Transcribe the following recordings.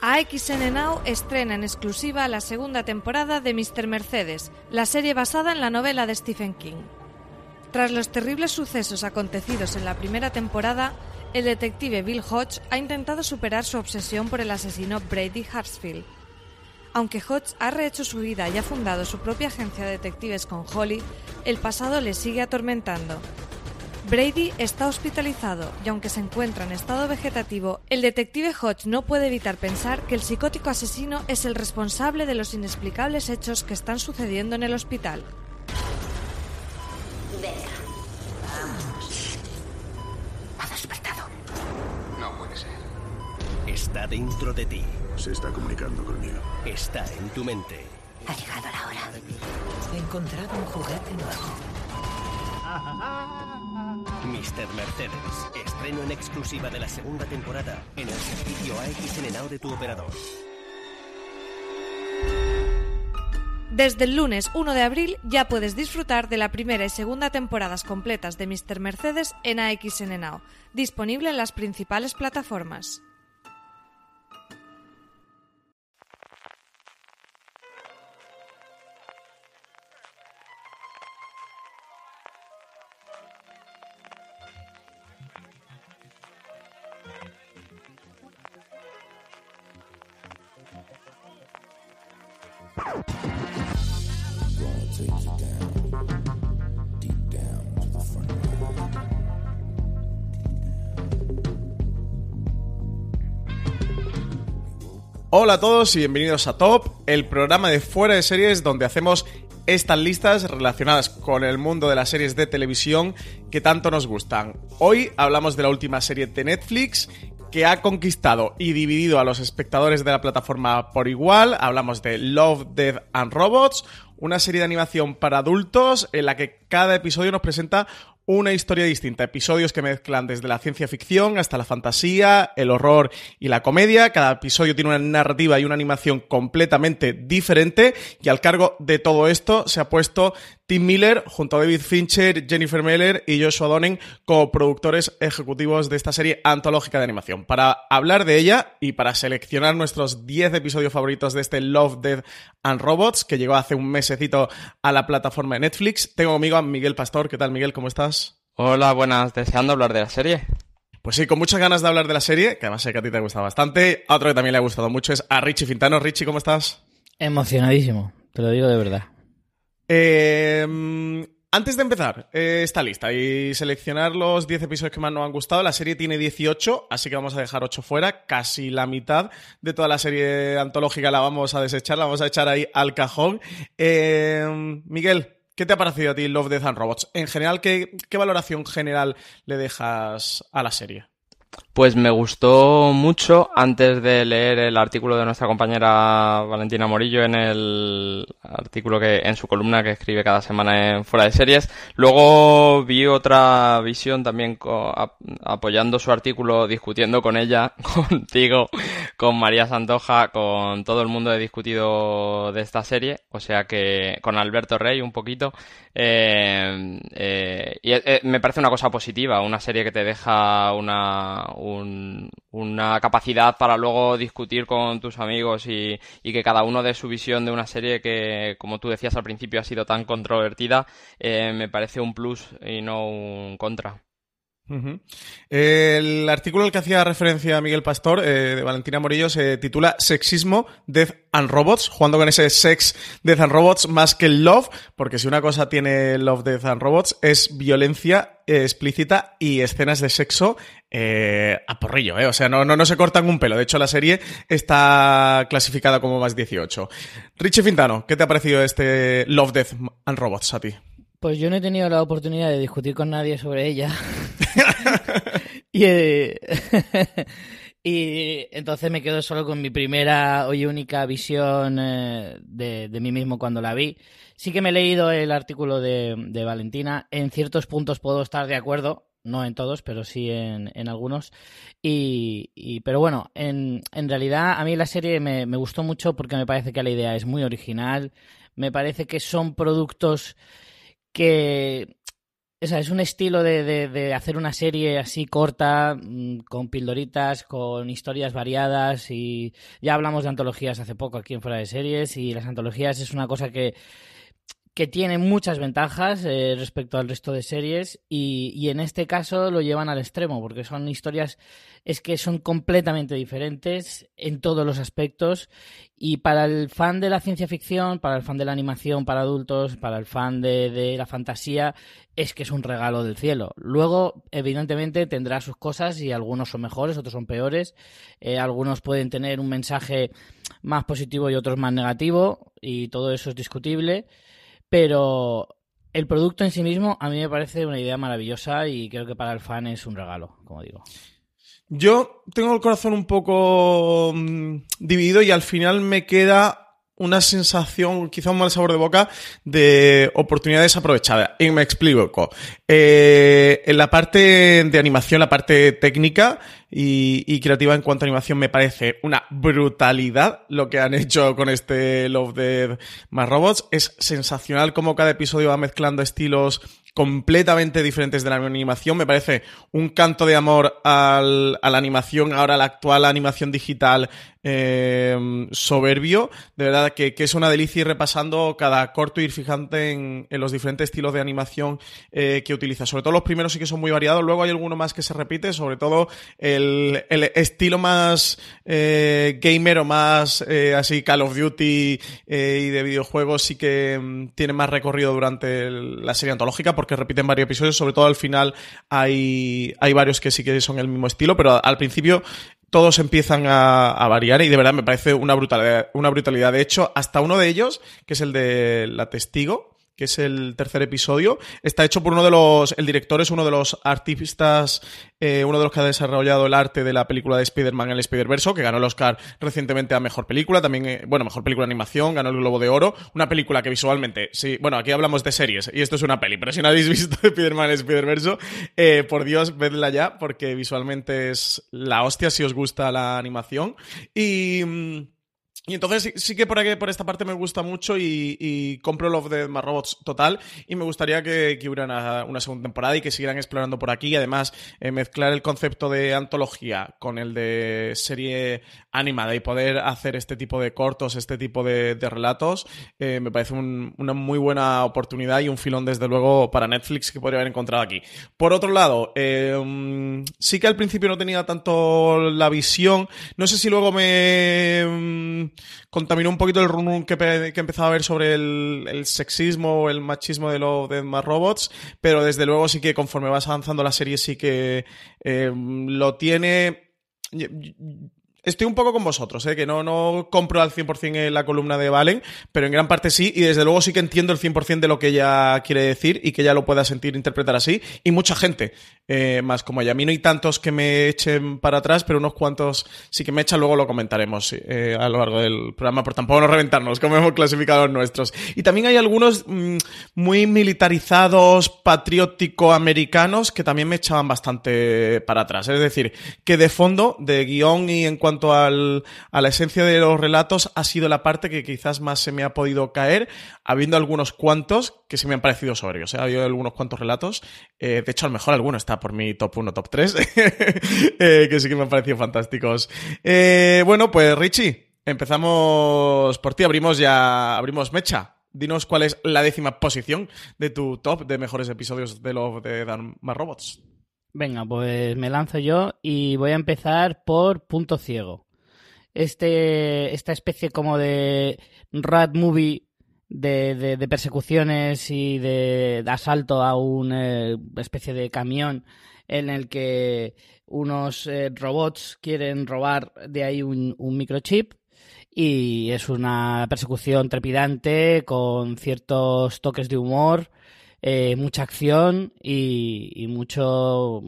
AXN Now estrena en exclusiva la segunda temporada de Mr. Mercedes, la serie basada en la novela de Stephen King. Tras los terribles sucesos acontecidos en la primera temporada, el detective Bill Hodge ha intentado superar su obsesión por el asesino Brady Hartsfield. Aunque Hodge ha rehecho su vida y ha fundado su propia agencia de detectives con Holly, el pasado le sigue atormentando. Brady está hospitalizado y aunque se encuentra en estado vegetativo, el detective Hodge no puede evitar pensar que el psicótico asesino es el responsable de los inexplicables hechos que están sucediendo en el hospital. Venga, vamos. Ha despertado. No puede ser. Está dentro de ti. Se está comunicando conmigo. Está en tu mente. Ha llegado la hora. He encontrado un juguete nuevo. Mr. Mercedes, estreno en exclusiva de la segunda temporada en el servicio AXN Now de tu operador. Desde el lunes 1 de abril ya puedes disfrutar de la primera y segunda temporadas completas de Mr. Mercedes en AXN Now, disponible en las principales plataformas. Hola a todos y bienvenidos a Top, el programa de fuera de series donde hacemos estas listas relacionadas con el mundo de las series de televisión que tanto nos gustan. Hoy hablamos de la última serie de Netflix que ha conquistado y dividido a los espectadores de la plataforma por igual. Hablamos de Love, Death and Robots, una serie de animación para adultos en la que cada episodio nos presenta una historia distinta, episodios que mezclan desde la ciencia ficción hasta la fantasía, el horror y la comedia. Cada episodio tiene una narrativa y una animación completamente diferente y al cargo de todo esto se ha puesto Tim Miller junto a David Fincher, Jennifer Meller y Joshua Donning como productores ejecutivos de esta serie antológica de animación. Para hablar de ella y para seleccionar nuestros 10 episodios favoritos de este Love, Death and Robots que llegó hace un mesecito a la plataforma de Netflix, tengo conmigo a Miguel Pastor. ¿Qué tal Miguel? ¿Cómo estás? Hola, buenas. ¿Deseando hablar de la serie? Pues sí, con muchas ganas de hablar de la serie, que además sé que a ti te gusta bastante. A otro que también le ha gustado mucho es a Richie Fintano. Richie, ¿cómo estás? Emocionadísimo, te lo digo de verdad. Eh, antes de empezar eh, esta lista y seleccionar los 10 episodios que más nos han gustado, la serie tiene 18, así que vamos a dejar 8 fuera. Casi la mitad de toda la serie antológica la vamos a desechar, la vamos a echar ahí al cajón. Eh, Miguel, ¿Qué te ha parecido a ti Love, Death and Robots? En general, ¿qué, ¿qué, valoración general le dejas a la serie? Pues me gustó mucho antes de leer el artículo de nuestra compañera Valentina Morillo en el artículo que en su columna que escribe cada semana en Fuera de Series. Luego vi otra visión también apoyando su artículo, discutiendo con ella, contigo, con María Santoja, con todo el mundo he discutido de esta serie, o sea que con Alberto Rey un poquito. Eh, eh, y eh, me parece una cosa positiva, una serie que te deja una, un, una capacidad para luego discutir con tus amigos y, y, que cada uno dé su visión de una serie que, como tú decías al principio, ha sido tan controvertida, me parece un plus y no un contra. El artículo al que hacía referencia Miguel Pastor, eh, de Valentina Morillo, se titula Sexismo, Death and Robots, jugando con ese sex, Death and Robots más que el love, porque si una cosa tiene Love, Death and Robots es violencia eh, explícita y escenas de sexo eh, a porrillo, ¿eh? O sea, no, no, no se cortan un pelo. De hecho, la serie está clasificada como más 18. Richie Fintano, ¿qué te ha parecido este Love, Death and Robots a ti? Pues yo no he tenido la oportunidad de discutir con nadie sobre ella. y, eh, Y entonces me quedo solo con mi primera y única visión eh, de, de, mí mismo cuando la vi. Sí que me he leído el artículo de, de Valentina. En ciertos puntos puedo estar de acuerdo no en todos, pero sí en, en algunos. Y, y, pero bueno, en, en, realidad a mí la serie me, me, gustó mucho porque me parece que la idea es muy original. Me parece que son productos que. O sea, es un estilo de, de, de hacer una serie así corta, mm, con pildoritas, con historias variadas y ya hablamos de antologías hace poco aquí en Fuera de Series y las antologías es una cosa que, que tiene muchas ventajas eh, respecto al resto de series y, y, en este caso lo llevan al extremo porque son historias es que son completamente diferentes en todos los aspectos y para el fan de la ciencia ficción, para el fan de la animación para adultos, para el fan de, de la fantasía, es que es un regalo del cielo. Luego, evidentemente, tendrá sus cosas y algunos son mejores, otros son peores, eh, algunos pueden tener un mensaje más positivo y otros más negativo y todo eso es discutible pero el producto en sí mismo a mí me parece una idea maravillosa y creo que para el fan es un regalo, como digo. Yo tengo el corazón un poco mmm, dividido y al final me queda una sensación, quizá un mal sabor de boca, de oportunidades aprovechadas. Y me explico. Eh, en la parte de animación, la parte técnica y, y, creativa en cuanto a animación, me parece una brutalidad lo que han hecho con este Love Dead más Robots. Es sensacional como cada episodio va mezclando estilos completamente diferentes de la animación. Me parece un canto de amor al, a la animación, ahora la actual animación digital eh, soberbio. De verdad que, que, es una delicia ir repasando cada corto, ir fijante en, en los diferentes estilos de animación eh, que utiliza. Sobre todo los primeros sí que son muy variados, luego hay alguno más que se repite, sobre todo el, el estilo más eh, gamer o más así Call of Duty y de videojuegos sí que mm, tiene más recorrido durante la serie antológica porque repiten varios episodios, sobre todo al final hay, hay varios que sí que son el mismo estilo, pero al principio todos empiezan a, a, variar y de verdad me parece una brutalidad, una brutalidad. De hecho, hasta uno de ellos, que es el de La Testigo, que es el tercer episodio, está hecho por uno de los, el director es uno de los artistas, eh, uno de los que ha desarrollado el arte de la película de Spider-Man, el Spider-Verso, que ganó el Oscar recientemente a Mejor Película, también, eh, bueno, Mejor Película de Animación, ganó el Globo de Oro, una película que visualmente, sí, bueno, aquí hablamos de series, y esto es una peli, pero si no habéis visto Spider-Man, Spider-Verso, eh, por Dios, vedla ya, porque visualmente es la hostia si os gusta la animación, y... Y entonces sí, que por aquí, por esta parte me gusta mucho y, y compro Love Dead más Robots total. Y me gustaría que, que hubiera una, una, segunda temporada y que siguieran explorando por aquí. Y además eh, mezclar el concepto de antología con el de serie animada y poder hacer este tipo de cortos, este tipo de, relatos, eh, me parece un, una muy buena oportunidad y un filón desde luego para Netflix que podría haber encontrado aquí. Por otro lado, eh, sí que al principio no tenía tanto la visión, no sé si luego me contaminó un poquito el run, que, que empezaba a ver sobre el, sexismo o el machismo de los de más robots, pero desde luego sí que conforme vas avanzando la serie sí que eh, lo tiene estoy un poco con vosotros, ¿eh? que no, no compro al 100% la columna de Valen, pero en gran parte sí, y desde luego sí que entiendo el 100% de lo que ella quiere decir y que ella lo pueda sentir, interpretar así, y mucha gente eh, más como ella. A mí no hay tantos que me echen para atrás, pero unos cuantos sí que me echan, luego lo comentaremos eh, a lo largo del programa, por tampoco no reventarnos, como hemos clasificado los nuestros. Y también hay algunos mmm, muy militarizados, patriótico-americanos, que también me echaban bastante para atrás. Es decir, que de fondo, de guion y en cuanto al, a la esencia de los relatos, ha sido la parte que quizás más se me ha podido caer, habiendo algunos cuantos que se me han parecido sobrios. ¿eh? Ha habido algunos cuantos relatos. Eh, de hecho, a lo mejor alguno está por mi top 1, top 3, eh, que sí que me han parecido fantásticos. Eh, bueno, pues Richie, empezamos por ti. Abrimos ya, abrimos mecha. Dinos cuál es la décima posición de tu top de mejores episodios de Love de Dan Más Robots. Venga, pues me lanzo yo y voy a empezar por Punto Ciego. Este, esta especie como de rat movie de, de, de persecuciones y de, asalto a una eh, especie de camión en el que unos eh, robots quieren robar de ahí un microchip y es una persecución trepidante con ciertos toques de humor eh, mucha acción y, mucho...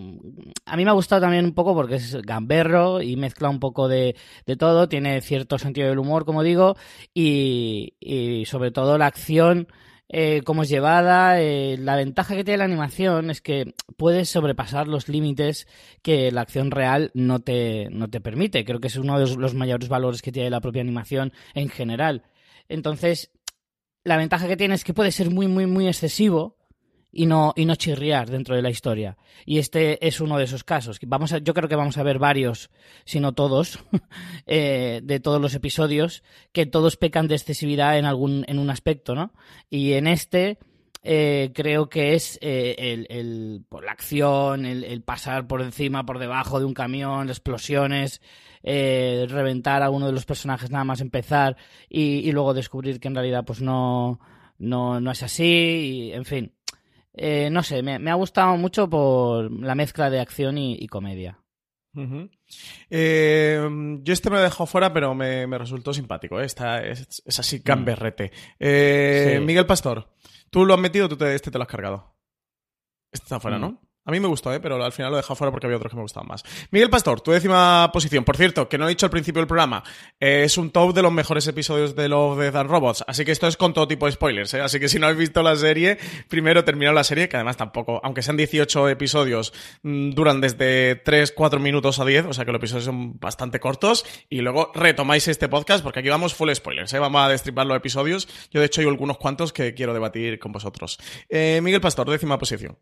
A mí me ha gustado también un poco porque es gamberro y mezcla un poco de, de todo, tiene cierto sentido del humor, como digo, y, y sobre todo la acción eh, cómo es llevada. Eh, la ventaja que tiene la animación es que puedes sobrepasar los límites que la acción real no te, no te permite. Creo que es uno de los mayores valores que tiene la propia animación en general. Entonces, la ventaja que tiene es que puede ser muy, muy, muy excesivo y no, y no chirriar dentro de la historia. Y este es uno de esos casos. Vamos yo creo que vamos a ver varios, si no todos, eh, de todos los episodios, que todos pecan de excesividad en algún, en un aspecto, ¿no? Y en este, eh, creo que es eh, el, el, por la acción, el, el, pasar por encima, por debajo de un camión, explosiones, eh, reventar a uno de los personajes nada más empezar y, y luego descubrir que en realidad pues no, no, no es así, y, en fin eh, no sé, me, me, ha gustado mucho por la mezcla de acción y, y comedia. Uh -huh. eh, yo este me lo he dejado fuera, pero me, me resultó simpático. ¿eh? Está, es, es, así gamberrete. Eh, sí. Miguel Pastor, ¿tú lo has metido o tú te, este te lo has cargado? Este está fuera, mm. ¿no? A mí me gustó, ¿eh? pero al final lo he dejado fuera porque había otros que me gustaban más. Miguel Pastor, tu décima posición. Por cierto, que no he dicho al principio del programa, eh, es un top de los mejores episodios de Love, Death and Robots. Así que esto es con todo tipo de spoilers. ¿eh? Así que si no habéis visto la serie, primero terminad la serie, que además tampoco, aunque sean 18 episodios, mmm, duran desde 3, 4 minutos a 10, o sea que los episodios son bastante cortos. Y luego retomáis este podcast porque aquí vamos full spoilers. ¿eh? Vamos a destripar los episodios. Yo, de hecho, hay algunos cuantos que quiero debatir con vosotros. Eh, Miguel Pastor, décima posición.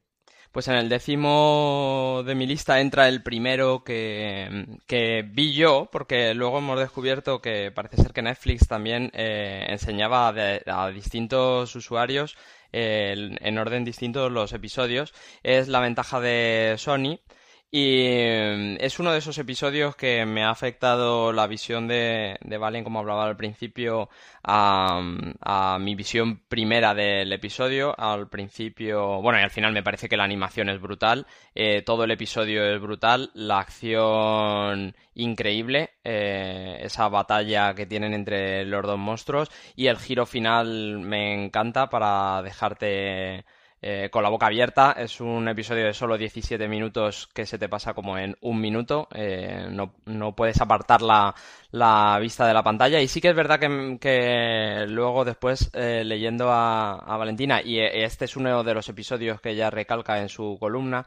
Pues en el décimo de mi lista entra el primero que, que vi yo, porque luego hemos descubierto que parece ser que Netflix también eh, enseñaba a, a, distintos usuarios eh, en orden distinto los episodios. Es la ventaja de Sony. Y es uno de esos episodios que me ha afectado la visión de, de Valen, como hablaba al principio, a, a, mi visión primera del episodio. Al principio, bueno, y al final me parece que la animación es brutal, eh, todo el episodio es brutal, la acción increíble, eh, esa batalla que tienen entre los dos monstruos. Y el giro final me encanta para dejarte eh, con la boca abierta. Es un episodio de solo 17 minutos que se te pasa como en un minuto. Eh, no, no, puedes apartar la, la, vista de la pantalla. Y sí que es verdad que, que luego después eh, leyendo a, a, Valentina, y este es uno de los episodios que ella recalca en su columna,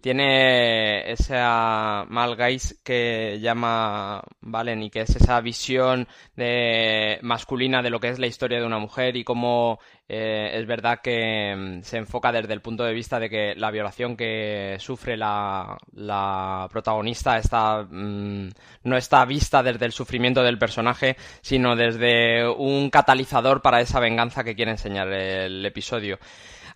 tiene esa malgais que llama Valen y que es esa visión masculina de lo que es la historia de una mujer y cómo eh, es verdad que mm, se enfoca desde el punto de vista de que la violación que sufre la, protagonista está, mmm, no está vista desde el sufrimiento del personaje, sino desde un catalizador para esa venganza que quiere enseñar el episodio.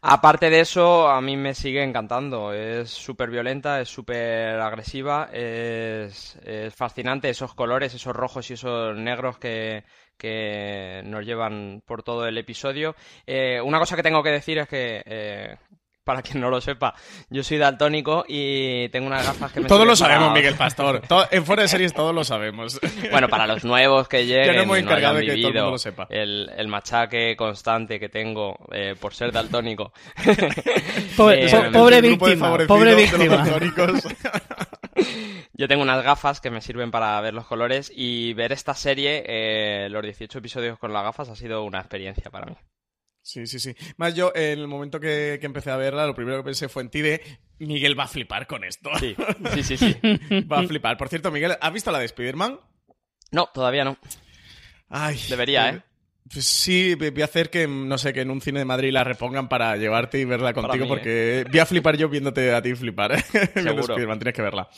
Aparte de eso, a mí me sigue encantando. Es súper violenta, es súper agresiva, es, es, fascinante esos colores, esos rojos y esos negros que, que nos llevan por todo el episodio. Eh, una cosa que tengo que decir es que eh, para quien no lo sepa, yo soy daltónico y tengo unas gafas que me Todos lo sabemos, para... Miguel Pastor. Todo, en fuera de series todos lo sabemos. Bueno, para los nuevos que lleguen Yo no me encargado no de que todo el mundo lo sepa. El, el machaque constante que tengo eh, por ser daltónico. pobre, eh, pobre víctima, pobre víctima. Yo tengo unas gafas que me sirven para ver los colores y ver esta serie, eh, los 18 episodios con las gafas, ha sido una experiencia para mí. Sí, sí, sí. Más yo, en el momento que, que, empecé a verla, lo primero que pensé fue en ti de Miguel va a flipar con esto. Sí, sí, sí. sí. va a flipar. Por cierto, Miguel, ¿has visto la de Spider-Man? No, todavía no. Ay. Debería, ¿eh? Pues sí, voy a hacer que, no sé, que en un cine de Madrid la repongan para llevarte y verla contigo, mí, porque ¿eh? voy a flipar yo viéndote a ti flipar. ¿eh? Seguro. Tienes que verla.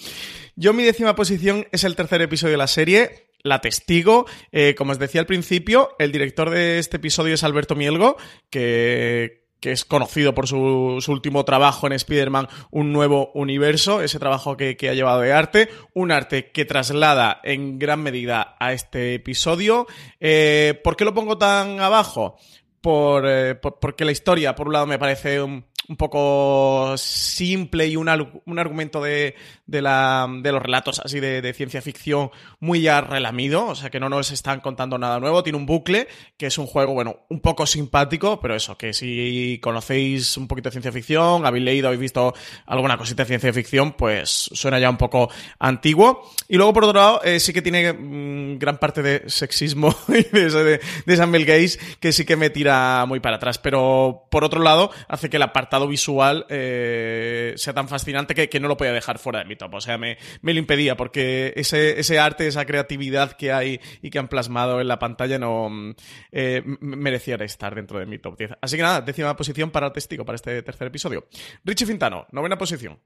Yo, mi décima posición es el tercer episodio de la serie, La Testigo. Eh, como os decía al principio, el director de este episodio es Alberto Mielgo, que, que es conocido por su, su último trabajo en Spider-Man, Un Nuevo Universo, ese trabajo que, que, ha llevado de arte, un arte que traslada en gran medida a este episodio. Eh, ¿Por qué lo pongo tan abajo? Por, eh, por, porque la historia, por un lado, me parece un, un poco simple y un, un argumento de, de, la, de, los relatos así de, ciencia ficción muy ya relamido, o sea que no nos están contando nada nuevo, tiene un bucle que es un juego, bueno, un poco simpático, pero eso, que si conocéis un poquito de ciencia ficción, habéis leído, habéis visto alguna cosita de ciencia ficción, pues suena ya un poco antiguo. Y luego, por otro lado, eh, sí que tiene mmm, gran parte de sexismo y de, de, Mel Gaze, que sí que me tira muy para atrás, pero por otro lado, hace que la parte visual eh, sea tan fascinante que, no lo podía dejar fuera de mi top. O sea, me, me lo impedía porque ese, ese, arte, esa creatividad que hay y que han plasmado en la pantalla no eh, merecía estar dentro de mi top 10. Así que nada, décima posición para testigo para este tercer episodio. Richie Fintano, novena posición.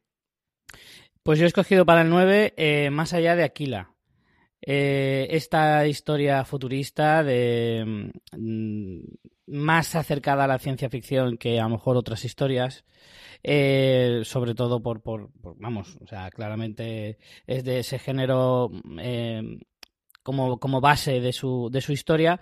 Pues yo he escogido para el 9 eh, Más allá de Aquila. Eh, esta historia futurista de mm, más acercada a la ciencia ficción que a lo mejor otras historias. Eh, sobre todo por, por, por, vamos, o sea, claramente es de ese género eh, como, como base de su, de su historia.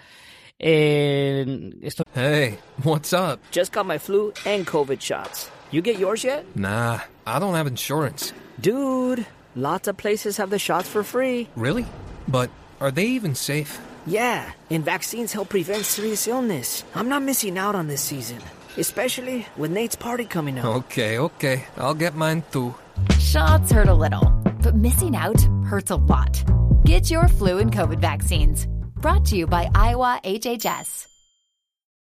Eh, esto... Hey, what's up? Just got my flu and COVID shots. You get yours yet? Nah, I don't have insurance. Dude, lots of places have the shots for free. Really? But are they even safe? Yeah, and vaccines help prevent serious illness. I'm not missing out on this season, especially with Nate's party coming up. Okay, okay. I'll get mine too. Shots hurt a little, but missing out hurts a lot. Get your flu and COVID vaccines. Brought to you by Iowa HHS.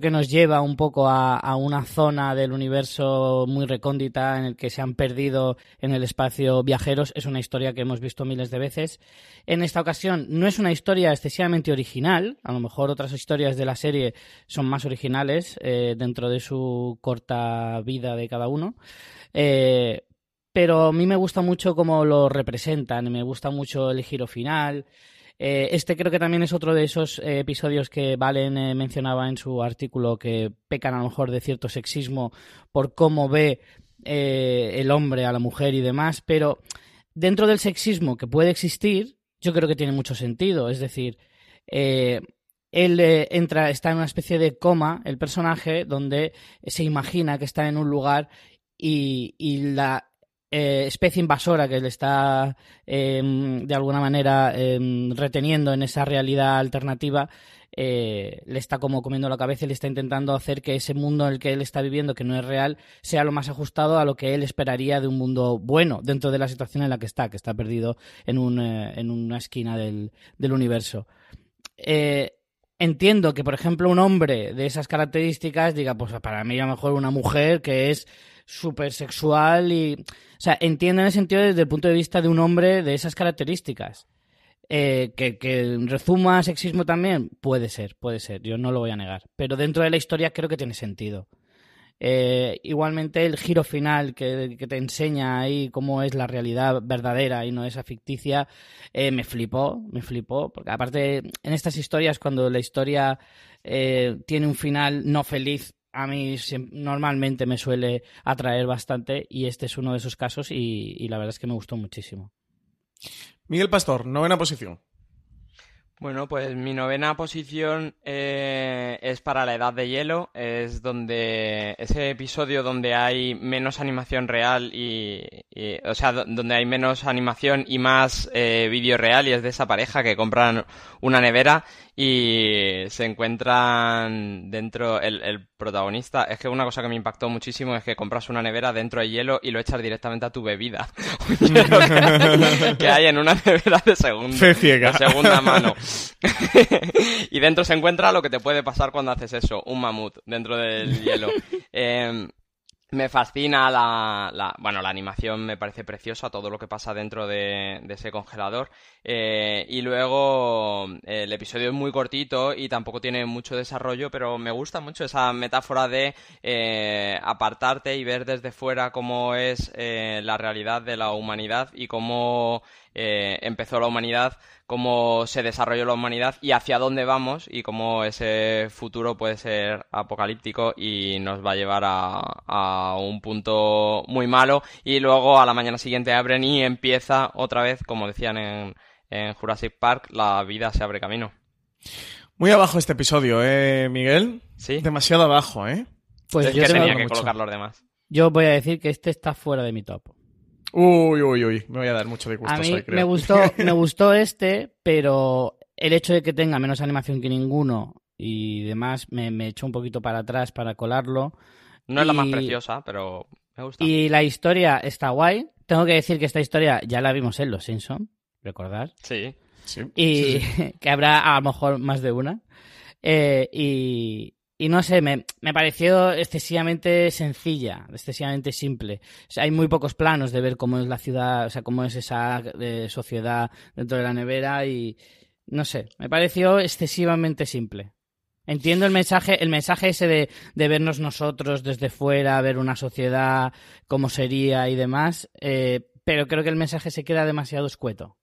que nos lleva un poco a, una zona del universo muy recóndita en el que se han perdido en el espacio viajeros. Es una historia que hemos visto miles de veces. En esta ocasión no es una historia excesivamente original. A lo mejor otras historias de la serie son más originales eh, dentro de su corta vida de cada uno. Eh, pero a mí me gusta mucho cómo lo representan, me gusta mucho el giro final. Eh, este creo que también es otro de esos eh, episodios que Valen eh, mencionaba en su artículo que pecan a lo mejor de cierto sexismo por cómo ve el hombre a la mujer y demás, pero dentro del sexismo que puede existir, yo creo que tiene mucho sentido. Es decir, él entra, está en una especie de coma, el personaje, donde se imagina que está en un lugar y, y la eh, especie invasora que le está eh, de alguna manera eh, reteniendo en esa realidad alternativa le está como comiendo la cabeza y le está intentando hacer que ese mundo en el que él está viviendo, que no es real, sea lo más ajustado a lo que él esperaría de un mundo bueno dentro de la situación en la que está, que está perdido en, un, en una esquina del, del universo. entiendo que, por ejemplo, un hombre de esas características diga, pues para mí a lo mejor una mujer que es súper sexual y... O sea, entiendo en el sentido desde el punto de vista de un hombre de esas características. Eh, que, que sexismo también, puede ser, puede ser, yo no lo voy a negar. Pero dentro de la historia creo que tiene sentido. Eh, igualmente el giro final que, que, te enseña ahí cómo es la realidad verdadera y no esa ficticia, eh, me flipó, me flipó, porque aparte en estas historias cuando la historia tiene un final no feliz, a mí normalmente me suele atraer bastante y este es uno de esos casos y, y la verdad es que me gustó muchísimo. Miguel Pastor, novena posición. Bueno, pues mi novena posición eh, es para la Edad de Hielo, es donde ese episodio donde hay menos animación real y, y o sea, donde hay menos animación y más eh, vídeo real y es de esa pareja que compran una nevera y se encuentran dentro el, el, protagonista. Es que una cosa que me impactó muchísimo es que compras una nevera dentro de hielo y lo echas directamente a tu bebida. que, que, hay en una nevera de, segundo, de segunda mano. y dentro se encuentra lo que te puede pasar cuando haces eso, un mamut dentro del hielo. Eh, Me fascina la, la, bueno, la animación me parece preciosa, todo lo que pasa dentro de, ese congelador. Eh, y luego el episodio es muy cortito y tampoco tiene mucho desarrollo, pero me gusta mucho esa metáfora de eh, apartarte y ver desde fuera cómo es eh, la realidad de la humanidad y cómo eh, empezó la humanidad, cómo se desarrolló la humanidad y hacia dónde vamos y cómo ese futuro puede ser apocalíptico y nos va a llevar a, a un punto muy malo y luego a la mañana siguiente abren y empieza otra vez, como decían en, en Jurassic Park, la vida se abre camino. Muy abajo este episodio, ¿eh, Miguel? Sí. Demasiado abajo, ¿eh? Pues es yo que tenía que mucho. colocar los demás. Yo voy a decir que este está fuera de mi top. Uy, uy, uy. Me voy a dar mucho de gusto A mí hoy, creo. me gustó, me gustó este, pero el hecho de que tenga menos animación que ninguno y demás me, me echó un poquito para atrás para colarlo. No es la más preciosa, pero me gusta. Y la historia está guay. Tengo que decir que esta historia ya la vimos en Los Simpson, recordad. Sí. Y que habrá a lo mejor más de una. Eh, y, y no sé, me, me pareció excesivamente sencilla, excesivamente simple. O sea, hay muy pocos planos de ver cómo es la ciudad, o sea, cómo es esa eh, sociedad dentro de la nevera y no sé, me pareció excesivamente simple. Entiendo el mensaje, el mensaje ese de, de vernos nosotros desde fuera, ver una sociedad, cómo sería y demás, eh, pero creo que el mensaje se queda demasiado escueto.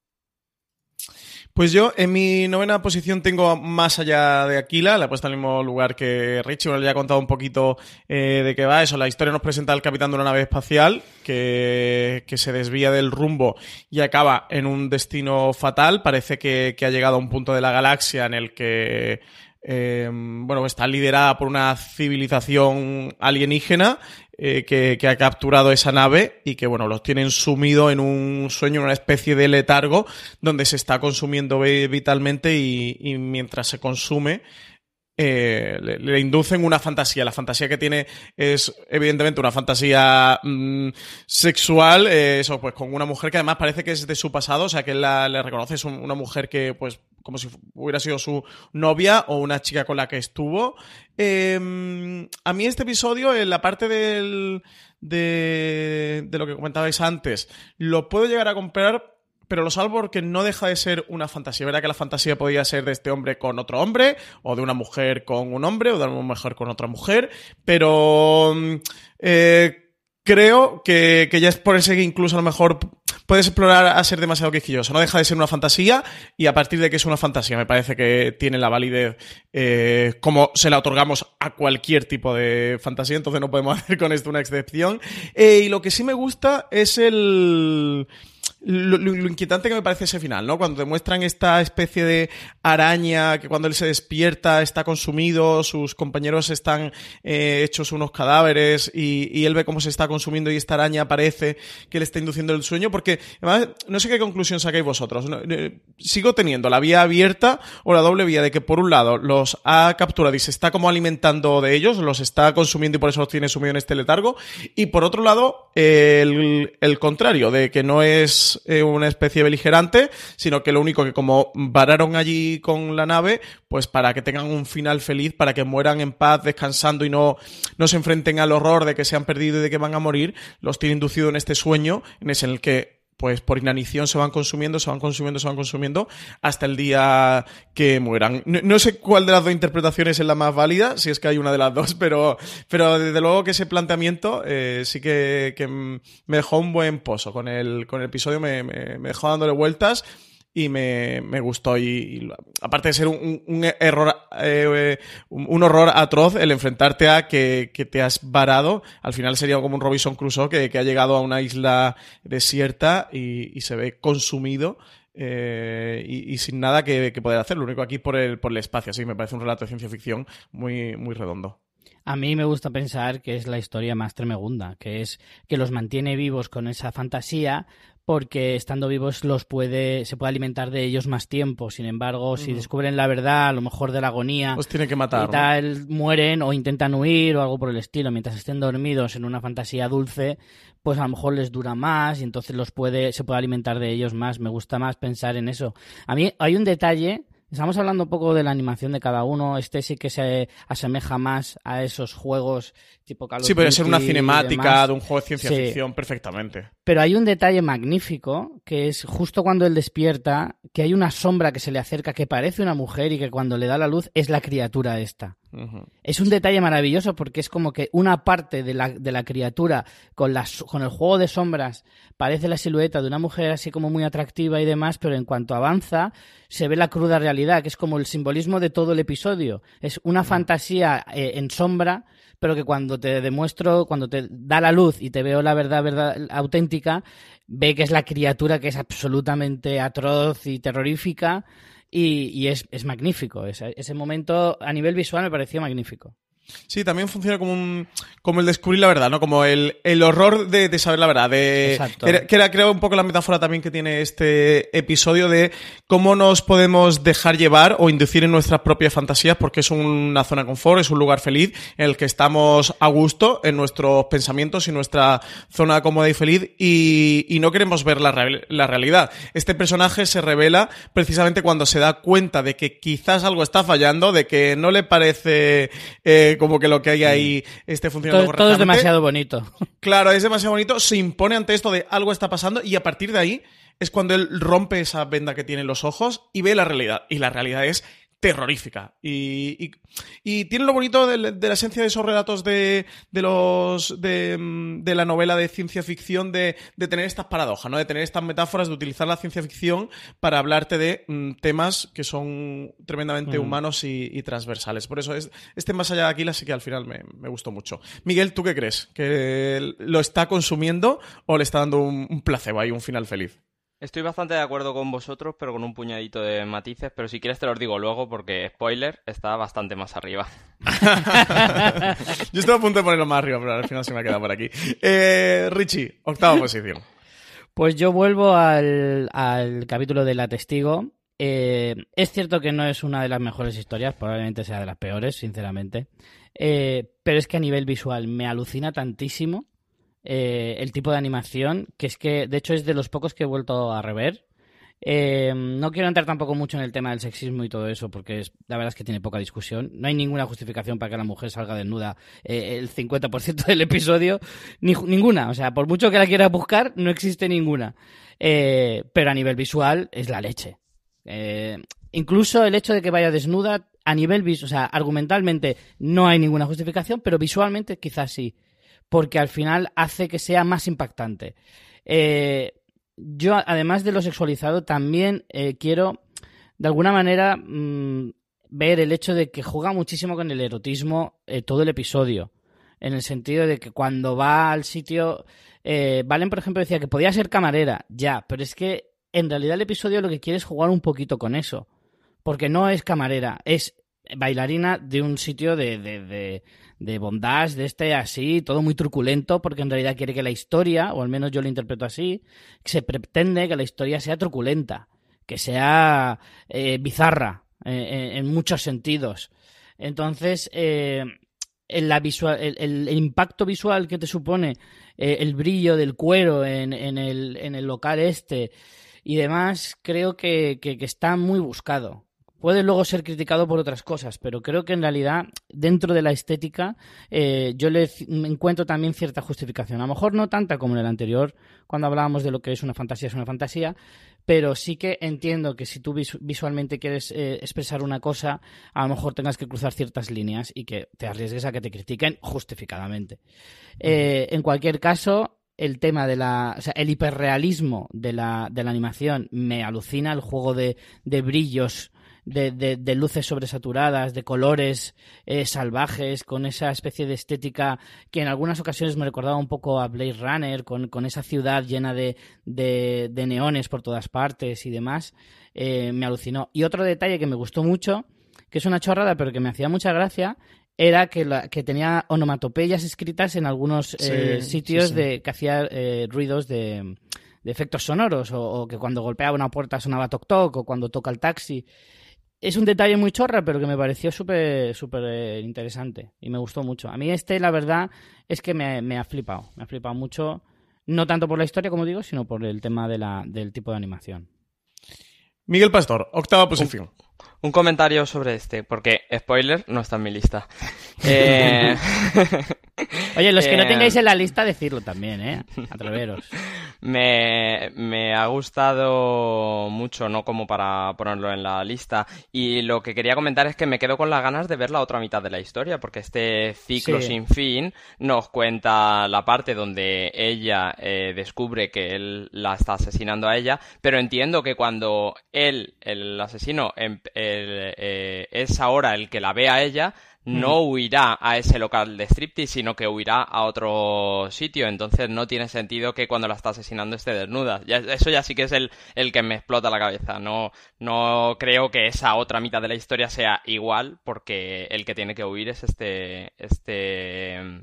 Pues yo en mi novena posición tengo más allá de Aquila, la he puesto al mismo lugar que Richie, bueno, ya ha contado un poquito eh, de qué va eso. La historia nos presenta al capitán de una nave espacial que, que se desvía del rumbo y acaba en un destino fatal. Parece que, que ha llegado a un punto de la galaxia en el que eh, bueno, está liderada por una civilización alienígena eh, que, que ha capturado esa nave y que, bueno, los tienen sumido en un sueño, en una especie de letargo donde se está consumiendo vi- vitalmente y, y mientras se consume eh, le, inducen una fantasía. La fantasía que tiene es, evidentemente, una fantasía mm, sexual, eh, eso, pues con una mujer que además parece que es de su pasado, o sea, que él la, le reconoce, es un- una mujer que, pues, como si hubiera sido su novia o una chica con la que estuvo. Eh, a mí este episodio, en la parte del, de, de lo que comentabais antes, lo puedo llegar a comprar pero lo salvo porque no deja de ser una fantasía. Verá que la fantasía podía ser de este hombre con otro hombre, o de una mujer con un hombre, o de una mujer con otra mujer, pero mm, eh, creo que, que ya es por ese que incluso a lo mejor puedes explorar a ser demasiado quisquilloso. No deja de ser una fantasía y a partir de que es una fantasía me parece que tiene la validez eh, como se la otorgamos a cualquier tipo de fantasía, entonces no podemos hacer con esto una excepción. Eh, y lo que sí me gusta es el... Lo, inquietante que me parece ese final, ¿no? Cuando te muestran esta especie de araña que cuando él se despierta está consumido, sus compañeros están eh, hechos unos cadáveres y, él ve cómo se está consumiendo y esta araña parece que le está induciendo el sueño, porque además no sé qué conclusión sacáis vosotros. Eh, Sigo teniendo la vía abierta o la doble vía de que por un lado los ha capturado y se está como alimentando de ellos, los está consumiendo y por eso los tiene sumido en este letargo, y por otro lado el contrario, de que no es eh, una especie beligerante, sino que lo único que como vararon allí con la nave, pues para que tengan un final feliz, para que mueran en paz, descansando y no, no se enfrenten al horror de que se han perdido y de que van a morir, los tiene inducido en este sueño, en el que pues por inanición se van consumiendo, se van consumiendo, se van consumiendo hasta el día que mueran. No, sé cuál de las dos interpretaciones es la más válida, si es que hay una de las dos, pero, pero desde luego que ese planteamiento eh, sí que, me dejó un buen pozo con el, con el episodio, me- me dejó dándole vueltas y me, me gustó. Y, aparte de ser un, un- error, eh, un, horror atroz el enfrentarte a que, que te has varado, al final sería como un Robinson Crusoe que, que ha llegado a una isla desierta y, y se ve consumido. eh, y, sin nada que, que poder hacer, lo único aquí por el, por el espacio, así me parece un relato de ciencia ficción muy, muy redondo. A mí me gusta pensar que es la historia más tremegunda, que es que los mantiene vivos con esa fantasía porque estando vivos los puede se puede alimentar de ellos más tiempo. Sin embargo, si descubren la verdad, a lo mejor de la agonía, Los tiene que matar, y ¿no? tal, mueren o intentan huir o algo por el estilo, mientras estén dormidos en una fantasía dulce, pues a lo mejor les dura más y entonces los puede se puede alimentar de ellos más. Me gusta más pensar en eso. A mí hay un detalle Estamos hablando un poco de la animación de cada uno. Este sí que se asemeja más a esos juegos tipo Call of Sí, puede ser una cinemática de un juego de ciencia Sí. ficción perfectamente. Pero hay un detalle magnífico que es justo cuando él despierta, que hay una sombra que se le acerca que parece una mujer y que cuando le da la luz es la criatura esta. Es un detalle maravilloso porque es como que una parte de la, de la criatura con, las, con el juego de sombras parece la silueta de una mujer así como muy atractiva y demás, pero en cuanto avanza se ve la cruda realidad, que es como el simbolismo de todo el episodio. Es una fantasía eh, en sombra, pero que cuando te demuestro, cuando te da la luz y te veo la verdad, verdad auténtica, ve que es la criatura que es absolutamente atroz y terrorífica y, es, es magnífico. Ese, ese momento a nivel visual me pareció magnífico. Sí, también funciona como un como el descubrir la verdad, ¿no? Como el, el horror de, de saber la verdad. De, Exacto. que era, que era, creo, un poco la metáfora también que tiene este episodio de cómo nos podemos dejar llevar o inducir en nuestras propias fantasías porque es una zona de confort, es un lugar feliz en el que estamos a gusto en nuestros pensamientos y nuestra zona cómoda y feliz y, y no queremos ver la, la realidad. Este personaje se revela precisamente cuando se da cuenta de que quizás algo está fallando, de que no le parece eh, como que lo que hay ahí esté funcionando Todo, todo es demasiado bonito. Claro, es demasiado bonito, se impone ante esto de algo está pasando y a partir de ahí es cuando él rompe esa venda que tiene en los ojos y ve la realidad. Y la realidad es terrorífica. Y, y- y tiene lo bonito de, de la esencia de esos relatos de, de los de, mm, de la novela de ciencia ficción de, tener estas paradojas, ¿no? De tener estas metáforas, de utilizar la ciencia ficción para hablarte de mm, temas que son tremendamente Mm. humanos y, y transversales. Por eso es, este más allá de Aquila sí que al final me, me gustó mucho. Miguel, ¿tú qué crees? ¿Que lo está consumiendo o le está dando un, un placebo ahí, un final feliz? Estoy bastante de acuerdo con vosotros, pero con un puñadito de matices. Pero si quieres te los digo luego, porque spoiler está bastante más arriba. Yo estoy a punto de ponerlo más arriba, pero al final se me ha quedado por aquí. Eh, Richie, octava posición. Pues yo vuelvo al, al capítulo de La Testigo. Eh, es cierto que no es una de las mejores historias, probablemente sea de las peores, sinceramente. Eh, pero es que a nivel visual me alucina tantísimo eh, el tipo de animación, que es que, de hecho, es de los pocos que he vuelto a rever. Eh, no quiero entrar tampoco mucho en el tema del sexismo y todo eso, porque es, la verdad es que tiene poca discusión. No hay ninguna justificación para que la mujer salga desnuda eh, el 50% del episodio, ni, ninguna. O sea, por mucho que la quiera buscar, no existe ninguna. Pero a nivel visual es la leche. Incluso el hecho de que vaya desnuda, a nivel visual, o sea, argumentalmente no hay ninguna justificación, pero visualmente quizás sí, porque al final hace que sea más impactante. Eh, yo, además de lo sexualizado, también eh, quiero, de alguna manera, mm, ver el hecho de que juega muchísimo con el erotismo eh, todo el episodio. En el sentido de que cuando va al sitio. eh, Valen, por ejemplo, decía que podía ser camarera, ya, pero es que en realidad el episodio lo que quiere es jugar un poquito con eso. Porque no es camarera, es bailarina de un sitio de, de, de, de bondage, de este así, todo muy truculento, porque en realidad quiere que la historia, o al menos yo lo interpreto así, se pretende que la historia sea truculenta, que sea eh, bizarra eh, en, en muchos sentidos. Entonces, eh, la visual, el, impacto visual que te supone eh, el brillo del cuero en, en el, en el local este y demás, creo que- que está muy buscado. Puede luego ser criticado por otras cosas, pero creo que en realidad, dentro de la estética, eh, yo le encuentro también cierta justificación. A lo mejor no tanta como en el anterior, cuando hablábamos de lo que es una fantasía, es una fantasía, pero sí que entiendo que si tú visu- visualmente quieres eh, expresar una cosa, a lo mejor tengas que cruzar ciertas líneas y que te arriesgues a que te critiquen justificadamente. Eh, en cualquier caso, el tema de la. O sea, el hiperrealismo de la, de la animación me alucina, el juego de, de brillos. De, de- de luces sobresaturadas, de colores eh, salvajes, con esa especie de estética que en algunas ocasiones me recordaba un poco a Blade Runner, con, con esa ciudad llena de, de- de neones por todas partes y demás, eh, me alucinó. Y otro detalle que me gustó mucho, que es una chorrada, pero que me hacía mucha gracia, era que, la, que tenía onomatopeyas escritas en algunos eh, sitios sí, sí. de que hacía eh, ruidos de, de efectos sonoros, o, o que cuando golpeaba una puerta sonaba toc toc, o cuando toca el taxi. Es un detalle muy chorra, pero que me pareció súper súper eh, interesante y me gustó mucho. A mí este, la verdad, es que me, me ha flipado. Me ha flipado mucho, no tanto por la historia, como digo, sino por el tema de la, del tipo de animación. Miguel Pastor, octava posición. Un comentario sobre este, porque spoiler no está en mi lista. Eh, Oye, los que no eh, tengáis en la lista, decirlo también, ¿eh? Atreveros. Me, me ha gustado mucho, no como para ponerlo en la lista. Y lo que quería comentar es que me quedo con las ganas de ver la otra mitad de la historia, porque este ciclo Sí. sin fin nos cuenta la parte donde ella eh, descubre que él la está asesinando a ella, pero entiendo que cuando él, el asesino, em- el, eh, es ahora el que la ve a ella, no huirá a ese local de striptease, sino que huirá a otro sitio. Entonces no tiene sentido que cuando la está asesinando esté desnuda. Ya- eso ya sí que es el, el que me explota la cabeza. No, no creo que esa otra mitad de la historia sea igual, porque el que tiene que huir es este, este mm,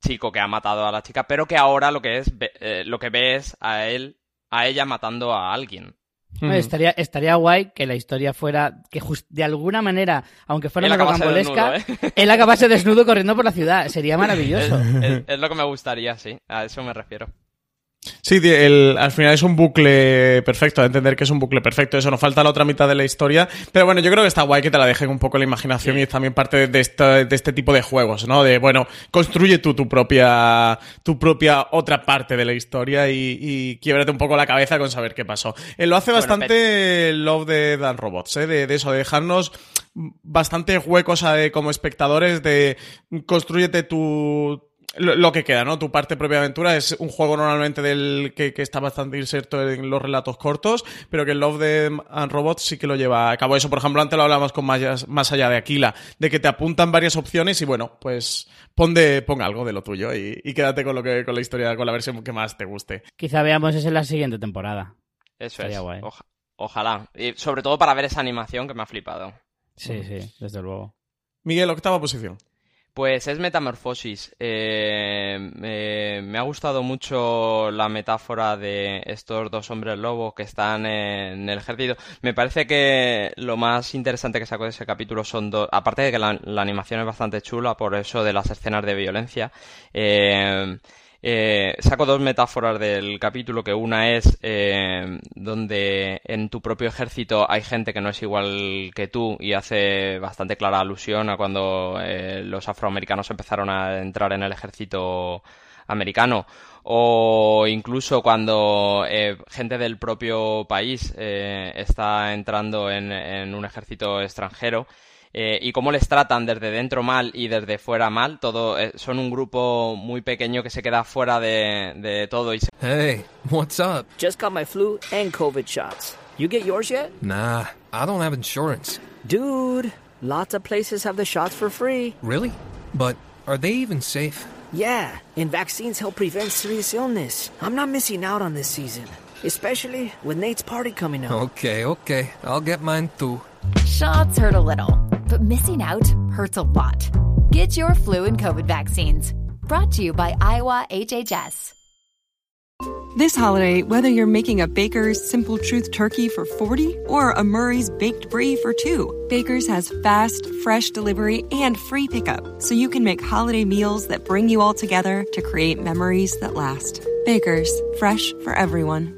chico que ha matado a la chica, pero que ahora lo que es, eh, lo que ve es a él, a ella matando a alguien. Estaría, estaría guay que la historia fuera, que de alguna manera, aunque fuera Él una rocambolesca, ¿eh? él acabase desnudo corriendo por la ciudad. Sería Es, maravilloso. es- es lo que me gustaría, sí. A eso me refiero. Sí, el- al final es un bucle perfecto, de entender que es un bucle perfecto. Eso nos falta la otra mitad de la historia. Pero bueno, yo creo que está guay que te la dejen un poco la imaginación y es también parte de, este tipo de juegos, ¿no? De, bueno, construye tú tu propia, tu propia otra parte de la historia y, y quiebrate un poco la cabeza con saber qué pasó. Eh, lo hace Bueno, bastante el Love de Dan Robots, ¿eh? De, de eso, de dejarnos bastante huecos eh, como espectadores de construyete tu lo, lo que queda, ¿no? Tu parte propia aventura es un juego normalmente del que, que está bastante inserto en los relatos cortos, pero que el Love de and Robots sí que lo lleva a cabo. Eso, por ejemplo, antes lo hablamos con más, más allá de Aquila, de que te apuntan varias opciones y bueno, pues pon, de, pon algo de lo tuyo y, y quédate con lo que con la historia, con la versión que más te guste. Quizá veamos eso en la siguiente temporada. Eso Estaría es. guay. Oja- ojalá. Y sobre todo para ver esa animación que me ha flipado. Sí, sí, desde luego. Miguel, octava posición. Pues es Metamorfosis. Eh, me, me ha gustado mucho la metáfora de estos dos hombres lobos que están en el ejército. Me parece que lo más interesante que saco de ese capítulo son dos. Aparte de que la, la animación es bastante chula, por eso de las escenas de violencia. eh, eh, saco dos metáforas del capítulo, que una es eh, donde en tu propio ejército hay gente que no es igual que tú y hace bastante clara alusión a cuando eh, los afroamericanos empezaron a entrar en el ejército americano. O incluso cuando eh, gente del propio país eh, está entrando en, en un ejército extranjero eh, y cómo les tratan desde dentro mal y desde fuera mal. Todo eh, son un grupo muy pequeño que se queda fuera de, de todo y se... Hey, what's up? Just got my flu and COVID shots. You get yours yet? Nah, I don't have insurance. Dude, lots of places have the shots for free. Really? But are they even safe? Yeah, and vaccines help prevent serious illness. I'm not missing out on this season, especially with Nate's party coming up. Okay, okay. I'll get mine too. Shots hurt a little, but missing out hurts a lot. Get your flu and COVID vaccines. Brought to you by Iowa HHS. This holiday, whether you're making a Baker's Simple Truth turkey for 40 or a Murray's Baked Brie for two, Baker's has fast, fresh delivery and free pickup, so you can make holiday meals that bring you all together to create memories that last. Baker's, fresh for everyone.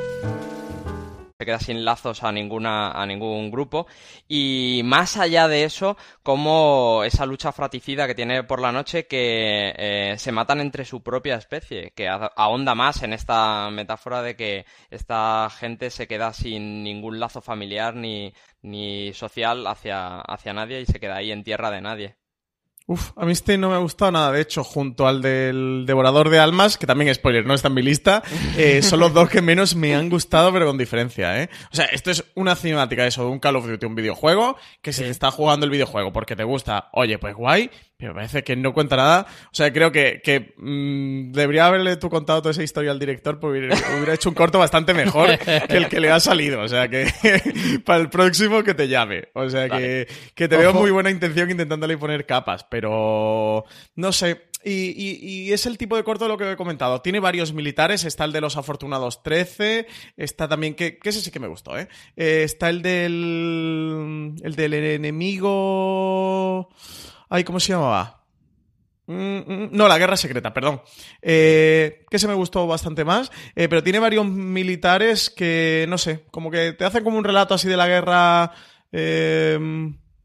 Se queda sin lazos a ninguna a ningún grupo. Y más allá de eso como esa lucha fratricida que tiene por la noche que eh, se matan entre su propia especie que ahonda más en esta metáfora de que esta gente se queda sin ningún lazo familiar ni ni social hacia hacia nadie y se queda ahí en tierra de nadie Uf, a mí este no me ha gustado nada. De hecho, junto al del Devorador de Almas, que también, spoiler, no está en mi lista, eh, son los dos que menos me han gustado, pero con diferencia, ¿eh? O sea, esto es una cinemática, eso, de un Call of Duty, un videojuego, que si te está jugando el videojuego porque te gusta, oye, pues guay, pero parece que no cuenta nada. O sea, creo que, que mm, debería haberle tú contado toda esa historia al director, porque hubiera, hubiera hecho un corto bastante mejor que el que le ha salido. O sea, que para el próximo que te llame. O sea, que, que te veo muy buena intención intentándole poner capas, pero no sé. Y, y- y es el tipo de corto de lo que he comentado. Tiene varios militares. Está el de los afortunados 13. Está también, que, que ese sí que me gustó, ¿eh? Eh, está el del. El del enemigo. Ay, ¿cómo se llamaba? Mm, mm, no, la guerra secreta, perdón. Eh, que se me gustó bastante más. eh, pero tiene varios militares que, no sé, como que te hacen como un relato así de la guerra. eh,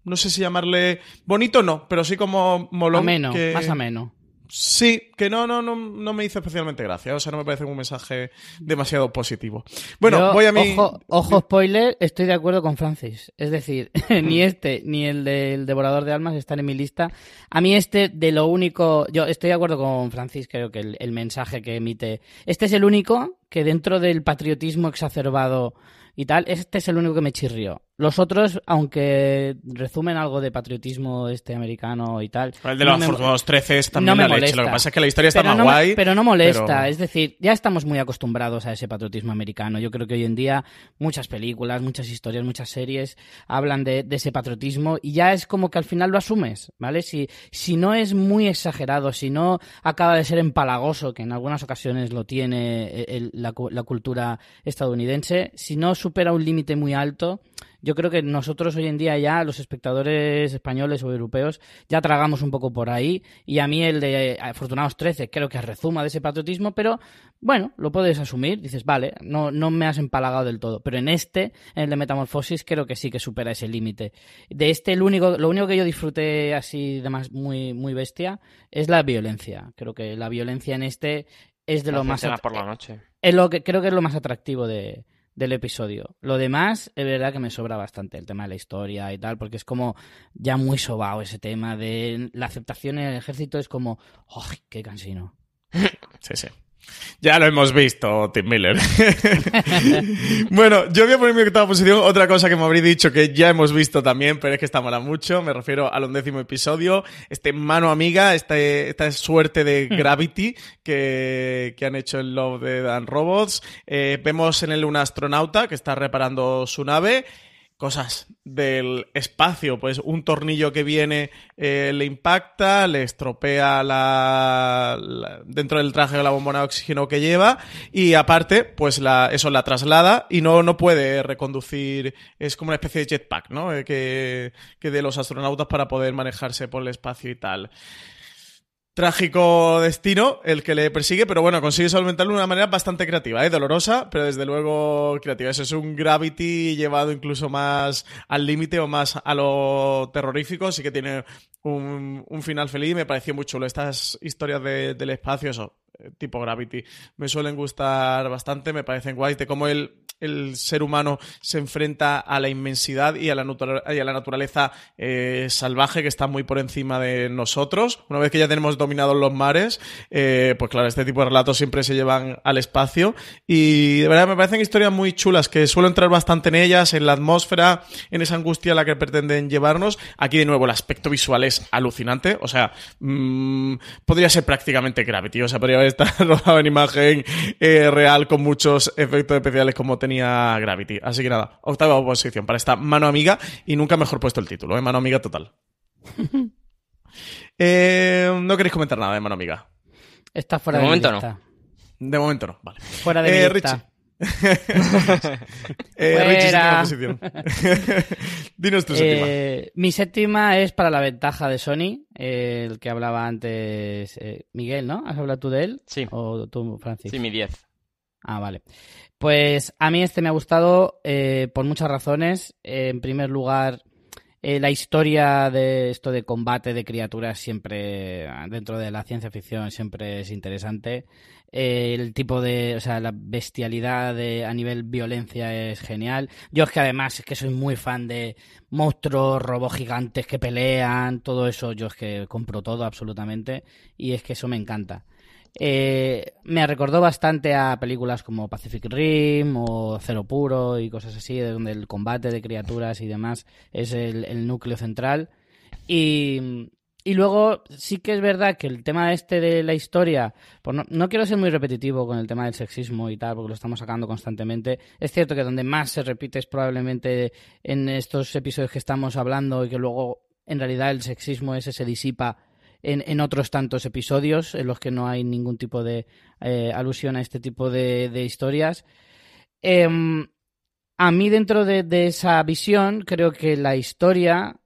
no sé si llamarle. Bonito no, pero sí como molón. Ameno, que- más ameno. Sí, que no, no, no, no me hizo especialmente gracia. O sea, no me parece un mensaje demasiado positivo. Bueno, Yo, voy a mi. Ojo, ojo, spoiler, estoy de acuerdo con Francis. Es decir, ni este ni el del Devorador de Almas están en mi lista. A mí este, de lo único... Yo estoy de acuerdo con Francis, creo que el, el mensaje que emite... Este es el único que dentro del patriotismo exacerbado y tal, este es el único que me chirrió. Los otros, aunque resumen algo de patriotismo este americano y tal... El de no los afortunados 13 es también no me la leche. molesta. Lo que pasa es que la historia está Pero más no guay. pero no molesta, pero- es decir, ya estamos muy acostumbrados a ese patriotismo americano. Yo creo que hoy en día muchas películas, muchas historias, muchas series hablan de, de ese patriotismo y ya es como que al final lo asumes, ¿vale? Si, si no es muy exagerado, si no acaba de ser empalagoso, que en algunas ocasiones lo tiene el- la, la cultura estadounidense, si no supera un límite muy alto, yo creo que nosotros hoy en día ya, los espectadores españoles o europeos, ya tragamos un poco por ahí. Y a mí el de Afortunados 13 creo que rezuma de ese patriotismo, pero bueno, lo puedes asumir. Dices, vale, no, no me has empalagado del todo. Pero en este, en el de Metamorfosis, creo que sí que supera ese límite. De este, el único, lo único que yo disfruté así de más muy, muy bestia es la violencia. Creo que la violencia en este es de lo más por la noche. es lo que creo que es lo más atractivo de, del episodio. Lo demás, es verdad que me sobra bastante el tema de la historia y tal, porque es como ya muy sobao ese tema de la aceptación en el ejército es como, ¡ay, qué cansino! Sí, sí. Ya lo hemos visto, Tim Miller. bueno, yo voy a poner mi octava posición otra cosa que me habréis dicho que ya hemos visto también, pero es que está mola mucho. Me refiero al undécimo episodio, este mano amiga, este, esta suerte de Gravity que, que han hecho en Love, Dead and Robots. Eh, vemos en él un astronauta que está reparando su nave cosas del espacio, pues un tornillo que viene eh, le impacta, le estropea la, dentro del traje la bombona de oxígeno que lleva y aparte, pues la, eso la traslada y no, no puede reconducir, es como una especie de jetpack, ¿no? Eh, que, que de los astronautas para poder manejarse por el espacio y tal. Trágico destino el que le persigue, pero bueno, consigue solventarlo de una manera bastante creativa, ¿eh? dolorosa, pero desde luego creativa. Eso es un Gravity llevado incluso más al límite o más a lo terrorífico, sí que tiene un, un final feliz. Me pareció muy chulo estas historias de- del espacio, eso, tipo Gravity, me suelen gustar bastante, me parecen guays de cómo el, el ser humano se enfrenta a la inmensidad y a la, naturaleza eh, salvaje que está muy por encima de nosotros. Una vez que ya tenemos dominados los mares, eh, pues claro, este tipo de relatos siempre se llevan al espacio y de verdad me parecen historias muy chulas que suelo entrar bastante en ellas, en la atmósfera, en esa angustia a la que pretenden llevarnos. Aquí de nuevo el aspecto visual es alucinante, o sea, mm, podría ser prácticamente Gravity, o sea, podría estar rodado en imagen eh, real con muchos efectos especiales como tenía Gravity. Así que nada, octava posición para esta mano amiga y nunca mejor puesto el título, ¿eh? mano amiga total. Eh, no queréis comentar nada de mano amiga. Está fuera De de, momento mi no. lista. De momento no, vale. Fuera de Eh, mi lista. Eh, Richie, séptima posición. Dinos tu séptima. Eh, mi séptima es para la ventaja de Sony, eh, el que hablaba antes eh, Miguel, ¿no? ¿Has hablado tú de él? Sí. ¿O tú, Francis? Sí, mi 10. Ah, vale. Pues a mí este me ha gustado eh, por muchas razones. En primer lugar, eh, la historia de esto de combate de criaturas siempre, dentro de la ciencia ficción, siempre es interesante. Eh, el tipo de, o sea, la bestialidad de, a nivel violencia es genial. Yo es que además es que soy muy fan de monstruos, robots gigantes que pelean, todo eso, yo es que compro todo absolutamente y es que eso me encanta. Eh, me recordó bastante a películas como Pacific Rim o Cero Puro y cosas así, de donde el combate de criaturas y demás es el núcleo central. Y, y luego sí que es verdad que el tema este de la historia, pues no, quiero ser muy repetitivo con el tema del sexismo y tal, porque lo estamos sacando constantemente. Es cierto que donde más se repite es probablemente en estos episodios que estamos hablando y que luego en realidad el sexismo ese se disipa en, en otros tantos episodios en los que no hay ningún tipo de eh, alusión a este tipo de, de historias. Em, a mí dentro de, de esa visión creo que la historia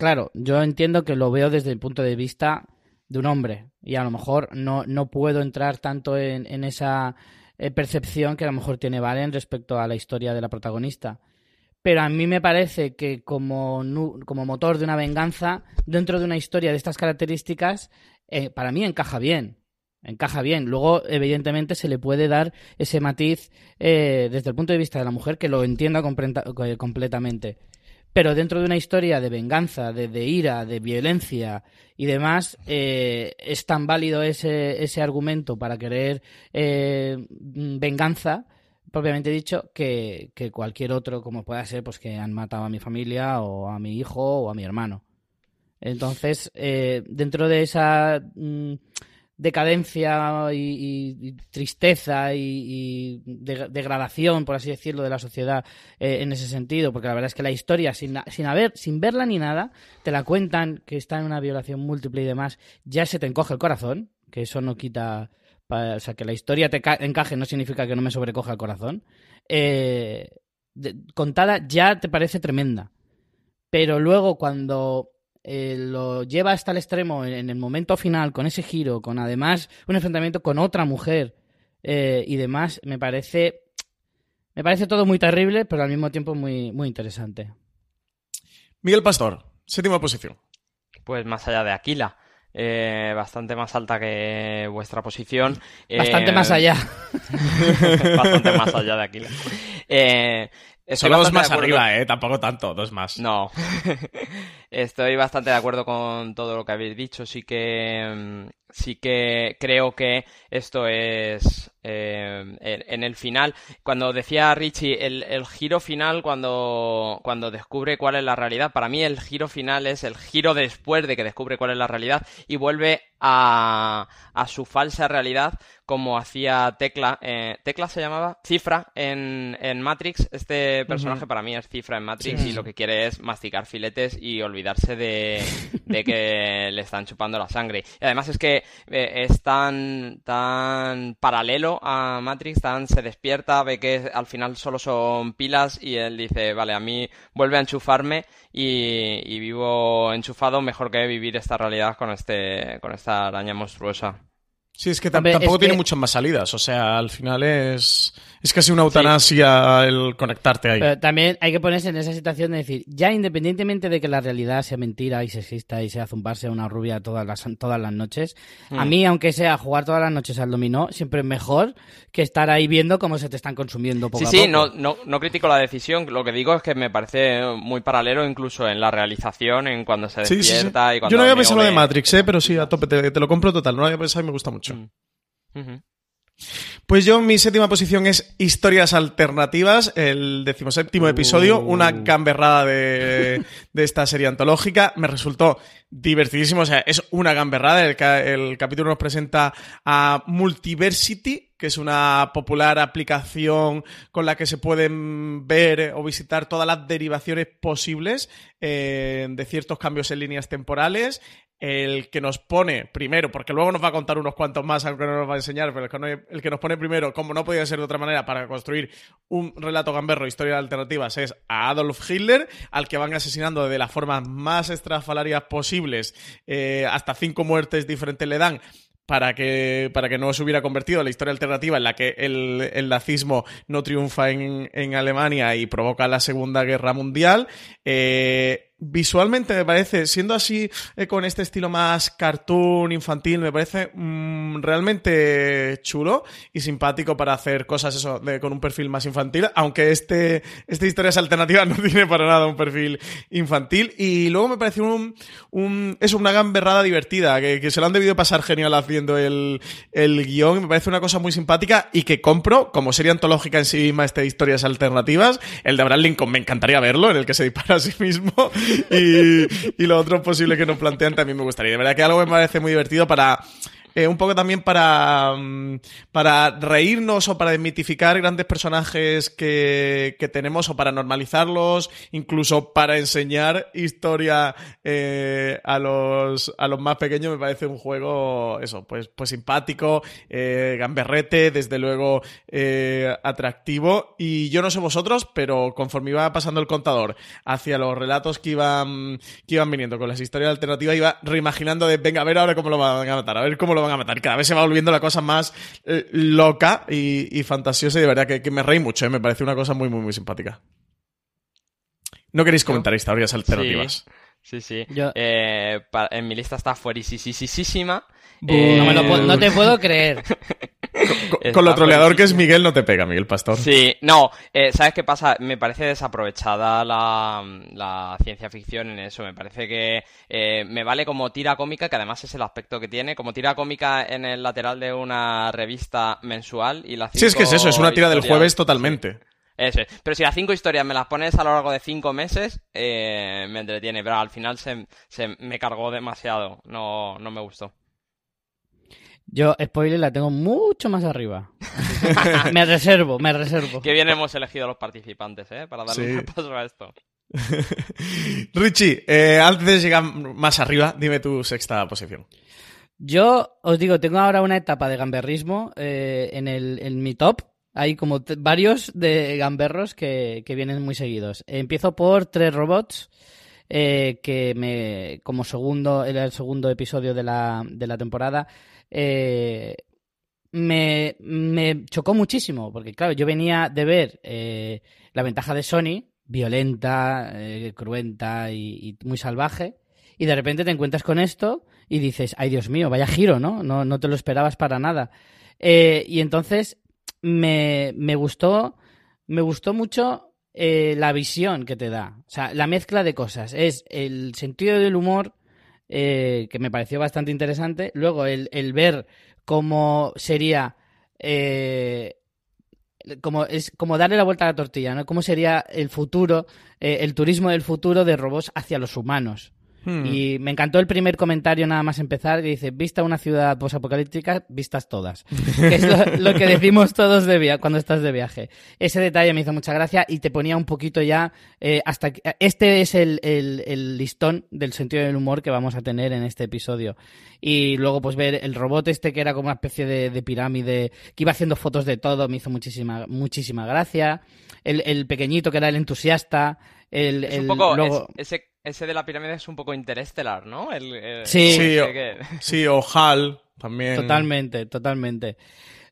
claro, yo entiendo que lo veo desde el punto de vista de un hombre y a lo mejor no, no puedo entrar tanto en, esa eh, percepción que a lo mejor tiene Valen respecto a la historia de la protagonista. Pero a mí me parece que como, como motor de una venganza, dentro de una historia de estas características, eh, para mí encaja bien. Encaja bien. Luego, evidentemente, se le puede dar ese matiz eh, desde el punto de vista de la mujer que lo entienda completamente. Pero dentro de una historia de venganza, de, ira, de violencia y demás, eh, es tan válido ese, ese argumento para querer eh, venganza, propiamente dicho, que, que, cualquier otro, como pueda ser, pues que han matado a mi familia o a mi hijo o a mi hermano. Entonces, eh, dentro de esa... Mm, decadencia y, tristeza y, degradación, por así decirlo, de la sociedad eh, en ese sentido, porque la verdad es que la historia, sin, sin, haber, sin verla ni nada, te la cuentan que está en una violación múltiple y demás, ya se te encoge el corazón, que eso no quita, o sea, que la historia te encaje no significa que no me sobrecoja el corazón, eh, contada ya te parece tremenda. Pero luego cuando eh, lo lleva hasta el extremo en, el momento final, con ese giro, con además un enfrentamiento con otra mujer eh, y demás, me parece. Me parece todo muy terrible, pero al mismo tiempo muy, muy interesante. Miguel Pastor, séptima posición. Pues más allá de Aquila. Eh, bastante más alta que vuestra posición. Bastante más allá. bastante más allá de Aquila. Eh, Solo dos más arriba, ¿eh? Tampoco tanto, dos más. No. Estoy bastante de acuerdo con todo lo que habéis dicho. Sí que, mm, sí que creo que esto es eh, en el final. Cuando decía Richie, el, el, giro final, cuando, cuando descubre cuál es la realidad, para mí el giro final es el giro después de que descubre cuál es la realidad y vuelve a, a su falsa realidad como hacía Tecla. Eh, Tecla se llamaba Cifra en, en Matrix. Este personaje para mí es Cifra en Matrix y lo que quiere es masticar filetes y olvidarse de, de que le están chupando la sangre. Y además es que eh, es tan, tan paralelo a Matrix, tan se despierta, ve que al final solo son pilas y él dice, vale, a mí vuelve a enchufarme y, y vivo enchufado mejor que vivir esta realidad con, este, con esta araña monstruosa. Sí, es que tampoco tiene muchas más salidas. O sea, al final es, es casi una eutanasia el conectarte ahí. Pero también hay que ponerse en esa situación de decir, ya independientemente de que la realidad sea mentira y se exista y sea zumbarse a una rubia todas las, todas las noches, a mm. mí, aunque sea jugar todas las noches al dominó, siempre es mejor que estar ahí viendo cómo se te están consumiendo poco sí, a Sí, no, no, no critico la decisión. Lo que digo es que me parece muy paralelo incluso en la realización, en cuando se despierta y cuando... Yo no había pensado lo de Matrix, ¿eh? pero sí, a tope, te, lo compro total. No había pensado y me gusta mucho. Mm. Pues yo, mi séptima posición es Historias Alternativas, el decimoséptimo episodio, una uh. gamberrada de, esta serie antológica. Me resultó divertidísimo, o sea, es una gamberrada. El, el capítulo nos presenta a Multiversity, que es una popular aplicación con la que se pueden ver o visitar todas las derivaciones posibles eh, de ciertos cambios en líneas temporales el que nos pone primero, porque luego nos va a contar unos cuantos más, aunque no nos va a enseñar, pero el que, nos pone primero, como no podía ser de otra manera, para construir un relato gamberro, historia de alternativas, es a Adolf Hitler, al que van asesinando de las formas más estrafalarias posibles, eh, hasta cinco muertes diferentes le dan, para que, para que no se hubiera convertido en la historia alternativa en la que el, nazismo no triunfa en, en, Alemania y provoca la Segunda Guerra Mundial. Eh, visualmente me parece, siendo así eh, con este estilo más cartoon, infantil, me parece mm, realmente chulo y simpático para hacer cosas eso de, con un perfil más infantil, aunque este, esta historia es alternativa no tiene para nada un perfil infantil. Y luego me parece un, un es una gamberrada divertida, que, se lo han debido pasar genial haciendo el, el guion, me parece una cosa muy simpática y que compro como serie antológica en sí misma este historias alternativas. El de Abraham Lincoln me encantaría verlo, en el que se dispara a sí mismo y, lo otro posible que nos plantean también me gustaría. De verdad que algo me parece muy divertido para eh, un poco también para, mm, para reírnos o para desmitificar grandes personajes que, que tenemos o para normalizarlos, incluso para enseñar historia eh, a, los, a los más pequeños, me parece un juego, eso, pues, pues simpático, eh, gamberrete, desde luego atractivo. Y yo no sé vosotros, pero conforme iba pasando el contador hacia los relatos que iban, que iban viniendo con las historias alternativas, iba reimaginando de, venga, a ver ahora cómo lo van a matar, a ver cómo lo van a matar. Cada vez se va volviendo la cosa más eh, loca y, y, fantasiosa y de verdad que, que me reí mucho, ¿eh? me parece una cosa muy, muy, muy simpática. No queréis comentar historias alternativas. Sí, sí. Yo... Eh, para, en mi lista está fuerisísima. Eh... No te puedo creer. con, con lo troleador que es Miguel no te pega, Miguel Pastor. Sí, no, eh, ¿sabes qué pasa? Me parece desaprovechada la, la ciencia ficción en eso. Me parece que eh, me vale como tira cómica, que además es el aspecto que tiene, como tira cómica en el lateral de una revista mensual y la Sí, es que es eso, es una tira del jueves totalmente. Sí. Eso es. Pero si las cinco historias me las pones a lo largo de cinco meses, eh, me entretiene. Pero al final se, se, me cargó demasiado. No, no me gustó. Yo, spoiler, la tengo mucho más arriba. me reservo, me reservo. Qué bien hemos elegido a los participantes, ¿eh? Para darle sí. un paso a esto. Richie, eh, antes de llegar más arriba, dime tu sexta posición. Yo os digo, tengo ahora una etapa de gamberrismo eh, en, el, en mi top. Hay como varios de gamberros que, que, vienen muy seguidos. Empiezo por tres robots. Eh, que me como segundo era el segundo episodio de la, de la temporada eh, me, chocó muchísimo porque claro yo venía de ver eh, la ventaja de Sony violenta cruenta y, muy salvaje y de repente te encuentras con esto y dices ay Dios mío vaya giro no no, no te lo esperabas para nada y entonces me, me gustó, me gustó mucho eh, la visión que te da. O sea, la mezcla de cosas. Es el sentido del humor, eh, que me pareció bastante interesante. Luego, el, el ver cómo sería. Eh, como es como darle la vuelta a la tortilla, ¿no? ¿Cómo sería el futuro, eh, el turismo del futuro de robots hacia los humanos? Hmm. Y me encantó el primer comentario nada más empezar, que dice, vista una ciudad posapocalíptica, vistas todas. que es lo, lo, que decimos todos de via cuando estás de viaje. Ese detalle me hizo mucha gracia y te ponía un poquito ya, eh, hasta que, este es el, el, el, listón del sentido del humor que vamos a tener en este episodio. Y luego pues ver el robot este que era como una especie de, de pirámide, que iba haciendo fotos de todo, me hizo muchísima, muchísima gracia. El, el pequeñito que era el entusiasta. El, es un poco, luego... es, ese ese de la pirámide es un poco interestelar, ¿no? El, el, sí, sí, o, que... sí, o HAL también. Totalmente, totalmente.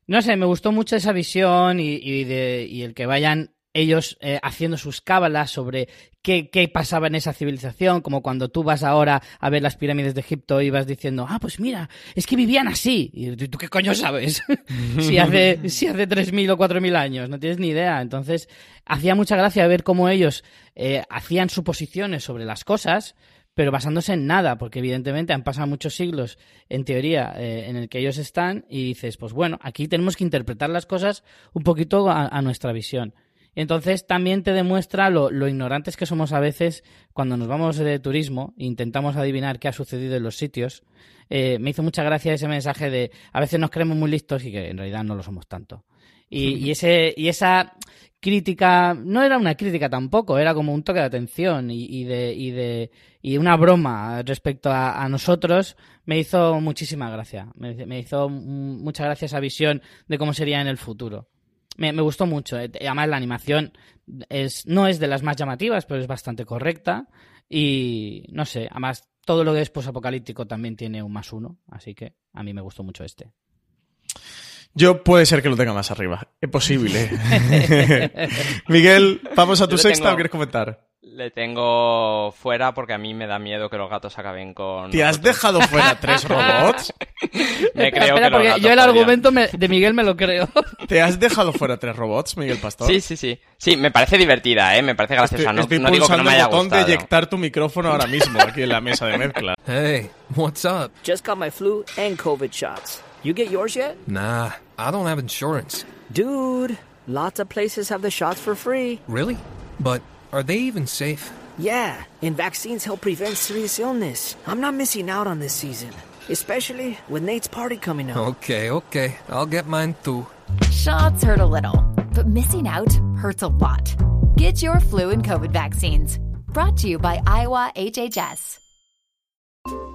No sé, me gustó mucho esa visión y, y, de, y el que vayan ellos eh, haciendo sus cábalas sobre qué, qué, pasaba en esa civilización, como cuando tú vas ahora a ver las pirámides de Egipto y vas diciendo, ah, pues mira, es que vivían así. Y tú, ¿qué coño sabes? si hace, si hace 3.000 o 4.000 años, no tienes ni idea. Entonces, hacía mucha gracia ver cómo ellos eh, hacían suposiciones sobre las cosas, pero basándose en nada, porque evidentemente han pasado muchos siglos, en teoría, eh, en el que ellos están, y dices, pues bueno, aquí tenemos que interpretar las cosas un poquito a, a nuestra visión. Entonces también te demuestra lo, lo, ignorantes que somos a veces cuando nos vamos de turismo e intentamos adivinar qué ha sucedido en los sitios. Eh, me hizo mucha gracia ese mensaje de a veces nos creemos muy listos y que en realidad no lo somos tanto. Y, y, ese, y esa crítica, no era una crítica tampoco, era como un toque de atención y, y de, y de y una broma respecto a, a, nosotros, me hizo muchísima gracia. Me, me hizo mucha gracia esa visión de cómo sería en el futuro me, me gustó mucho. Además, la animación es, no es de las más llamativas, pero es bastante correcta. Y no sé, además, todo lo que es posapocalíptico también tiene un más uno. Así que a mí me gustó mucho este. Yo puede ser que lo tenga más arriba. Es posible. Miguel, ¿vamos a tu sexta tengo... o quieres comentar? Le tengo fuera porque a mí me da miedo que los gatos acaben con. ¿Te has dejado fuera tres robots? me creo Espera, que porque los yo el argumento me, de Miguel me lo creo. ¿Te has dejado fuera tres robots, Miguel Pastor? Sí, sí, sí. Sí, me parece divertida, ¿eh? Me parece graciosa. Estoy, no, estoy no digo que no me haya el botón gustado. de eyectar tu micrófono ahora mismo aquí en la mesa de mezcla. Hey, what's up? Just got my flu and COVID shots. You get yours yet? Nah, I don't have insurance. Dude, lots of places have the shots for free. Really? But are they even safe? Yeah, and vaccines help prevent serious illness. I'm not missing out on this season. especially with Nate's party coming up. Okay, okay. I'll get mine too. Shots hurt a little, but missing out hurts a lot. Get your flu and COVID vaccines. Brought to you by Iowa HHS.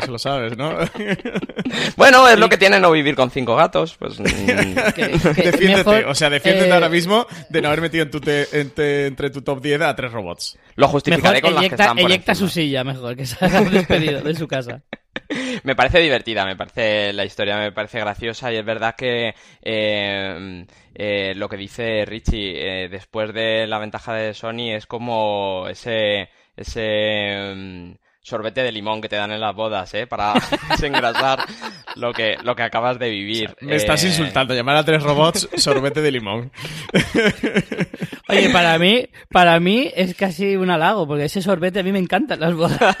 Se lo sabes, ¿no? bueno, es lo que tiene no vivir con cinco gatos. Pues, mm. defiéndete, mejor, o sea, defiéndete eh, ahora mismo de no haber metido en tu te- entre, entre tu top 10 a tres robots. Lo justificaré Mejor con las que están por eyecta su silla, mejor, que se haga despedido de su casa. Me parece divertida, me parece la historia, me parece graciosa y es verdad que eh, eh, lo que dice Richie eh, después de la ventaja de Sony es como ese ese mm, sorbete de limón que te dan en las bodas, ¿eh? Para desengrasar lo que lo que acabas de vivir. Me estás Eh, insultando, llamar a tres robots sorbete de limón. Oye, para mí, para mí es casi un halago, porque ese sorbete a mí me encantan las bodas.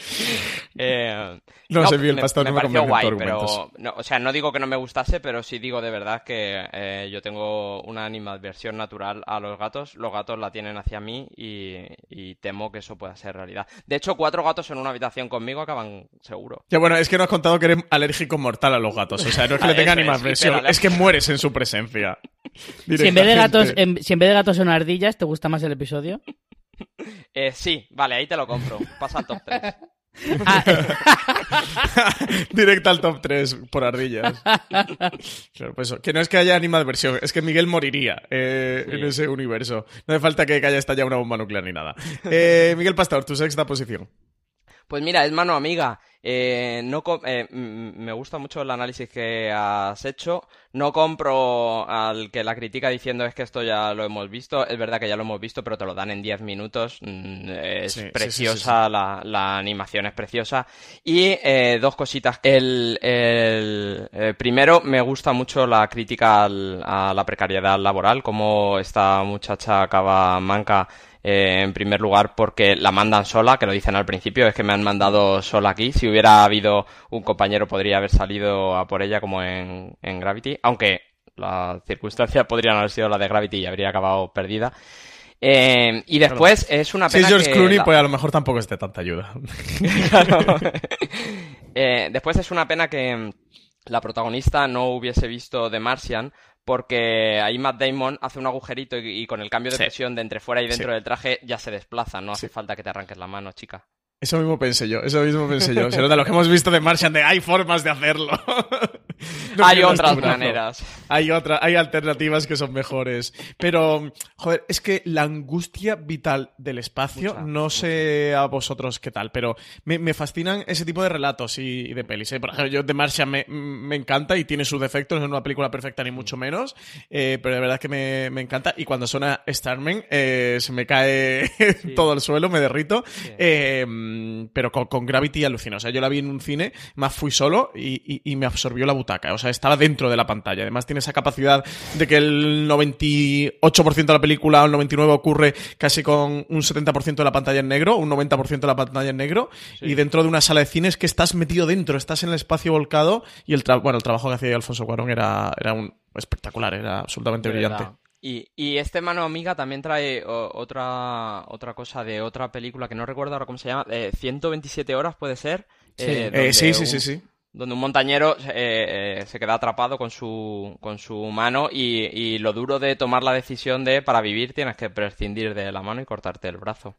Eh, No sé, me- bien, Pastor, me no me pareció guay, pero no, o sea, no digo que no me gustase, pero sí digo de verdad que eh, yo tengo una animadversión natural a los gatos. Los gatos la tienen hacia mí y, y temo que eso pueda ser realidad. De hecho, cuatro gatos en una habitación conmigo acaban seguro. Ya bueno, es que no has contado que eres alérgico mortal a los gatos. O sea, no es que le tenga más es, que mueres en su presencia. Si en vez de gatos, en- si en vez de gatos son ardillas, ¿te gusta más el episodio? Eh, sí, vale, ahí te lo compro. Pasa al top 3. Directa al top 3 por ardillas. Claro, pues eso, que no es que haya animadversión, es que Miguel moriría eh, Sí. en ese universo. No hace falta que haya estallado una bomba nuclear ni nada. Eh, Miguel Pastor, tu sexta posición. Pues mira, es mano amiga. Eh, no eh, me gusta mucho el análisis que has hecho. No compro al que la critica diciendo es que esto ya lo hemos visto. Es verdad que ya lo hemos visto, pero te lo dan en 10 minutos. Mm, Es Sí, sí, sí, preciosa, La, la animación es preciosa. Y eh, dos cositas. El, el, eh, primero, me gusta mucho la crítica al- a la precariedad laboral, como esta muchacha acaba manca eh, en primer lugar porque la mandan sola, que lo dicen al principio, es que me han mandado sola aquí. Si hubiera habido un compañero podría haber salido a por ella como en, en Gravity, aunque las circunstancias podrían haber sido la de Gravity y habría acabado perdida. Eh, y después es una Si pena es George que Clooney, la- pues a lo mejor tampoco es de tanta ayuda. Claro. Eh, después es una pena que la protagonista no hubiese visto The Martian porque ahí Matt Damon hace un agujerito y, y con el cambio de Sí. presión de entre fuera y dentro Sí. del traje ya se desplaza, no hace falta que te arranques la mano, chica. Eso mismo pensé yo, eso mismo pensé yo. Se nota lo que hemos visto de Martian de hay formas de hacerlo. No Hay otras maneras. Hay otra, hay alternativas que son mejores. Pero, joder, es que la angustia vital del espacio, no sé a vosotros qué tal, pero me, me fascinan ese tipo de relatos y, y de pelis. ¿eh? Por ejemplo, yo de Martian me, me encanta y tiene sus defectos, no es una película perfecta ni mucho menos, eh, pero de verdad que me, me encanta. Y cuando suena Starman, eh, se me cae todo el suelo, me derrito. Eh, pero con, con Gravity alucino. O sea, yo la vi en un cine, más fui solo y, y- y me absorbió la butaca. O sea, estaba dentro de la pantalla. Además, tiene esa capacidad de que el 98% de la película o el 99% ocurre casi con un 70% de la pantalla en negro, un 90% de la pantalla en negro. Y dentro de una sala de cine es que estás metido dentro, estás en el espacio volcado. Y el, tra- bueno, el trabajo que hacía Alfonso Cuarón era, era un espectacular, era absolutamente brillante. Y, y este mano amiga también trae otra otra cosa de otra película que no recuerdo ahora cómo se llama, eh, 127 horas puede ser. Sí. eh, Eh, sí, sí, un- sí, sí. Donde un montañero eh, eh, se queda atrapado con su, con su mano y, y lo duro de tomar la decisión de para vivir tienes que prescindir de la mano y cortarte el brazo.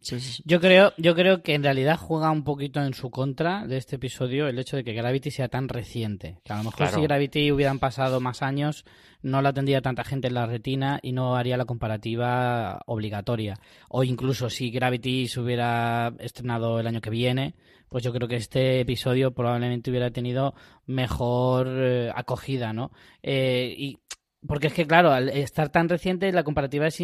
Sí, sí, sí. Yo creo, yo creo que en realidad juega un poquito en su contra de este episodio el hecho de que Gravity sea tan reciente. Que a lo mejor Claro. si Gravity hubieran pasado más años, no la tendría tanta gente en la retina y no haría la comparativa obligatoria. O incluso si Gravity se hubiera estrenado el año que viene, pues yo creo que este episodio probablemente hubiera tenido mejor eh, acogida, ¿no? Eh, y porque es que, claro, al estar tan reciente, la comparativa es,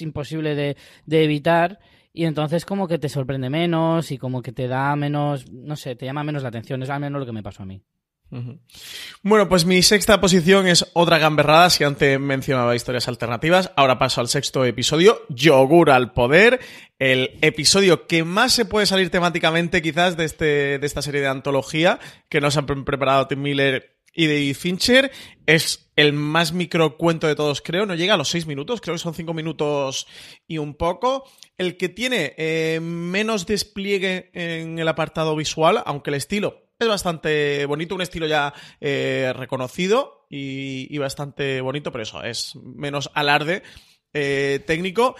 imposible de evitar. y entonces como que te sorprende menos y como que te da menos, no sé, te llama menos la atención. Es al menos lo que me pasó a mí. Bueno, pues mi sexta posición es otra gamberrada. Si antes mencionaba historias alternativas, ahora paso al sexto episodio, Yogur al Poder, el episodio que más se puede salir temáticamente quizás de, este, de esta serie de antología que nos han preparado Tim Miller y David Fincher. Es el más microcuento de todos, creo. No llega a los seis minutos, creo que son cinco minutos y un poco. El que tiene eh, menos despliegue en el apartado visual, aunque el estilo es bastante bonito, un estilo ya eh, reconocido y, bastante bonito, pero eso, es menos alarde eh, técnico.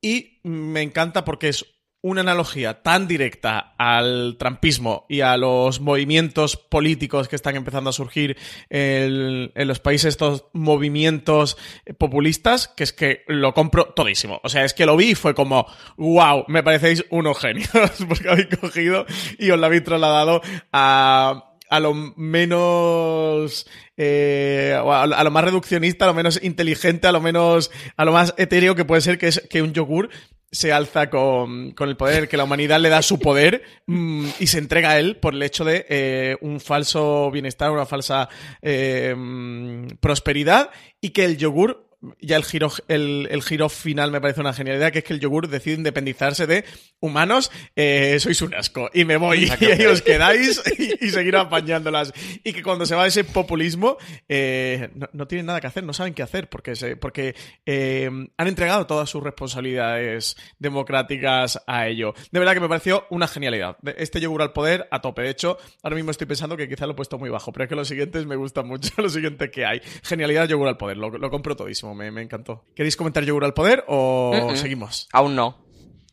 Y me encanta porque es una analogía tan directa al trampismo y a los movimientos políticos que están empezando a surgir en, los países, estos movimientos populistas, que es que lo compro todísimo. O sea, es que lo vi y fue como, wow, me parecéis unos genios, porque habéis cogido y os lo habéis trasladado a a lo menos eh, a, lo más reduccionista, a lo menos inteligente, a lo menos a lo más etéreo que puede ser que es que un yogur se alza con, con el poder, que la humanidad le da su poder mm, y se entrega a él por el hecho de eh, un falso bienestar, una falsa eh, mm, prosperidad y que el yogur ya el giro, el, el, giro final me parece una genialidad, que es que el yogur decide independizarse de humanos, eh, sois un asco, y me voy, y ahí os quedáis y, seguir apañándolas. Y que cuando se va ese populismo, eh, no, no, tienen nada que hacer, no saben qué hacer, porque, se, porque eh, han entregado todas sus responsabilidades democráticas a ello. De verdad que me pareció una genialidad. Este yogur al poder a tope. De hecho, ahora mismo estoy pensando que quizá lo he puesto muy bajo, pero es que los siguientes me gustan mucho, lo siguiente que hay. Genialidad yogur al poder, lo, lo compro todísimo me, encantó. ¿Queréis comentar Yogur al Poder o seguimos? Aún no.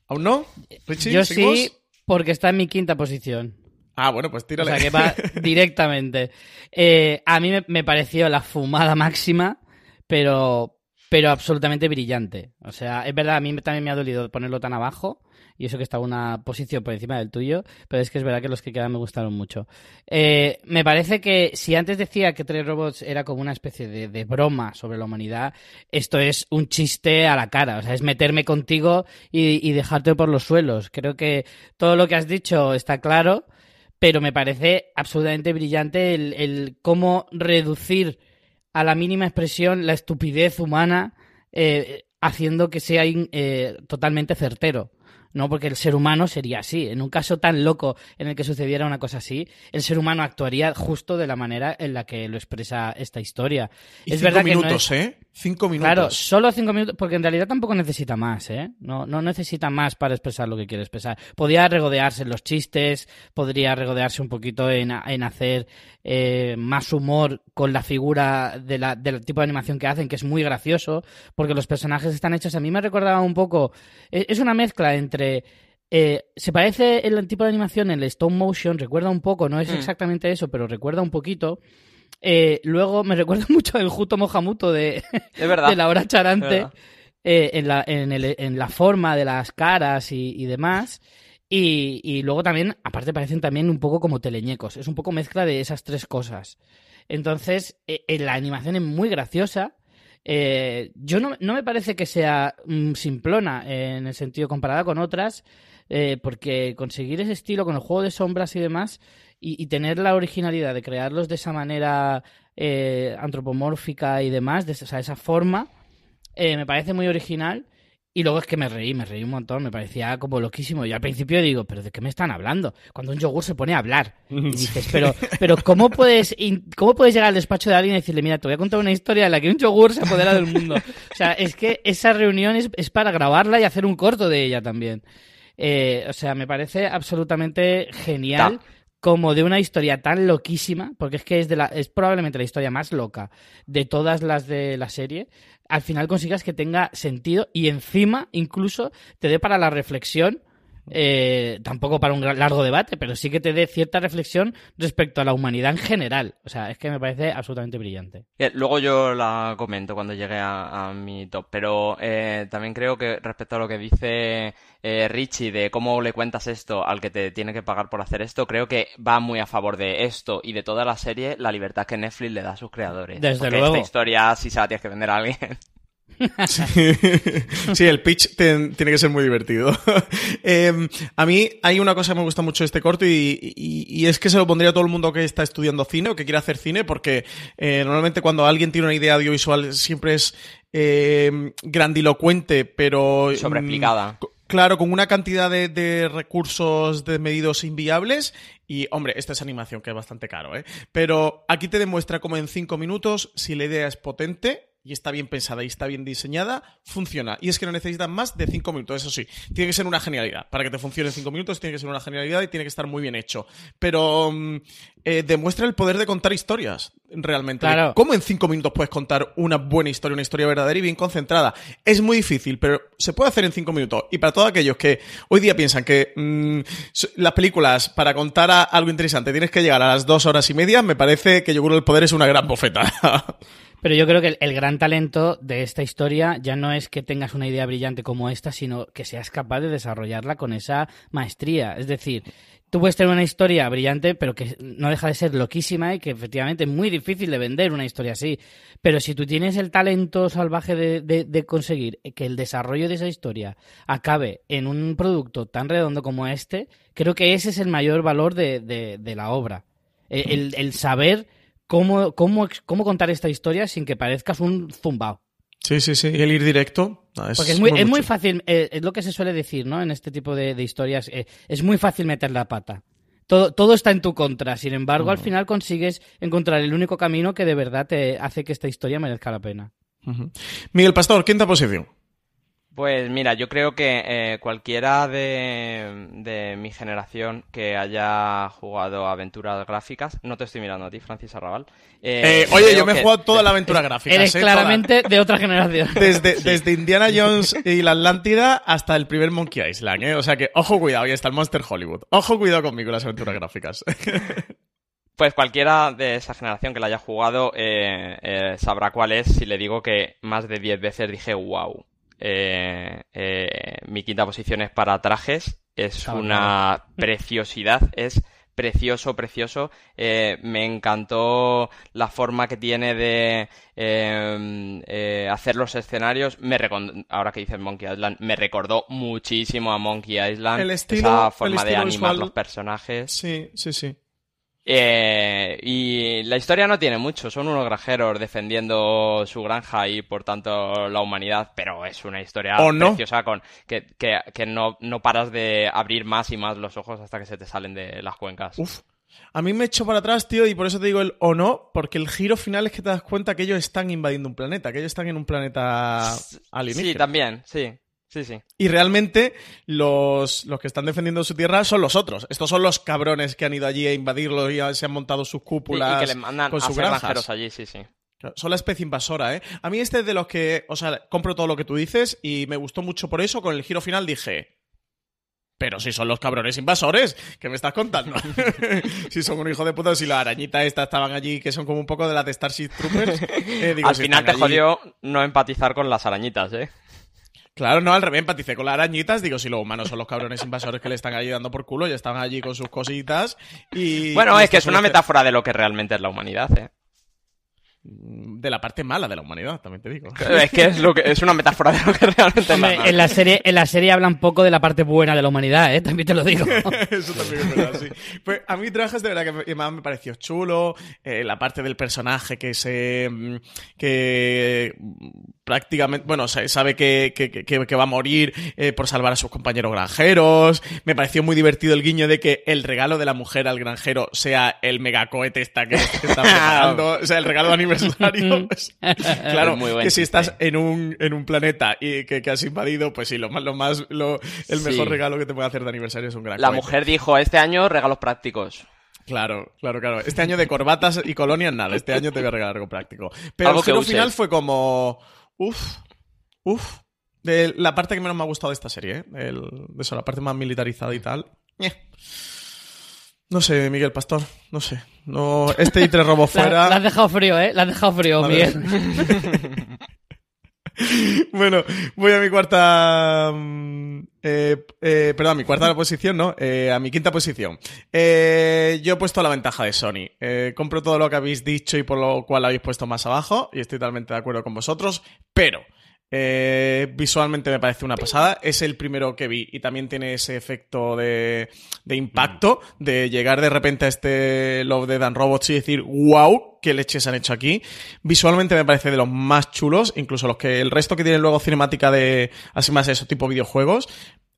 ¿Aún no? Richie, Yo sí, porque está en mi quinta posición. Ah, bueno, pues tírale. O sea, que va directamente. Eh, a mí me, pareció la fumada máxima, pero, pero absolutamente brillante. O sea, es verdad, a mí también me ha dolido ponerlo tan abajo, y eso que está una posición por encima del tuyo, pero es que es verdad que los que quedan me gustaron mucho. Eh, me parece que si antes decía que Tres Robots era como una especie de, broma sobre la humanidad, esto es un chiste a la cara, o sea, es meterme contigo y, dejarte por los suelos. Creo que todo lo que has dicho está claro, pero me parece absolutamente brillante el, cómo reducir a la mínima expresión la estupidez humana eh, haciendo que sea eh, totalmente certero. ¿No? Porque el ser humano sería así. En un caso tan loco en el que sucediera una cosa así, el ser humano actuaría justo de la manera en la que lo expresa esta historia. Y es cinco verdad minutos, que ¿eh? Cinco minutos. Claro, solo cinco minutos, porque en realidad tampoco necesita más, ¿eh? No, no necesita más para expresar lo que quiere expresar. Podría regodearse en los chistes, podría regodearse un poquito en, en hacer eh, más humor con la figura de la, del tipo de animación que hacen, que es muy gracioso, porque los personajes están hechos. A mí me recordaba un poco. Eh, es una mezcla entre. Eh, se parece el tipo de animación, el stop motion, recuerda un poco, no es mm. exactamente eso, pero recuerda un poquito. Eh, luego me recuerda mucho al Juto Mojamuto de, de la hora charante eh, en, la, en, el, en, la forma de las caras y, y demás. Y, y, luego también, aparte, parecen también un poco como teleñecos. Es un poco mezcla de esas tres cosas. Entonces, eh, la animación es muy graciosa. Eh, yo no, no, me parece que sea mm, simplona en el sentido comparada con otras, eh, porque conseguir ese estilo con el juego de sombras y demás y, tener la originalidad de crearlos de esa manera eh, antropomórfica y demás, de esa, esa forma, eh, me parece muy original. Y luego es que me reí, me reí un montón, me parecía como loquísimo. Y al principio digo, ¿pero de qué me están hablando? Cuando un yogur se pone a hablar. Y dices, pero, pero ¿cómo puedes, cómo puedes llegar al despacho de alguien y decirle, mira, te voy a contar una historia en la que un yogur se apodera del mundo? O sea, es que esa reunión es, para grabarla y hacer un corto de ella también. Eh, o sea, me parece absolutamente genial como de una historia tan loquísima, porque es que es, de la, es probablemente la historia más loca de todas las de la serie, al final consigas que tenga sentido y encima incluso te dé para la reflexión eh, tampoco para un largo debate, pero sí que te dé cierta reflexión respecto a la humanidad en general. O sea, es que me parece absolutamente brillante. Luego yo la comento cuando llegue a, mi top, pero eh, también creo que respecto a lo que dice eh, Richie de cómo le cuentas esto al que te tiene que pagar por hacer esto, creo que va muy a favor de esto y de toda la serie la libertad que Netflix le da a sus creadores. Desde luego. Esta historia, si se la tienes que vender a alguien. Sí, sí, el pitch ten- tiene que ser muy divertido. Eh, a mí hay una cosa que me gusta mucho de este corto y, y- y es que se lo pondría a todo el mundo que está estudiando cine o que quiere hacer cine porque eh, normalmente cuando alguien tiene una idea audiovisual siempre es eh, grandilocuente pero... Sobreexplicada. mm, Claro, con una cantidad de, de recursos desmedidos e inviables. Y, hombre, esta es animación, que es bastante caro, ¿eh? Pero aquí te demuestra cómo en cinco minutos, si la idea es potente y está bien pensada y está bien diseñada, funciona. Y es que no necesitas más de cinco minutos, eso sí. Tiene que ser una genialidad. Para que te funcione en cinco minutos, tiene que ser una genialidad y tiene que estar muy bien hecho. Pero mm, eh, demuestra el poder de contar historias, realmente. Claro. ¿Cómo en cinco minutos puedes contar una buena historia, una historia verdadera y bien concentrada? Es muy difícil, pero se puede hacer en cinco minutos. Y para todos aquellos que hoy día piensan que mm, las películas, para contar algo interesante, tienes que llegar a las dos horas y media, me parece que Yogur el Poder es una gran bofeta. Pero yo creo que el, gran talento de esta historia ya no es que tengas una idea brillante como esta, sino que seas capaz de desarrollarla con esa maestría. Es decir, tú puedes tener una historia brillante, pero que no deja de ser loquísima y que efectivamente es muy difícil de vender una historia así. Pero si tú tienes el talento salvaje de, conseguir que el desarrollo de esa historia acabe en un producto tan redondo como este, creo que ese es el mayor valor de, la obra. El, el saber cómo, cómo, cómo contar esta historia sin que parezcas un zumbao. sí, sí, sí. El ir directo. no, Porque es muy, es muy fácil, eh, es lo que se suele decir, ¿no? En este tipo de, de historias, eh, es muy fácil meter la pata. Todo, todo está en tu contra, sin embargo, al final consigues encontrar el único camino que de verdad te hace que esta historia merezca la pena. Miguel Pastor, quinta posición. Pues mira, yo creo que eh, cualquiera de, de mi generación que haya jugado aventuras gráficas, no te estoy mirando a ti, Francis Arrabal. eh, Eh, oye, yo me he jugado toda la aventura gráfica. Eres ¿eh? claramente de otra generación. Desde, desde Indiana Jones y la Atlántida hasta el primer Monkey Island, ¿eh? O sea que, ojo, cuidado, y hasta el Monster Hollywood. Ojo, cuidado conmigo las aventuras gráficas. Pues cualquiera de esa generación que la haya jugado eh, eh, sabrá cuál es si le digo que más de 10 veces dije wow. Eh, eh, mi quinta posición es para trajes. Es una preciosidad. Es precioso, precioso. Eh, me encantó la forma que tiene de eh, eh, hacer los escenarios. Me Ahora que dices Monkey Island, me recordó muchísimo a Monkey Island. El estilo- esa el forma de animar visual- los personajes. Sí, sí, sí. Eh, y la historia no tiene mucho, son unos granjeros defendiendo su granja y por tanto la humanidad, pero es una historia ¿O no? preciosa con que, que, que no, no paras de abrir más y más los ojos hasta que se te salen de las cuencas. Uf. A mí me echo para atrás, tío, y por eso te digo el o no, porque el giro final es que te das cuenta que ellos están invadiendo un planeta, que ellos están en un planeta alienígena. Sí, también, sí, sí, sí. Y realmente los, los que están defendiendo su tierra son los otros. Estos son los cabrones que han ido allí a invadirlo y se han montado sus cúpulas y que le mandan con a sus granjas. allí, sí, sí. Son la especie invasora, ¿eh? A mí este es de los que, o sea, compro todo lo que tú dices y me gustó mucho por eso. Con el giro final dije, pero si son los cabrones invasores, ¿qué me estás contando? si son un hijo de puta, si las arañitas estas estaban allí, que son como un poco de las de Starship Troopers. eh, digo, Al si final te allí- jodió no empatizar con las arañitas, ¿eh? Claro, no, al revés, empaticé con las arañitas. Digo, si los humanos son los cabrones invasores que le están allí dando por culo, ya estaban allí con sus cositas. Y. Bueno, y es que es una metáfora de lo que realmente es la humanidad, ¿eh? De la parte mala de la humanidad, también te digo. Es que es, lo que, es una metáfora de lo que realmente es la en la serie, en la serie hablan poco de la parte buena de la humanidad, ¿eh? También te lo digo. Eso también es verdad, sí. Pues a mí Trajes de verdad que me, más me pareció chulo. eh, la parte del personaje que se. mm, que mm, prácticamente. Bueno, se- sabe que, que, que- que va a morir eh, por salvar a sus compañeros granjeros. Me pareció muy divertido el guiño de que el regalo de la mujer al granjero sea el megacohete esta que, está preparando. o sea, el regalo de aniversario. claro, Muy buen que si estás en un, en un planeta y que, que has invadido, pues sí, lo más, lo más, lo, el Sí. mejor regalo que te puede hacer de aniversario es un gran La cohete. mujer dijo, este año regalos prácticos. Claro, claro, claro. Este año de corbatas y colonias nada. Este año te voy a regalar algo práctico. Pero el final fue como... Uf, uf. De la parte que menos me ha gustado de esta serie, ¿eh? El- de eso, la parte más militarizada y tal. Ñe. No sé, Miguel Pastor, no sé. No, este y tres robos La, fuera. la has dejado frío, ¿eh? La has dejado frío, A ver. Miguel. bueno, voy a mi cuarta. Eh, eh, perdón, a mi cuarta posición, ¿no? Eh, a mi quinta posición. Eh, yo he puesto la ventaja de Sony. Eh, compro todo lo que habéis dicho y por lo cual habéis puesto más abajo, y estoy totalmente de acuerdo con vosotros, pero. Eh, visualmente me parece una pasada. Es el primero que vi y también tiene ese efecto de, de impacto, de llegar de repente a este Love, Dead and Robots y decir, wow, qué leches han hecho aquí. Visualmente me parece de los más chulos, incluso los que el resto que tienen luego cinemática de así más eso tipo videojuegos.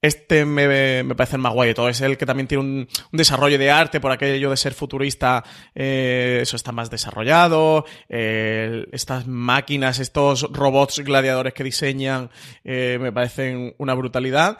Este me, me parece el más guay todo. Es el que también tiene un, un desarrollo de arte por aquello de ser futurista. eh, eso está más desarrollado. eh, estas máquinas, estos robots gladiadores que diseñan, eh, me parecen una brutalidad.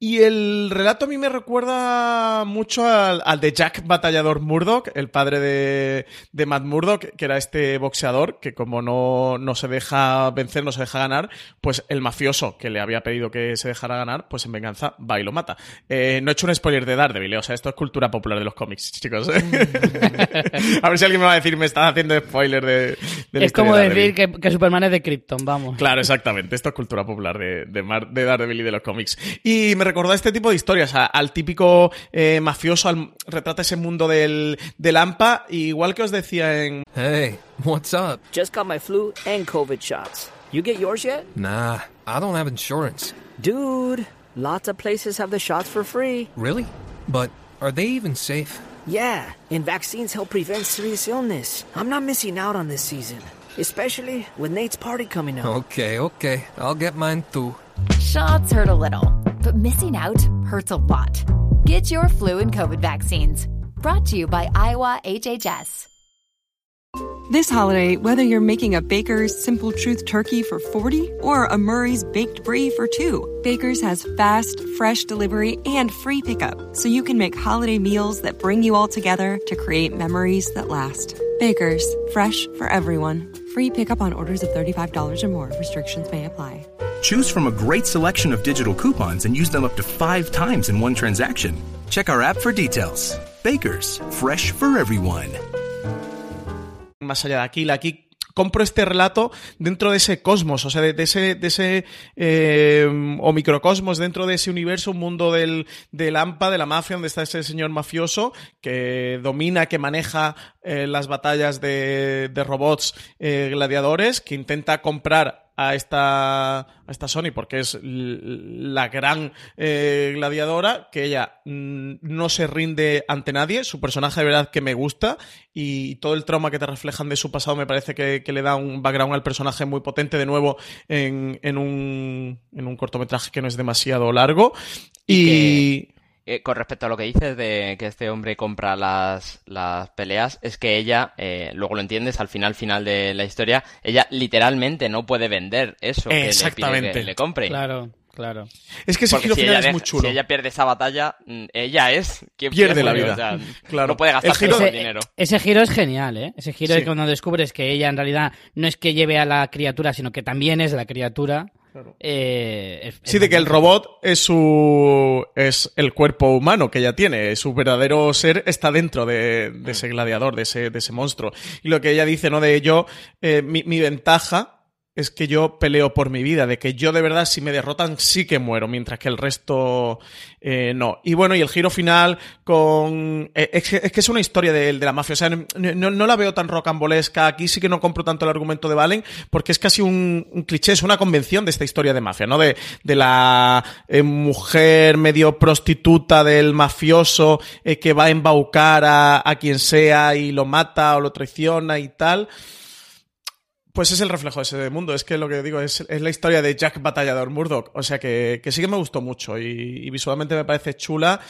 Y el relato a mí me recuerda mucho al, al de Jack Batallador Murdoch, el padre de, de Matt Murdoch, que era este boxeador que como no, no se deja vencer, no se deja ganar, pues el mafioso que le había pedido que se dejara ganar, pues en venganza va y lo mata. Eh, no he hecho un spoiler de Daredevil, ¿eh? o sea, esto es cultura popular de los cómics, chicos. a ver si alguien me va a decir, me estás haciendo spoiler de, de la Es como de decir que, que Superman es de Krypton, vamos. Claro, exactamente. Esto es cultura popular de, de, Mar- de Daredevil y de los cómics. Y me recordó a este tipo de historias, a- al típico eh, mafioso, al, retrata ese mundo del, del AMPA, igual que os decía en... Hey, what's up? Just got my flu and COVID shots. You get yours yet? Nah, I don't have insurance. Dude, lots of places have the shots for free. Really? But are they even safe? Yeah, and vaccines help prevent serious illness. I'm not missing out on this season, especially with Nate's party coming up. Okay, okay. I'll get mine too. Shots hurt a little, but missing out hurts a lot. Get your flu and COVID vaccines. Brought to you by Iowa HHS. This holiday, whether you're making a Baker's Simple Truth turkey for 40 or a Murray's Baked Brie for 2, Baker's has fast, fresh delivery and free pickup, so you can make holiday meals that bring you all together to create memories that last. Baker's, fresh for everyone. Free pickup on orders of $35 or more. Restrictions may apply. Choose from a great selection of digital coupons and use them up to five times in one transaction. Check our app for details. Bakers, fresh for everyone. Más allá de aquí, aquí compro este relato dentro de ese cosmos, o sea, de, de ese, de ese eh, o microcosmos dentro de ese universo, un mundo del, del AMPA, de la mafia, donde está ese señor mafioso que domina, que maneja eh, las batallas de, de robots eh, gladiadores, que intenta comprar a esta, a esta Sony porque es la gran eh, gladiadora, que ella mm, no se rinde ante nadie, su personaje de verdad que me gusta y todo el trauma que te reflejan de su pasado me parece que, que le da un background al personaje muy potente de nuevo en, en, un, en un cortometraje que no es demasiado largo. Y... Eh, con respecto a lo que dices de que este hombre compra las, las peleas, es que ella, eh, luego lo entiendes, al final final de la historia, ella literalmente no puede vender eso que le pide Exactamente. que le compre. Claro, claro. Es que ese Porque giro si final ella es deja- muy chulo. Si ella pierde esa batalla, mm, ella es quien Pierde la o vida. sea, Claro. No puede gastarse El giro- Ese, dinero. ese giro es genial, ¿eh? Ese giro Sí. es cuando descubres que ella en realidad no es que lleve a la criatura, sino que también es la criatura. Eh, es- Sí, es de que el robot es su es el cuerpo humano que ella tiene, su verdadero ser está dentro de, de ese gladiador, de ese, de ese monstruo. Y lo que ella dice, ¿no? De ello, eh, mi, mi ventaja es que yo peleo por mi vida, de que yo de verdad si me derrotan sí que muero, mientras que el resto eh, no. Y bueno, y el giro final con... eh, es, que, es que es una historia de, la mafia, o sea, no, no- la veo tan rocambolesca, aquí sí que no compro tanto el argumento de Valen, porque es casi un, un cliché, es una convención de esta historia de mafia, ¿no? De, de la eh, mujer medio prostituta del mafioso eh, que va a embaucar a, a quien sea y lo mata o lo traiciona y tal. Pues es el reflejo de ese mundo. Es que lo que digo es, es la historia de Jack Batallador Murdoch. O sea que, que sí que me gustó mucho y, y visualmente me parece chula.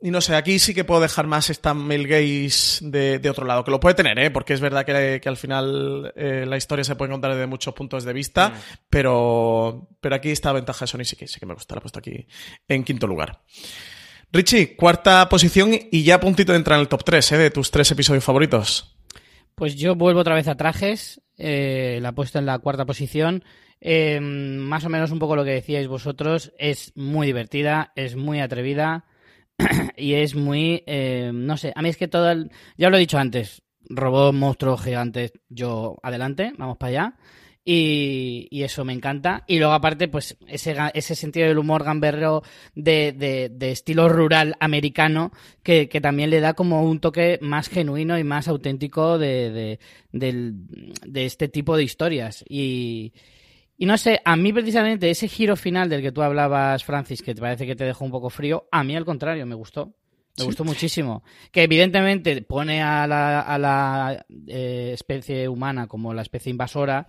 Y no sé, aquí sí que puedo dejar más esta male gaze de, de otro lado, que lo puede tener, ¿eh? porque es verdad que, que al final eh, la historia se puede contar desde muchos puntos de vista, pero, pero aquí esta ventaja de Sony sí que, sí que me gusta, la he puesto aquí en quinto lugar. Richie, cuarta posición y ya a puntito de entrar en el top 3 ¿eh? de tus tres episodios favoritos. Pues yo vuelvo otra vez a trajes, eh, la he puesto en la cuarta posición. Eh, más o menos un poco lo que decíais vosotros, es muy divertida, es muy atrevida y es muy, eh, no sé, a mí es que todo el, ya lo he dicho antes, robot, monstruos gigantes, yo adelante, vamos para allá. Y, y eso me encanta. Y luego, aparte, pues ese, ese sentido del humor gamberro de, de, de estilo rural americano que, que también le da como un toque más genuino y más auténtico de, de este tipo de historias. Y, Y no sé, a mí precisamente ese giro final del que tú hablabas, Francis, que te parece que te dejó un poco frío, a mí al contrario, me gustó. Me gustó muchísimo. Que evidentemente pone a la, a la eh, especie humana como la especie invasora.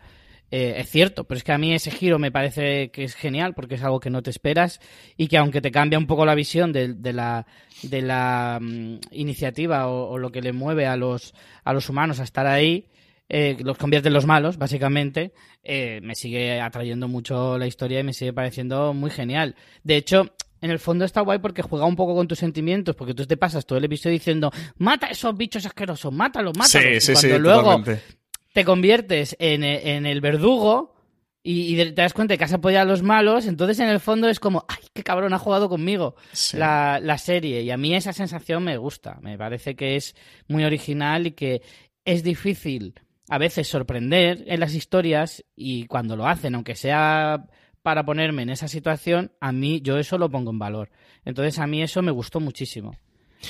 Eh, es cierto, pero es que a mí ese giro me parece que es genial porque es algo que no te esperas y que aunque te cambia un poco la visión de, de la, de la mm, iniciativa o, o lo que le mueve a los, a los humanos a estar ahí, eh, los convierte en los malos, básicamente, eh, me sigue atrayendo mucho la historia y me sigue pareciendo muy genial. De hecho, en el fondo está guay porque juega un poco con tus sentimientos, porque tú te pasas todo el episodio diciendo, mata a esos bichos asquerosos, mátalos, mátalos. Sí, y sí, cuando sí, luego totalmente. Te conviertes en, en el verdugo y, y te das cuenta de que has apoyado a los malos, entonces en el fondo es como, ay, qué cabrón ha jugado conmigo la, la serie. Y a mí esa sensación me gusta, me parece que es muy original y que es difícil a veces sorprender en las historias y cuando lo hacen, aunque sea para ponerme en esa situación, a mí yo eso lo pongo en valor. Entonces a mí eso me gustó muchísimo.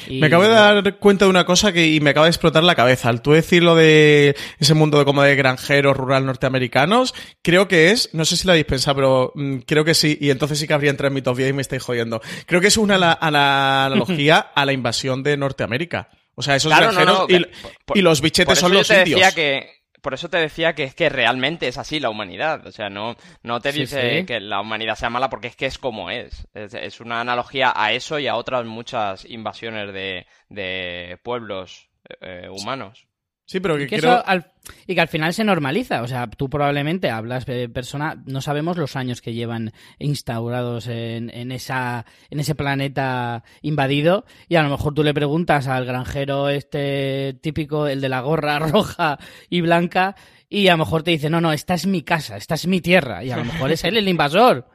Y- Me acabo de dar cuenta de una cosa que y me acaba de explotar la cabeza. Al tú decir lo de ese mundo de como de granjeros rural norteamericanos, creo que es, no sé si lo habéis pensado, pero mm, creo que sí, y entonces sí que habría entrado en mi top 10 y me estáis jodiendo. Creo que es una ala- ala- analogía a la invasión de Norteamérica. O sea, esos Claro, granjeros no, y, que- por- y los por bichetes eso son yo los te indios. decía que por eso te decía que es que realmente es así la humanidad. O sea, no, no te Sí, dice sí. que la humanidad sea mala porque es que es como es. es. es una analogía a eso y a otras muchas invasiones de, de pueblos eh, humanos. Sí, pero Y que que, creo... eso al- y que al final se normaliza. O sea, tú probablemente hablas de persona, no sabemos los años que llevan instaurados en, en, esa, en ese planeta invadido. Y a lo mejor tú le preguntas al granjero este típico, el de la gorra roja y blanca, y a lo mejor te dice, no, no, esta es mi casa, esta es mi tierra. Y a lo mejor es él el invasor.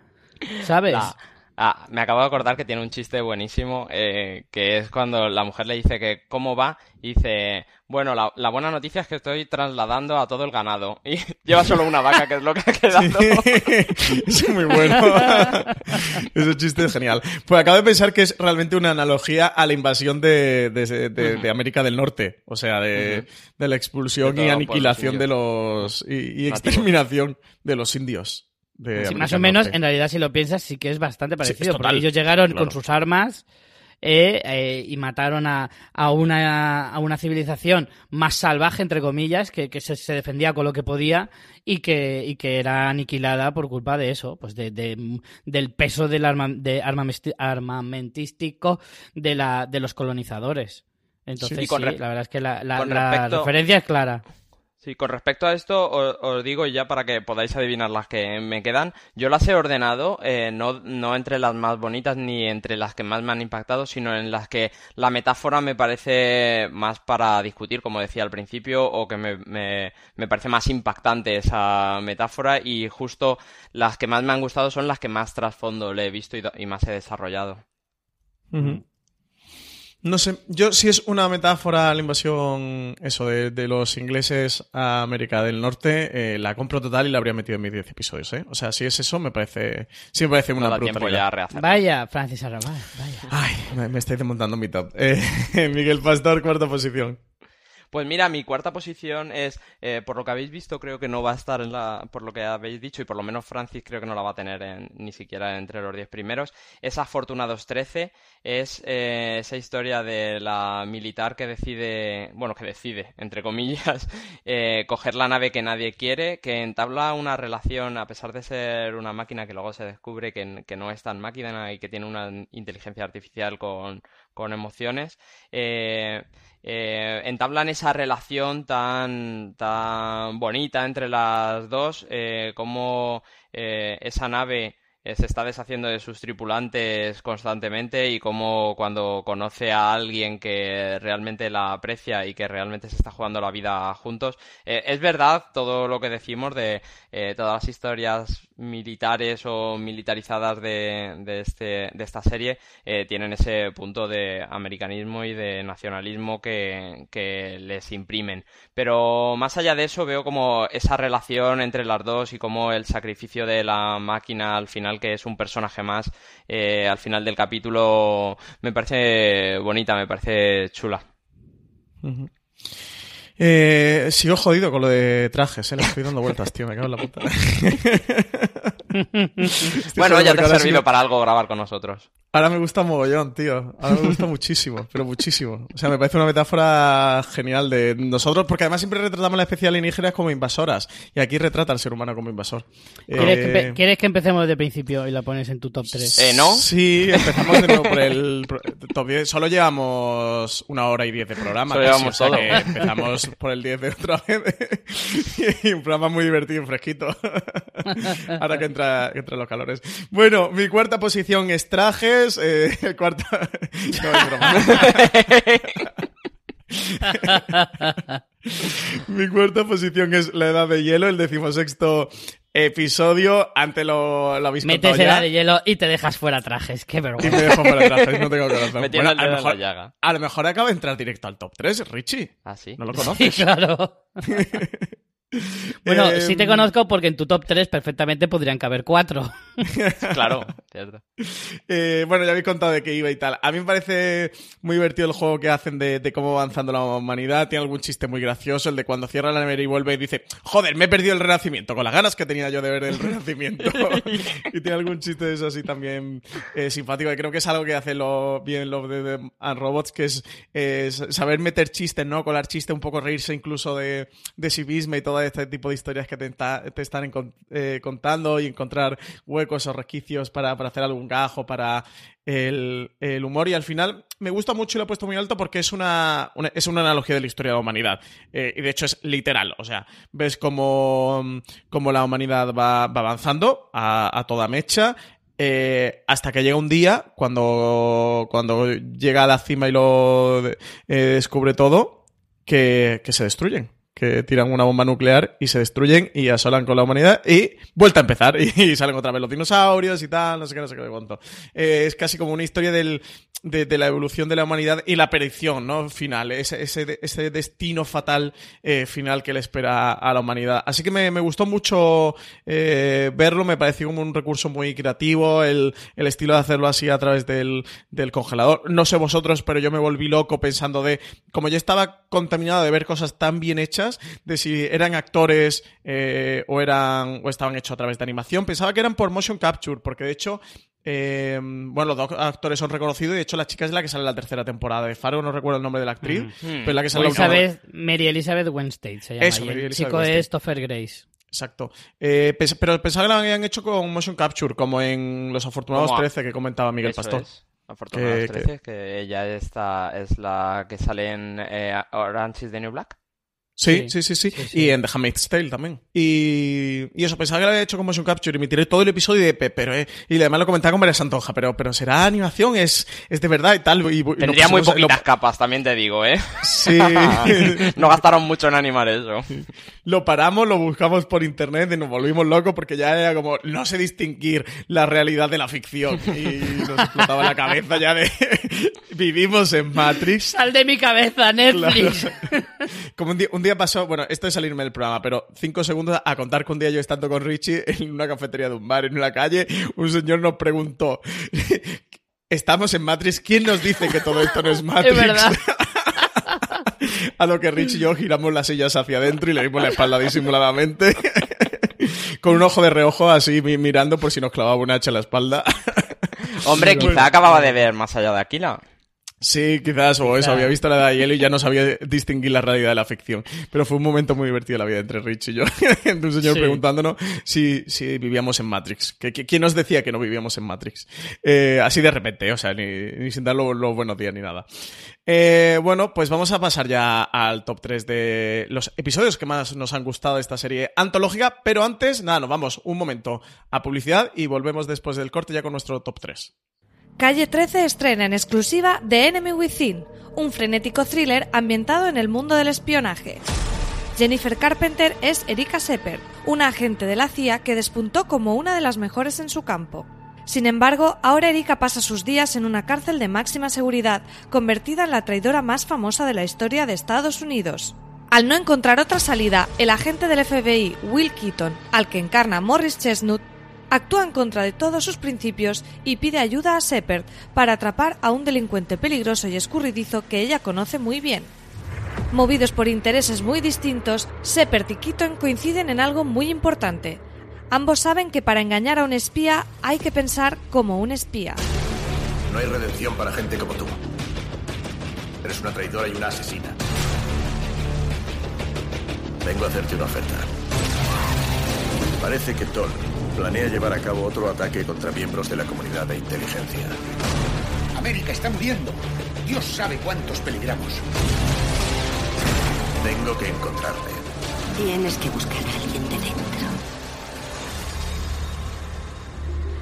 ¿Sabes? La- ah, me acabo de acordar que tiene un chiste buenísimo, eh, que es cuando la mujer le dice que cómo va, y dice, bueno, la, la buena noticia es que estoy trasladando a todo el ganado. Y lleva solo una vaca, que es lo que ha quedado. es muy bueno. Ese chiste es genial. Pues acabo de pensar que es realmente una analogía a la invasión de, de- de- de América del Norte. O sea, de, de la expulsión De y aniquilación de pueblos los. y, exterminación de los indios. De Sí, más o menos, Norte. en realidad, si lo piensas, sí que es bastante es parecido. total, porque ellos llegaron claro. con sus armas eh, eh, y mataron a, a, una, a una civilización más salvaje, entre comillas, que, que se, se defendía con lo que podía y que, y que era aniquilada por culpa de eso, pues de, de- del peso del arma, de armamentístico de, la, de los colonizadores. Entonces, Sí, con sí, re- la verdad es que la, la- con la respecto- referencia es clara. Sí, con respecto a esto, os, digo ya para que podáis adivinar las que me quedan. Yo las he ordenado, eh, no, no entre las más bonitas ni entre las que más me han impactado, sino en las que la metáfora me parece más para discutir, como decía al principio, o que me, me, me parece más impactante esa metáfora y justo las que más me han gustado son las que más trasfondo le he visto y, más he desarrollado. No sé, yo si es una metáfora a la invasión, eso, de, de los ingleses a América del Norte, eh, la compro total y la habría metido en mis 10 episodios, ¿eh? O sea, si es eso, me parece, sí me parece una No brutalidad. Vaya, Francis Arrabal, vaya. Ay, me, me estáis desmontando mi top. Eh, Miguel Pastor, cuarta posición. Pues mira, mi cuarta posición es, eh, por lo que habéis visto, creo que no va a estar en la, por lo que habéis dicho, y por lo menos Francis creo que no la va a tener en- ni siquiera entre los diez primeros. Es Afortunados 13, es eh, esa historia de la militar que decide, bueno, que decide, entre comillas, eh, coger la nave que nadie quiere, que entabla una relación, a pesar de ser una máquina que luego se descubre que, que no es tan máquina y que tiene una inteligencia artificial con, con emociones. eh, eh, entablan esa relación tan, tan bonita entre las dos, eh, como esa nave se está deshaciendo de sus tripulantes constantemente y como cuando conoce a alguien que realmente la aprecia y que realmente se está jugando la vida juntos. Eh, es verdad todo lo que decimos de eh, todas las historias militares o militarizadas de, de, este, de esta serie eh, tienen ese punto de americanismo y de nacionalismo que, que les imprimen. Pero más allá de eso veo como esa relación entre las dos y como el sacrificio de la máquina al final, que es un personaje más, eh, al final del capítulo me parece bonita, me parece chula. Eh, sigo jodido con lo de trajes, eh, le estoy dando vueltas, tío, me cago en la puta. bueno, ya te ha servido sí- para algo grabar con nosotros. Ahora me gusta mogollón, tío. Ahora me gusta muchísimo, pero muchísimo. O sea, me parece una metáfora genial de nosotros, porque además siempre retratamos las especies alienígenas como invasoras. Y aquí retrata al ser humano como invasor. ¿Quieres, que, Eh, empe- quieres que empecemos desde el principio y la pones en tu top 3? Eh, ¿no? Sí, empezamos de nuevo por el top 10. Solo llevamos una hora y diez de programa. Solo llevamos o sea todo. que empezamos por el 10 de otra vez. y un programa muy divertido y fresquito. Ahora que, entra, que entran los calores. Bueno, mi cuarta posición es trajes. Eh, cuarta... No, es broma. Mi cuarta posición es La Edad de Hielo, el decimosexto episodio. Antes lo, lo habéis Metes ya. de hielo y te dejas fuera trajes. Qué Y me vergüenza. dejo para atrás, no tengo corazón. Bueno, el a, lo mejor, llaga. a lo mejor acaba de entrar directo al top 3, Richie. Ah, sí. ¿No lo Sí, conoces? claro. Bueno, Eh, sí te conozco porque en tu top 3 perfectamente podrían caber 4. Claro, cierto. Eh, bueno, ya habéis contado de qué iba y tal. A mí me parece muy divertido el juego que hacen de, de cómo va avanzando la humanidad. Tiene algún chiste muy gracioso, el de cuando cierra la nevera y vuelve y dice, joder, me he perdido el renacimiento, con las ganas que tenía yo de ver el renacimiento. y tiene algún chiste de eso así también eh, simpático. Y creo que es algo que hace lo, bien los de, de and Robots, que es saber meter chistes, ¿no? Colar chistes, un poco reírse incluso de, de sí misma y todo este tipo de historias que te, están eh, contando y encontrar huecos o resquicios para, para hacer algún gajo, para el, el humor. Y al final me gusta mucho y lo he puesto muy alto porque es una, una- es una analogía de la historia de la humanidad. Eh, y de hecho es literal. O sea, ves cómo, cómo la humanidad va, va avanzando a, toda mecha. eh, hasta que llega un día, cuando, cuando llega a la cima y lo descubre todo, que, que se destruyen. Que tiran una bomba nuclear y se destruyen y asolan con la humanidad y vuelta a empezar. Y, salen otra vez los dinosaurios y tal, no sé qué, no sé qué de cuánto. Eh, es casi como una historia del, de, la evolución de la humanidad y la perdición, ¿no? Final, ese, ese, ese destino fatal eh, final que le espera a la humanidad. Así que me, me gustó mucho eh, verlo, me pareció como un recurso muy creativo, el, el estilo de hacerlo así a través del, del congelador. No sé vosotros, pero yo me volví loco pensando de, como yo estaba contaminado de ver cosas tan bien hechas, de si eran actores eh, o eran o estaban hechos a través de animación, pensaba que eran por motion capture, porque de hecho eh, bueno, los dos actores son reconocidos y de hecho la chica es la que sale en la tercera temporada de Faro, no recuerdo el nombre de la actriz, pero es la que sale la Elizabeth, Mary Elizabeth Winstead se llama. Eso, y Mary el Elizabeth chico Winstead. es Topher Grace. Exacto. Eh, pens- pero pensaba que lo habían hecho con motion capture, como en Los Afortunados Como a- 13 que comentaba Miguel Eso Pastor. es. Afortunados Que- 13, que... ella está, es la que sale en eh, Orange is the New Black. Sí, sí, sí, sí, Y en The Handmaid's Tale también. Y, y eso, pensaba que lo había hecho con motion capture y me tiré todo el episodio de, pe- pero, eh, y además lo comentaba con María Santonja, pero, pero será animación, es, es de verdad y tal. Y, y lo Tendría muy lo- poquitas capas, también te digo, ¿eh? Sí. no gastaron mucho en animar eso. Lo paramos, lo buscamos por internet y nos volvimos locos porque ya era como, no sé distinguir la realidad de la ficción. Y nos explotaba la cabeza ya de, vivimos en Matrix. Sal de mi cabeza, Netflix. Como un día, un día pasó, bueno, esto es salirme del programa, pero cinco segundos a contar que un día yo estando con Richie en una cafetería de un bar en una calle, un señor nos preguntó, estamos en Matrix, ¿quién nos dice que todo esto no es Matrix? Es verdad. A lo que Rich y yo giramos las sillas hacia adentro y le dimos la espalda disimuladamente. Con un ojo de reojo así mi- mirando por si nos clavaba un hacha en la espalda. Hombre, quizá acababa de ver más allá de Aquila. Sí, quizás, o eso, había visto la de hielo y ya no sabía distinguir la realidad de la ficción. Pero fue un momento muy divertido la vida entre Rich y yo. Entre un señor Sí. preguntándonos si, si vivíamos en Matrix. ¿Que, que- ¿Quién nos decía que no vivíamos en Matrix? Eh, así de repente, o sea, ni, ni sin dar los los buenos días ni nada. Eh, bueno, pues vamos a pasar ya al top 3 de los episodios que más nos han gustado de esta serie antológica. Pero antes, nada, nos vamos un momento a publicidad y volvemos después del corte ya con nuestro top 3. Calle 13 estrena en exclusiva The Enemy Within, un frenético thriller ambientado en el mundo del espionaje. Jennifer Carpenter es Erika Sepper, una agente de la CIA que despuntó como una de las mejores en su campo. Sin embargo, ahora Erika pasa sus días en una cárcel de máxima seguridad, convertida en la traidora más famosa de la historia de Estados Unidos. Al no encontrar otra salida, el agente del FBI, Will Keaton, al que encarna Morris Chestnut, actúa en contra de todos sus principios y pide ayuda a Shepard para atrapar a un delincuente peligroso y escurridizo que ella conoce muy bien. Movidos por intereses muy distintos, Shepard y Keaton coinciden en algo muy importante. Ambos saben que para engañar a un espía hay que pensar como un espía. No hay redención para gente como tú. Eres una traidora y una asesina. Vengo a hacerte una oferta. Parece que Toll planea llevar a cabo otro ataque contra miembros de la comunidad de inteligencia. América está muriendo. Dios sabe cuántos peligramos. Tengo que encontrarte. Tienes que buscar a alguien de dentro.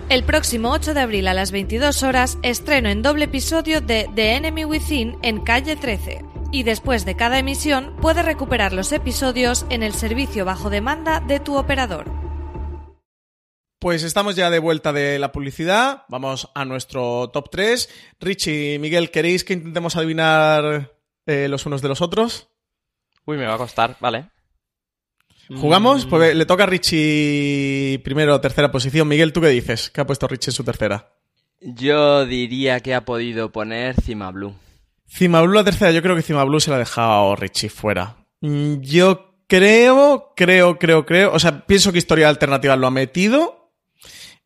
El próximo 8 de abril a las 22 horas estreno en doble episodio de The Enemy Within en calle 13. Y después de cada emisión puedes recuperar los episodios en el servicio bajo demanda de tu operador. Pues estamos ya de vuelta de la publicidad. Vamos a nuestro top 3. Richie y Miguel, ¿queréis que intentemos adivinar eh, los unos de los otros? Uy, me va a costar, vale. ¿Jugamos? Pues le toca a Richie primero, tercera posición. Miguel, ¿tú qué dices? ¿Qué ha puesto Richie en su tercera? Yo diría que ha podido poner Cima Blue. Cima Blue la tercera, yo creo que Cima Blue se la ha dejado Richie fuera. Mm, Yo creo, creo, creo, creo. O sea, pienso que Historia Alternativa lo ha metido.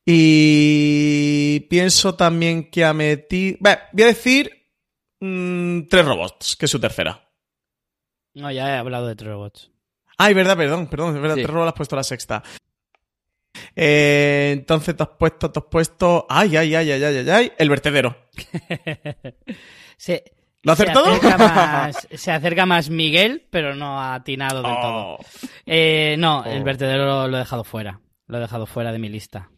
Y pienso también que ha metido. Bueno, voy a decir mm, Tres Robots, que es su tercera. No, ya he hablado de tres robots. Ay, verdad, perdón, perdón, es verdad, Sí. Tres Robots has puesto la sexta. Eh, entonces te has puesto, te has puesto. Ay, ay, ay, ay, ay, ay, ay. El vertedero. ¿Lo ha se acertado? acerca más- se acerca más Miguel, pero no ha atinado del Oh. todo. Eh, no, Oh. el vertedero lo, lo he dejado fuera. Lo he dejado fuera de mi lista.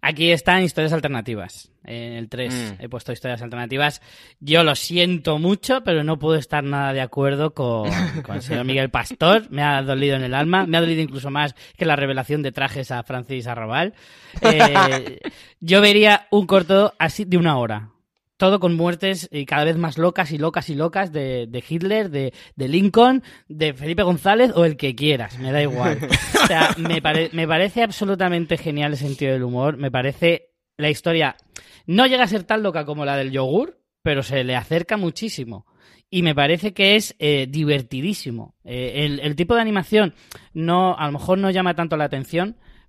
Aquí están historias alternativas. En el 3 Mm. he puesto historias alternativas. Yo lo siento mucho, pero no puedo estar nada de acuerdo con, con el señor Miguel Pastor. Me ha dolido en el alma. Me ha dolido incluso más que la revelación de trajes a Francis Arrabal. Eh, yo vería un corto así de una hora. Todo con muertes y cada vez más locas y locas y locas de, de Hitler, de, de Lincoln, de Felipe González o el que quieras, me da igual. O sea, me, pare- me parece absolutamente genial el sentido del humor. Me parece la historia. No llega a ser tan loca como la del yogur, pero se le acerca muchísimo. Y me parece que es eh, divertidísimo. Eh, el, el tipo de animación no, a lo mejor no llama tanto la atención,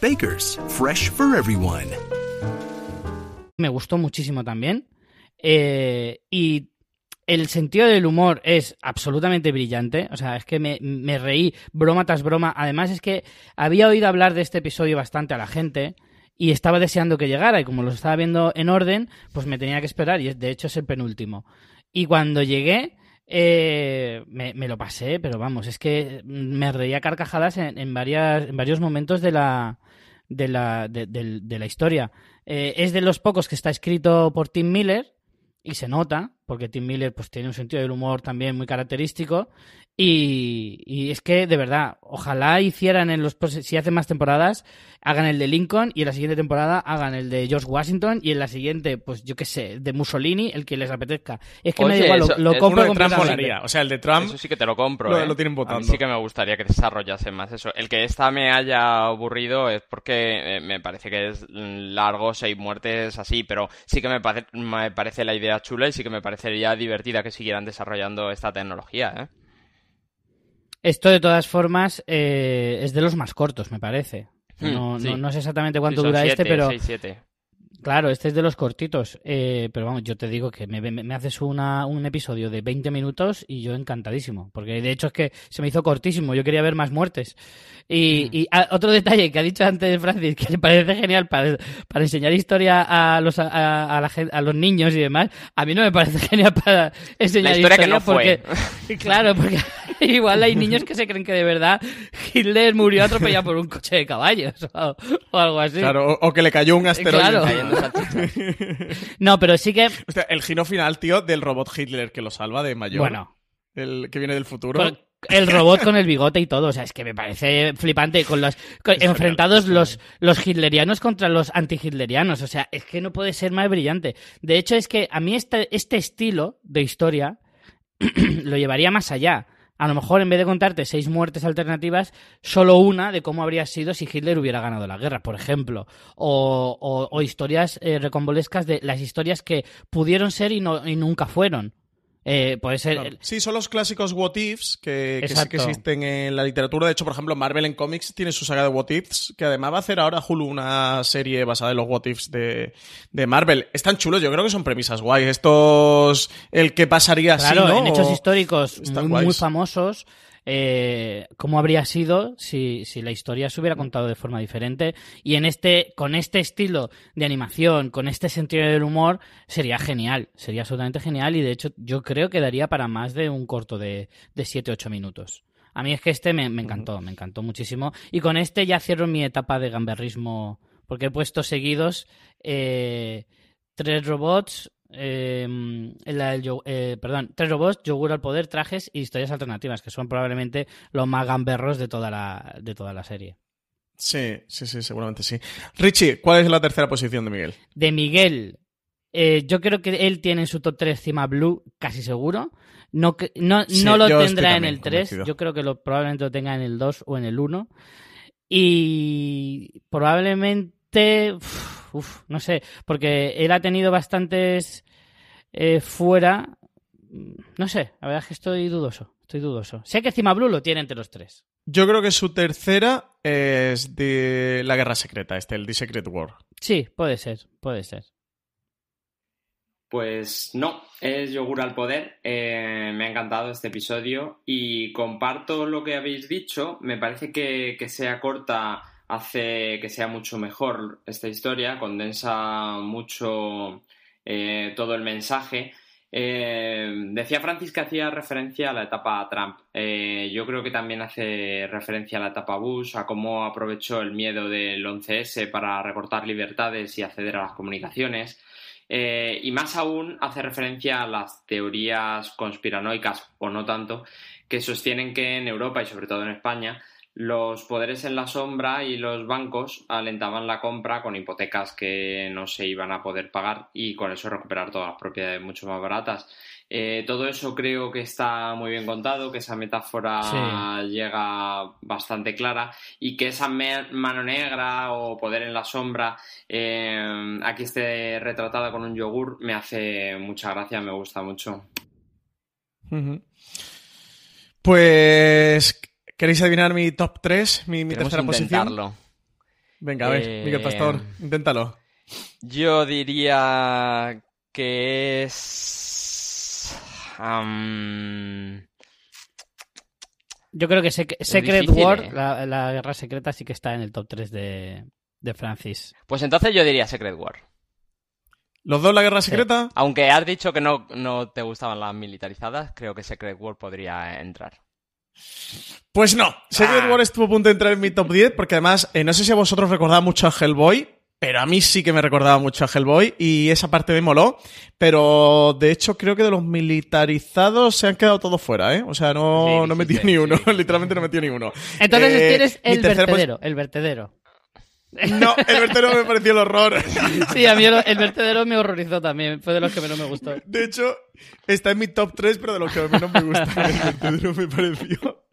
Bakers, fresh for everyone. me gustó muchísimo también. Eh, y el sentido del humor es absolutamente brillante. O sea, es que me, reí broma tras broma. Además, es que había oído hablar de este episodio bastante a la gente y estaba deseando que llegara. Y como lo estaba viendo en orden, pues me tenía que esperar. Y de hecho es el penúltimo. Y cuando llegué, eh, me, lo pasé, pero vamos, es que me reía carcajadas en varios momentos de la, de la, de, del- de la historia. Eh, es de los pocos que está escrito por Tim Miller y se nota, porque Tim Miller pues tiene un sentido del humor también muy característico y, y es que de verdad, ojalá hicieran en los si hacen más temporadas, hagan el de Lincoln y en la siguiente temporada hagan el de George Washington y en la siguiente, pues yo qué sé, de Mussolini, el que les apetezca. Es que me da igual, lo, lo compro Uno de Trump completamente. molaría. O sea, el de Trump. Eso sí que te lo compro, lo- ¿eh? lo tienen A mí votando. sí que me gustaría que desarrollase más eso. El que esta me haya aburrido es porque eh, me parece que es largo, seis muertes así, pero sí que me, pare- me parece la idea chula y sí que me parecería divertida que siguieran desarrollando esta tecnología, ¿eh? Esto de todas formas eh, es de los más cortos, me parece. Hmm, No, sí. no, no sé exactamente cuánto Sí, dura este, pero seis. Claro, este es de los cortitos. Eh, pero vamos, yo te digo que me, me- me haces una, un episodio de 20 minutos y yo encantadísimo. Porque de hecho es que se me hizo cortísimo, yo quería ver más muertes. Y, y, ah, otro detalle que ha dicho antes Francis, que le parece genial para, para enseñar historia a los, a, a la a los niños y demás, a mí no me parece genial para enseñar La historia que no fue. porque, claro, porque igual hay niños que se creen que de verdad Hitler murió atropellado por un coche de caballos o, o algo así. Claro, o, o que le cayó un asteroide. Claro. No, pero sí que el giro final, tío, del robot Hitler que lo salva de mayor. Bueno. El que viene del futuro. Con- el robot con el bigote y todo. O sea, es que me parece flipante con los con- enfrentados los, los hitlerianos contra los anti-hitlerianos. O sea, es que no puede ser más brillante. De hecho, es que a mí este, este estilo de historia lo llevaría más allá. A lo mejor en vez de contarte seis muertes alternativas, solo una de cómo habría sido si Hitler hubiera ganado la guerra, por ejemplo. O, o- o historias eh, recombolescas de las historias que pudieron ser y, no, y nunca fueron. Eh, puede ser. Claro. Sí, son los clásicos what ifs que, que sí Exacto. que existen en la literatura. De hecho, por ejemplo, Marvel en cómics tiene su saga de what ifs, que además va a hacer ahora Hulu una serie basada en los what ifs de, de Marvel. Están chulos, yo creo que son premisas guay. Estos, el que pasaría Claro, así, ¿no? en hechos históricos están muy, muy guays. famosos, eh, cómo habría sido si, si la historia se hubiera contado de forma diferente. Y en este, con este estilo de animación, con este sentido del humor, sería genial. Sería absolutamente genial. Y de hecho, yo creo que daría para más de un corto de, de 7-8 minutos. A mí es que este me, me encantó, me encantó muchísimo. Y con este ya cierro mi etapa de gamberrismo, porque he puesto seguidos eh, tres robots, eh, la del eh, perdón, tres robots, yogur al poder, trajes y historias alternativas, que son probablemente los más gamberros de toda la, de toda la serie. Sí, sí, sí, seguramente sí. Richie, ¿cuál es la tercera posición de Miguel? De Miguel, eh, yo creo que él tiene en su top 3 Cima Blue, casi seguro. No, no, Sí, no lo tendrá en el 3, convencido. yo creo que lo, probablemente lo tenga en el 2 o en el 1. Y probablemente, uf, no sé, porque él ha tenido bastantes eh, fuera. No sé, la verdad es que estoy dudoso, estoy dudoso. Sé que Cima Blue lo tiene entre los tres. Yo creo que su tercera es de la Guerra Secreta, este, el The Secret War. Sí, puede ser, puede ser. Pues no, es Yogur al Poder. Eh, me ha encantado este episodio y comparto lo que habéis dicho. Me parece que, que sea corta hace que sea mucho mejor esta historia, condensa mucho eh, todo el mensaje. Eh, decía Francis que hacía referencia a la etapa Trump. Eh, yo creo que también hace referencia a la etapa Bush, a cómo aprovechó el miedo del 11S para recortar libertades y acceder a las comunicaciones. Y más aún hace referencia a las teorías conspiranoicas, o no tanto, que sostienen que en Europa y sobre todo en España los poderes en la sombra y los bancos alentaban la compra con hipotecas que no se iban a poder pagar y con eso recuperar todas las propiedades mucho más baratas. Eh, todo eso creo que está muy bien contado, que esa metáfora Sí. llega bastante clara y que esa mano negra o poder en la sombra eh, aquí esté retratada con un yogur me hace mucha gracia, me gusta mucho. Pues, ¿queréis adivinar mi top 3? Mi, mi tercera posición. intentarlo. Venga, a ver, Eh, Miguel Pastor, inténtalo. Yo diría que es... Yo creo que Sec- Secret difícil, War, ¿eh? la, la guerra secreta, sí que está en el top 3 de, de Francis. Pues entonces yo diría Secret War. ¿Los dos la guerra secreta? Aunque has dicho que no, no te gustaban las militarizadas, creo que Secret War podría entrar. Pues no, Secret Ah. War estuvo a punto de entrar en mi top 10 porque además, eh, no sé si a vosotros recordaba mucho a Hellboy, pero a mí sí que me recordaba mucho a Hellboy y esa parte me moló, pero de hecho creo que de los militarizados se han quedado todos fuera, ¿eh? O sea, no, no metió ni uno, literalmente no metió ni uno. Entonces Eh, tienes el vertedero, el vertedero. No, el vertedero me pareció el horror. Sí, a mí el, el vertedero me horrorizó también, fue de los que menos me gustó. De hecho, está en mi top 3, pero de los que menos me gusta. El vertedero me pareció.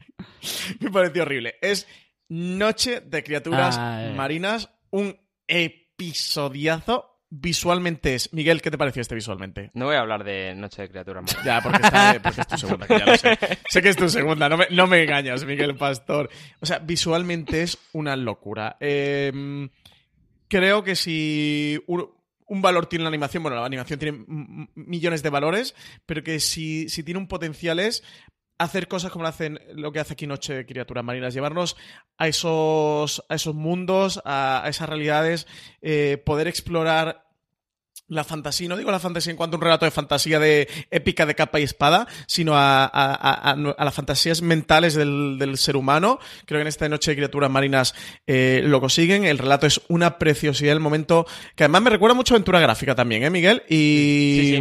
Me pareció horrible. Es Noche de Criaturas Ah, eh. Marinas, un episodiazo. Visualmente es. Miguel, ¿qué te pareció este visualmente? No voy a hablar de Noche de Criaturas Muertas. Ya, porque, está, porque es tu segunda, que ya lo sé. Sé que es tu segunda, no me, no me engañas, Miguel Pastor. O sea, visualmente es una locura. Eh, creo que si un, un valor tiene la animación, bueno, la animación tiene millones de valores, pero que si, si tiene un potencial es hacer cosas como lo, hacen, lo que hace aquí Noche Criaturas Marinas, llevarnos a esos, a esos mundos, a, a esas realidades, eh, poder explorar la fantasía, no digo la fantasía en cuanto a un relato de fantasía de épica de capa y espada, sino a, a- a- las fantasías mentales del, del ser humano. Creo que en esta noche de criaturas marinas eh, lo consiguen. El relato es una preciosidad, el momento que además me recuerda mucho a aventura gráfica también, ¿eh, Miguel? Y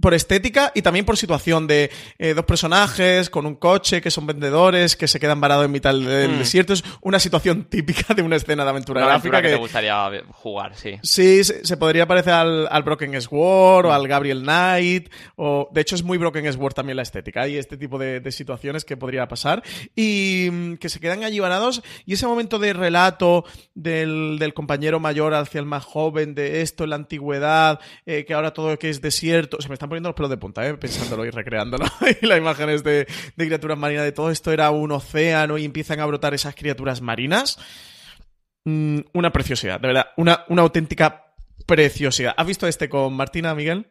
por estética y también por situación de eh, dos personajes con un coche que son vendedores que se quedan varados en mitad del Mm. desierto. Es una situación típica de una escena de aventura Una gráfica aventura que, que, te gustaría jugar, sí. Sí, se, se podría parecer al, al Broken Sword o al Gabriel Knight. O, de hecho, es muy Broken Sword también la estética. Hay este tipo de, de situaciones que podría pasar. Y mm, que se quedan allí varados. Y ese momento de relato del, del compañero mayor hacia el más joven, de esto en la antigüedad, eh, que ahora todo que es desierto. Se me están poniendo los pelos de punta, eh, pensándolo y recreándolo. y las imágenes de, criaturas marinas, de todo esto era un océano y empiezan a brotar esas criaturas marinas. Mm, una preciosidad, de verdad. Una, una auténtica preciosidad. ¿Has visto este con Martina, Miguel?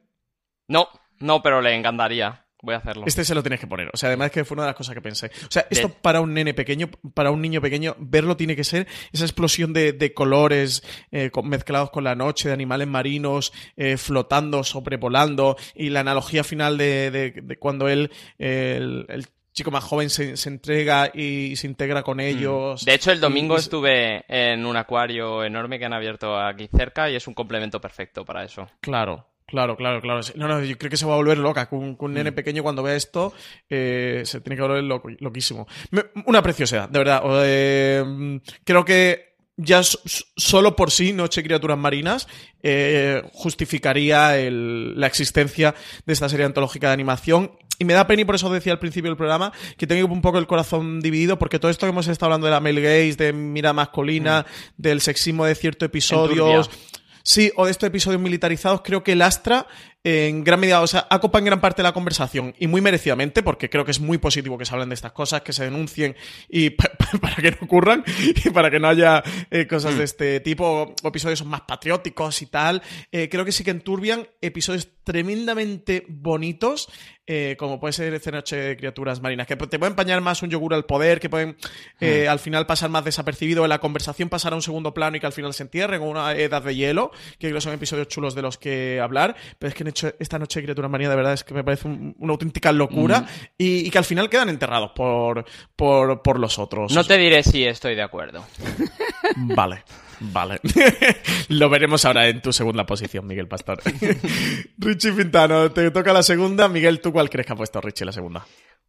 No, no, pero le encantaría. Voy a hacerlo. Este se lo tienes que poner. O sea, además que fue una de las cosas que pensé. O sea, esto De- para un nene pequeño, para un niño pequeño, verlo tiene que ser esa explosión de, de colores eh, mezclados con la noche, de animales marinos eh, flotando, sobrevolando, y la analogía final de, de- cuando él, eh, el, el chico más joven, se, se entrega y se integra con ellos. Mm. De hecho, el domingo y- estuve en un acuario enorme que han abierto aquí cerca y es un complemento perfecto para eso. Claro, claro, claro, claro. No, no, yo creo que se va a volver loca. Con, con un Mm. nene pequeño cuando vea esto, eh, se tiene que volver loco- loquísimo. Me- una preciosidad, de verdad. Eh, creo que ya solo por sí, Noche Criaturas Marinas, eh, justificaría el- la existencia de esta serie antológica de animación. Y me da pena, y por eso decía al principio del programa, que tengo un poco el corazón dividido, porque todo esto que hemos estado hablando de la male gaze, de mira masculina, del sexismo de ciertos episodios, Enturbia. Sí, o de estos episodios militarizados, creo que lastra en gran medida, o sea, ha copado en gran parte la conversación y muy merecidamente, porque creo que es muy positivo que se hablen de estas cosas, que se denuncien y pa- pa- para que no ocurran y para que no haya eh, cosas de este tipo, o, episodios más patrióticos y tal. Eh, creo que sí que enturbian episodios tremendamente bonitos, eh, como puede ser esta noche de criaturas marinas, que te pueden empañar más un yogur al poder, que pueden eh, al final pasar más desapercibido en la conversación, pasar a un segundo plano y que al final se entierren, como una edad de hielo, que creo que son episodios chulos de los que hablar, pero es que hecho esta noche de criaturas marinas de verdad es que me parece un- una auténtica locura Mm. y, y que al final quedan enterrados por, por, por los otros. No te diré si estoy de acuerdo. Vale, vale. Lo veremos ahora en tu segunda posición, Miguel Pastor. Richie Pintano, te toca la segunda. Miguel, ¿tú cuál crees que ha puesto Richie la segunda?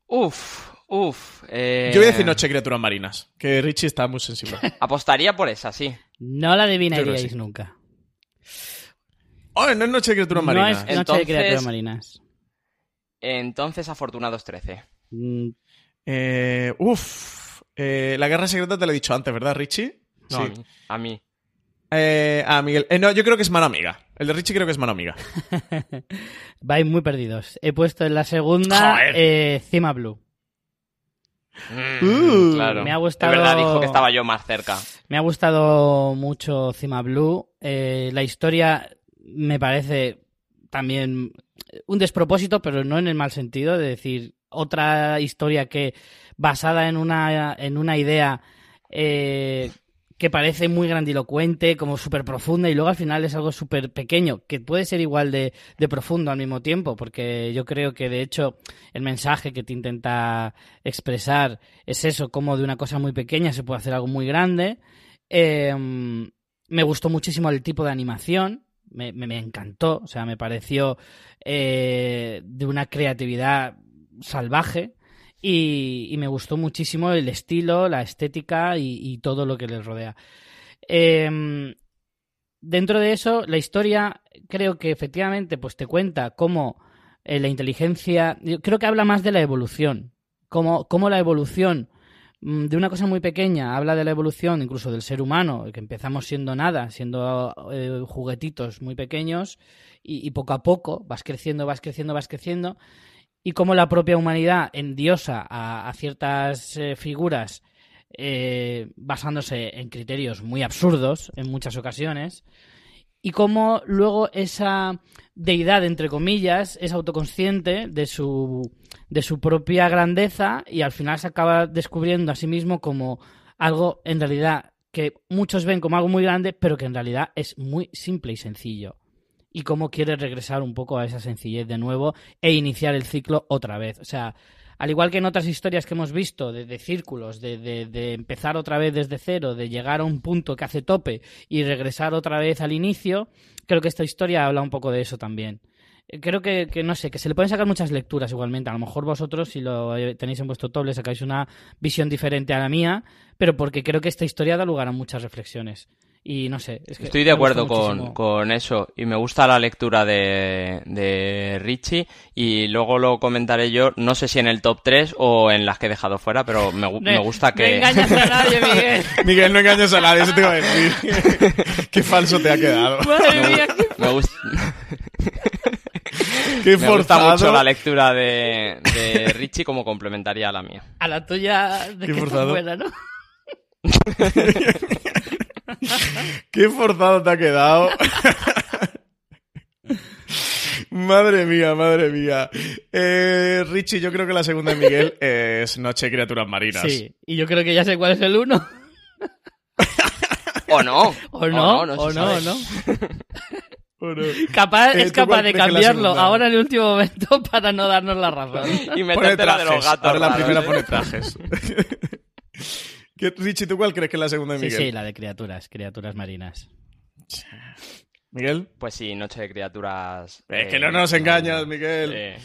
Uf, uf. eh, Yo voy a decir Noche de Criaturas Marinas, que Richie está muy sensible. Apostaría por esa, sí. No la adivinaríais sí. nunca. Oh, no es Noche de Criaturas No Marinas. es Noche de Entonces- Criaturas Marinas. Entonces, Afortunados 13. Mm, Eh, uf. Eh, la Guerra Secreta te lo he dicho antes, ¿verdad, Richie? No, Sí. a mí. A mí. Eh, a Miguel. Eh, no, yo creo que es mano amiga. El de Richie creo que es mano amiga. Vais muy perdidos. He puesto en la segunda eh, Cima Blue. Uh, claro. me ha gustado- verdad, dijo que estaba yo más cerca. Me ha gustado mucho Cima Blue. Eh, la historia me parece también un despropósito, pero no en el mal sentido, de decir, otra historia que basada en una, en una idea eh, que parece muy grandilocuente, como súper profunda, y luego al final es algo súper pequeño, que puede ser igual de, de profundo al mismo tiempo, porque yo creo que de hecho el mensaje que te intenta expresar es eso, como de una cosa muy pequeña se puede hacer algo muy grande. Eh, me gustó muchísimo el tipo de animación, me, encantó, o sea, me pareció eh, de una creatividad salvaje. Y, me gustó muchísimo el estilo, la estética y, todo lo que les rodea. Em, dentro de eso, la historia creo que efectivamente pues te cuenta cómo eh, la inteligencia, creo que habla más de la evolución, cómo, la evolución de una cosa muy pequeña habla de la evolución incluso del ser humano, que empezamos siendo nada, siendo eh, juguetitos muy pequeños y, y poco a poco vas creciendo, vas creciendo, vas creciendo. Y cómo la propia humanidad endiosa a, a ciertas eh, figuras eh, basándose en criterios muy absurdos en muchas ocasiones y cómo luego esa deidad, entre comillas, es autoconsciente de su, de su propia grandeza y al final se acaba descubriendo a sí mismo como algo en realidad que muchos ven como algo muy grande, pero que en realidad es muy simple y sencillo. Y cómo quiere regresar un poco a esa sencillez de nuevo e iniciar el ciclo otra vez. O sea, al igual que en otras historias que hemos visto de, círculos, de, de- de empezar otra vez desde cero, de llegar a un punto que hace tope y regresar otra vez al inicio, creo que esta historia habla un poco de eso también. eh, creo que, que, no sé, que se le pueden sacar muchas lecturas igualmente. A lo mejor vosotros, si lo tenéis en vuestro top, le sacáis una visión diferente a la mía, pero porque creo que esta historia da lugar a muchas reflexiones. Y no sé. Es que Estoy de acuerdo con, con, eso. Y me gusta la lectura de, de Richie. Y luego lo comentaré yo, no sé si en el top 3 o en las que he dejado fuera, pero me, me, me gusta que. No engañas a nadie, Miguel. Miguel, no engañas a nadie, eso te iba a decir. Qué falso te ha quedado. Madre mía, me gusta. Qué me gusta mucho la lectura de, de Richie como complementaria a la mía. A la tuya de Qué que forzado. buena, ¿no? Qué forzado te ha quedado. madre mía, madre mía. Eh, Richie, yo creo que la segunda de Miguel es Noche Criaturas Marinas. Sí, y yo creo que ya sé cuál es el uno. O no. O no, o no, o no, o Capaz, eh, es ¿tú capaz de la cambiarlo ahora en el último momento para no darnos la razón. Y Pone metértela de los gatos. Ahora la primera ¿eh? pone trajes. ¿Qué- Richie, ¿tú cuál crees que es la segunda de Sí, Miguel? sí, la de criaturas, criaturas marinas. Miguel. Pues sí, Noche de Criaturas. Es eh, que no nos engañas, Miguel. eh,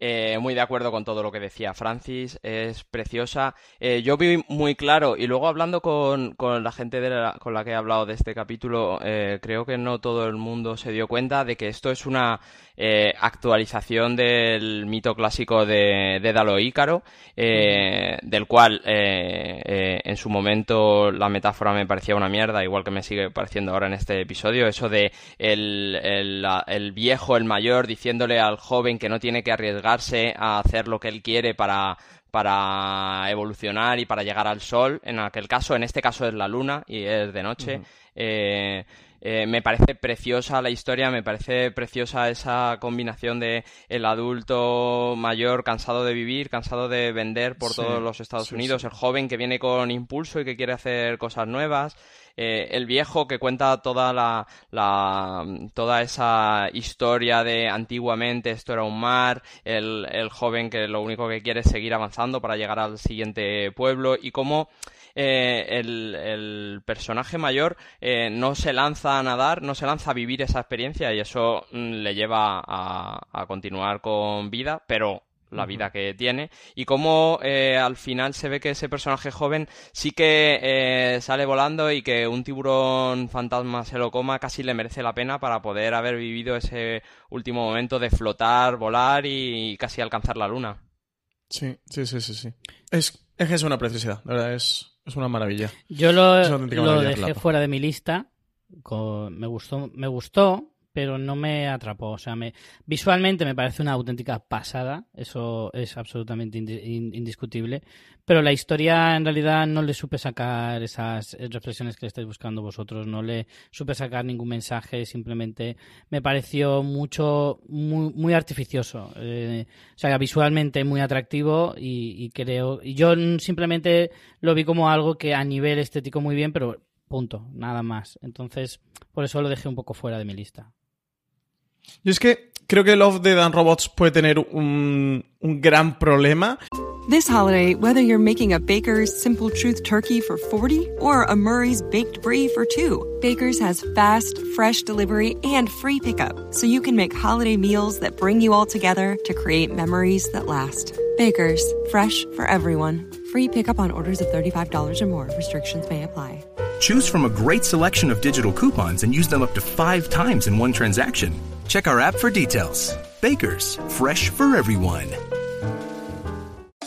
eh, muy de acuerdo con todo lo que decía Francis, es preciosa. Eh, yo vi muy claro, y luego hablando con, con la gente de la- con la que he hablado de este capítulo, eh, creo que no todo el mundo se dio cuenta de que esto es una eh, actualización del mito clásico de Dédalo Ícaro, eh, del cual eh, eh, en su momento la metáfora me parecía una mierda, igual que me sigue pareciendo ahora en este episodio, eso de el, el, el viejo, el mayor, diciéndole al joven que no tiene que arriesgarse a hacer lo que él quiere para para evolucionar y para llegar al sol, en aquel caso, en este caso es la luna y es de noche. Eh, eh, me parece preciosa la historia, me parece preciosa esa combinación de el adulto mayor cansado de vivir, cansado de vender por Sí, todos los Estados sí, Unidos, sí. el joven que viene con impulso y que quiere hacer cosas nuevas, eh, el viejo que cuenta toda la, la- toda esa historia de antiguamente esto era un mar, el, el joven que lo único que quiere es seguir avanzando para llegar al siguiente pueblo y cómo eh, el, el personaje mayor eh, no se lanza a nadar, no se lanza a vivir esa experiencia y eso mm, le lleva a, a continuar con vida, pero la vida que tiene y cómo eh, al final se ve que ese personaje joven sí que eh, sale volando y que un tiburón fantasma se lo coma casi le merece la pena para poder haber vivido ese último momento de flotar, volar y casi alcanzar la luna. Sí, sí, sí, sí. sí. Es, es que es una preciosidad, de verdad, es, es una maravilla. Yo lo, dejé fuera de mi lista. con- me gustó, me gustó, pero no me atrapó. O sea, me, visualmente me parece una auténtica pasada. Eso es absolutamente indi- in- indiscutible. Pero la historia, en realidad, no le supe sacar esas reflexiones que le estáis buscando vosotros. No le supe sacar ningún mensaje. Simplemente me pareció mucho, muy, muy artificioso. Eh, o sea, visualmente muy atractivo y, y creo. Y yo simplemente lo vi como algo que a nivel estético muy bien, pero punto, nada más. Entonces, por eso lo dejé un poco fuera de mi lista. Yo es que creo que Love, Dead and Robots puede tener un, un gran problema. This holiday, whether you're making a Baker's Simple Truth turkey for 40 or a Murray's Baked Brie for 2, Baker's has fast, fresh delivery and free pickup, so you can make holiday meals that bring you all together to create memories that last. Baker's, fresh for everyone. Free pickup on orders of $35 or more. Restrictions may apply. Choose from a great selection of digital coupons and use them up to five times in one transaction. Check our app for details. Bakers, fresh for everyone.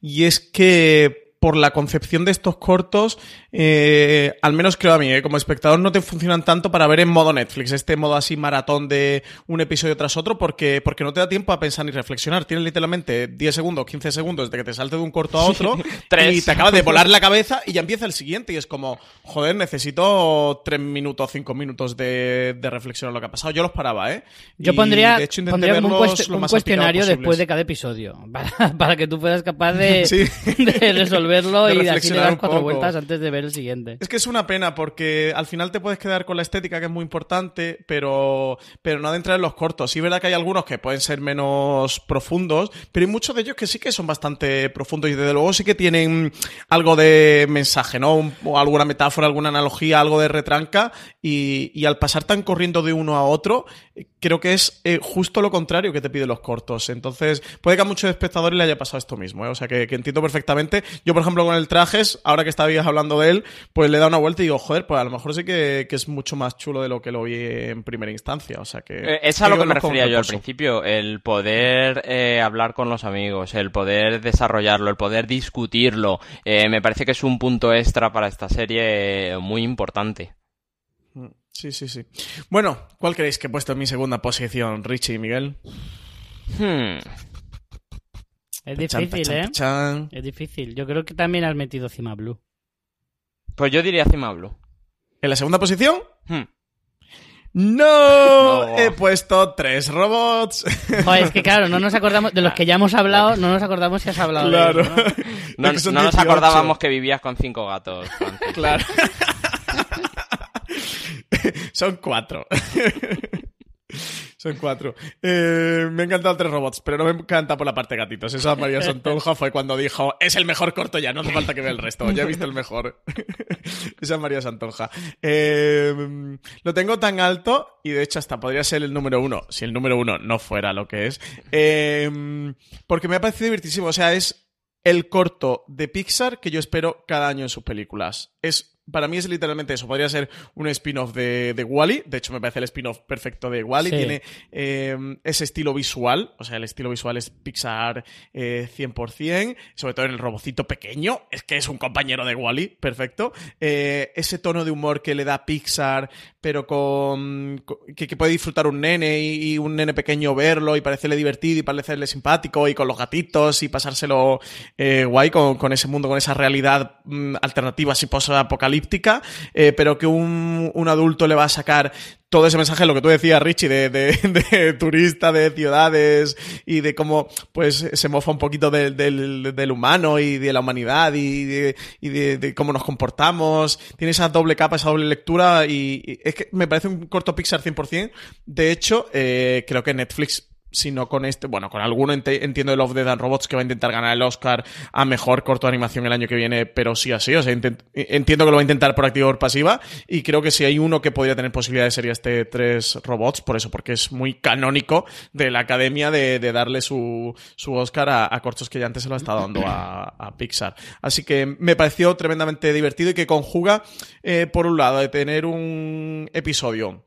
Y es que por la concepción de estos cortos, eh, al menos creo a mí, eh, como espectador no te funcionan tanto para ver en modo Netflix, este modo así maratón de un episodio tras otro, porque, porque no te da tiempo a pensar ni reflexionar. Tienes literalmente 10 segundos, 15 segundos de que te salte de un corto a otro y te acaba de volar la cabeza y ya empieza el siguiente y es como, joder, necesito 3 minutos, 5 minutos de, de reflexión en lo que ha pasado. Yo los paraba, ¿eh? Yo Y, pondría, de hecho, intenté pondría un, cuest- cuestionario después de cada episodio, para, para que tú fueras capaz de, Sí. de resolverlo De y así le das cuatro poco. vueltas antes de ver el siguiente. Es que es una pena porque al final te puedes quedar con la estética que es muy importante, pero, pero no adentrar en los cortos. Sí, es verdad que hay algunos que pueden ser menos profundos, pero hay muchos de ellos que sí que son bastante profundos y desde luego sí que tienen algo de mensaje, ¿no? Un- o alguna metáfora, alguna analogía, algo de retranca y, y al pasar tan corriendo de uno a otro, eh, creo que es eh, justo lo contrario que te piden los cortos. Entonces, puede que a muchos espectadores le haya pasado esto mismo, ¿eh? O sea, que, que entiendo perfectamente. Yo, por ejemplo, con el trajes, ahora que estabais hablando de él, pues le dado una vuelta y digo, joder, pues a lo mejor sí que, que es mucho más chulo de lo que lo vi en primera instancia. O sea, que... Eh, Es a lo que me refería yo al principio, el poder eh, hablar con los amigos, el poder desarrollarlo, el poder discutirlo, eh, me parece que es un punto extra para esta serie muy importante. Sí, sí, sí. Bueno, ¿cuál creéis que he puesto en mi segunda posición, Richie y Miguel? Hmm. Es difícil, ¿eh? Es difícil. Yo creo que también has metido Cima Blue. Pues yo diría Cimablo. ¿En la segunda posición? Hmm. ¡No! No. He puesto tres robots. Joder, es que claro, no nos acordamos de los que ya hemos hablado, no nos acordamos si has hablado Claro. de ellos, ¿no? No, nos 18. acordábamos que vivías con cinco gatos. Claro. Son cuatro. Son cuatro. Eh, me han encantado tres robots, pero no me encanta por la parte gatitos. Esa María Santonja fue cuando dijo, es el mejor corto ya, no hace falta que vea el resto, ya he visto el mejor. Esa María Santonja. Eh, lo tengo tan alto, y de hecho hasta podría ser el número uno, si el número uno no fuera lo que es, eh, porque me ha parecido divertísimo. O sea, es el corto de Pixar que yo espero cada año en sus películas. Es para mí es literalmente eso. Podría ser un spin-off de, de Wally. De hecho, me parece el spin-off perfecto de Wally. Sí. Tiene eh, ese estilo visual. O sea, el estilo visual es Pixar eh, 100%. Sobre todo en el robocito pequeño. Es que es un compañero de Wally. Perfecto. Eh, ese tono de humor que le da Pixar, pero con. con- que, que puede disfrutar un nene y, y un nene pequeño verlo y parecerle divertido y parecerle simpático y con los gatitos y pasárselo eh, guay con, con ese mundo, con esa realidad mm, alternativa así post-apocalíptica, eh, pero que un, un adulto le va a sacar todo ese mensaje, lo que tú decías, Richie, de, de, turista, de ciudades y de cómo pues se mofa un poquito del, del, humano y de la humanidad y, de, cómo nos comportamos. Tiene esa doble capa, esa doble lectura y, y es que me parece un corto Pixar 100%. De hecho, eh, creo que Netflix si no con este, bueno, con alguno entiendo de Love, Death and Robots que va a intentar ganar el Oscar a mejor corto de animación el año que viene, pero sí así, o sea, intent- entiendo que lo va a intentar por activa o por pasiva y creo que si hay uno que podría tener posibilidades sería este Tres Robots, por eso, porque es muy canónico de la academia de, darle su, su Oscar a, cortos que ya antes se lo ha estado dando a, a Pixar. Así que me pareció tremendamente divertido y que conjuga, eh, por un lado, de tener un episodio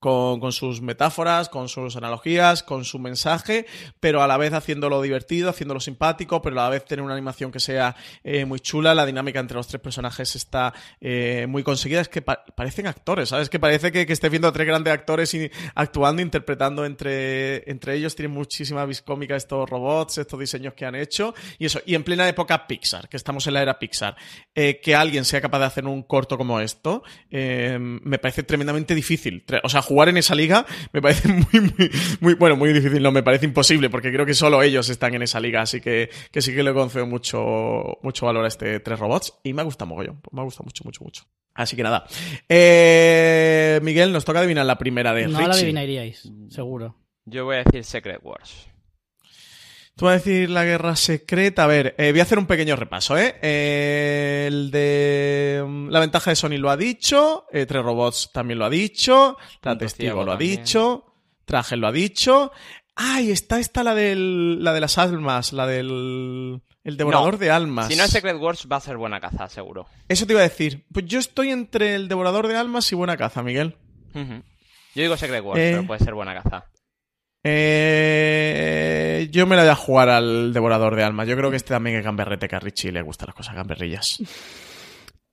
con, con sus metáforas, con sus analogías, con su mensaje, pero a la vez haciéndolo divertido, haciéndolo simpático, pero a la vez tener una animación que sea eh, muy chula. La dinámica entre los tres personajes está eh, muy conseguida. Es que pa- parecen actores, ¿sabes? Que parece que, que estés viendo a tres grandes actores y actuando, interpretando entre, entre ellos. Tienen muchísima viscómica estos robots, estos diseños que han hecho. Y eso, y en plena época Pixar, que estamos en la era Pixar, eh, que alguien sea capaz de hacer un corto como esto, eh, me parece tremendamente difícil. O sea, jugar en esa liga me parece muy, muy, muy, bueno, muy difícil, no, me parece imposible, porque creo que solo ellos están en esa liga, así que, que sí que le concedo mucho, mucho valor a este tres robots y me ha gustado mogollón, me ha gustado mucho, mucho, mucho. Así que nada. Eh, Miguel, nos toca adivinar la primera de No la Richie. adivinaríais, seguro. Yo voy a decir Secret Wars. Tú vas a decir la guerra secreta. A ver, eh, voy a hacer un pequeño repaso, ¿eh? Eh, el de mm, la ventaja de Sony lo ha dicho. eh, Tres robots también lo ha dicho. La testigo lo ha dicho. Traje lo ha dicho. ¡Ay! Está esta la del. la de las almas, la del. El devorador No. de almas. Si no es Secret Wars, va a ser buena caza, seguro. Eso te iba a decir. Pues yo estoy entre el devorador de almas y buena caza, Miguel. Yo digo Secret Wars, pero puede ser buena caza. Eh, yo me la voy a jugar al Devorador de Almas. Yo creo que este también es gamberrete, que a Richie le gustan las cosas gamberrillas.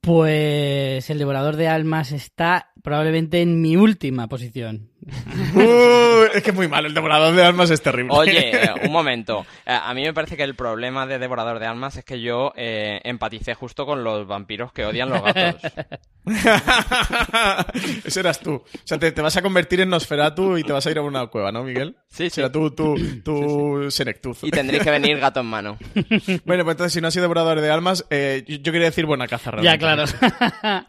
Pues el devorador de almas está probablemente en mi última posición. Uh, es que es muy malo, el devorador de almas es terrible. Oye, un momento. Eh, A mí me parece que el problema de Devorador de Almas es que yo eh, empaticé justo con los vampiros que odian los gatos. Ese eras tú. O sea, te, te vas a convertir en Nosferatu y te vas a ir a una cueva, ¿no, Miguel? Sí, sí. Será tú, tú, tú Senectuz. Y tendréis que venir gato en mano. Bueno, pues entonces, si no has sido devorador de almas, eh, yo, yo quería decir buena caza, Ya, realmente. claro.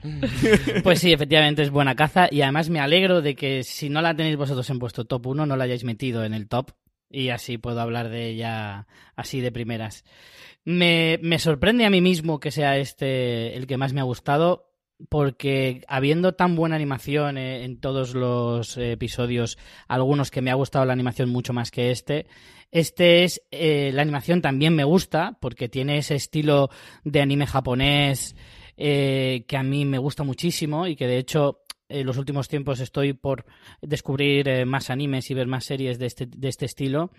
pues sí, efectivamente es buena caza y además me alegro de que si no la tenéis vosotros en vuestro top 1, no la hayáis metido en el top y así puedo hablar de ella así de primeras. Me, me sorprende a mí mismo que sea este el que más me ha gustado porque habiendo tan buena animación eh, en todos los episodios, algunos que me ha gustado la animación mucho más que este, este es, eh, la animación también me gusta porque tiene ese estilo de anime japonés eh, que a mí me gusta muchísimo y que de hecho en los últimos tiempos estoy por descubrir eh, más animes y ver más series de este, de este estilo.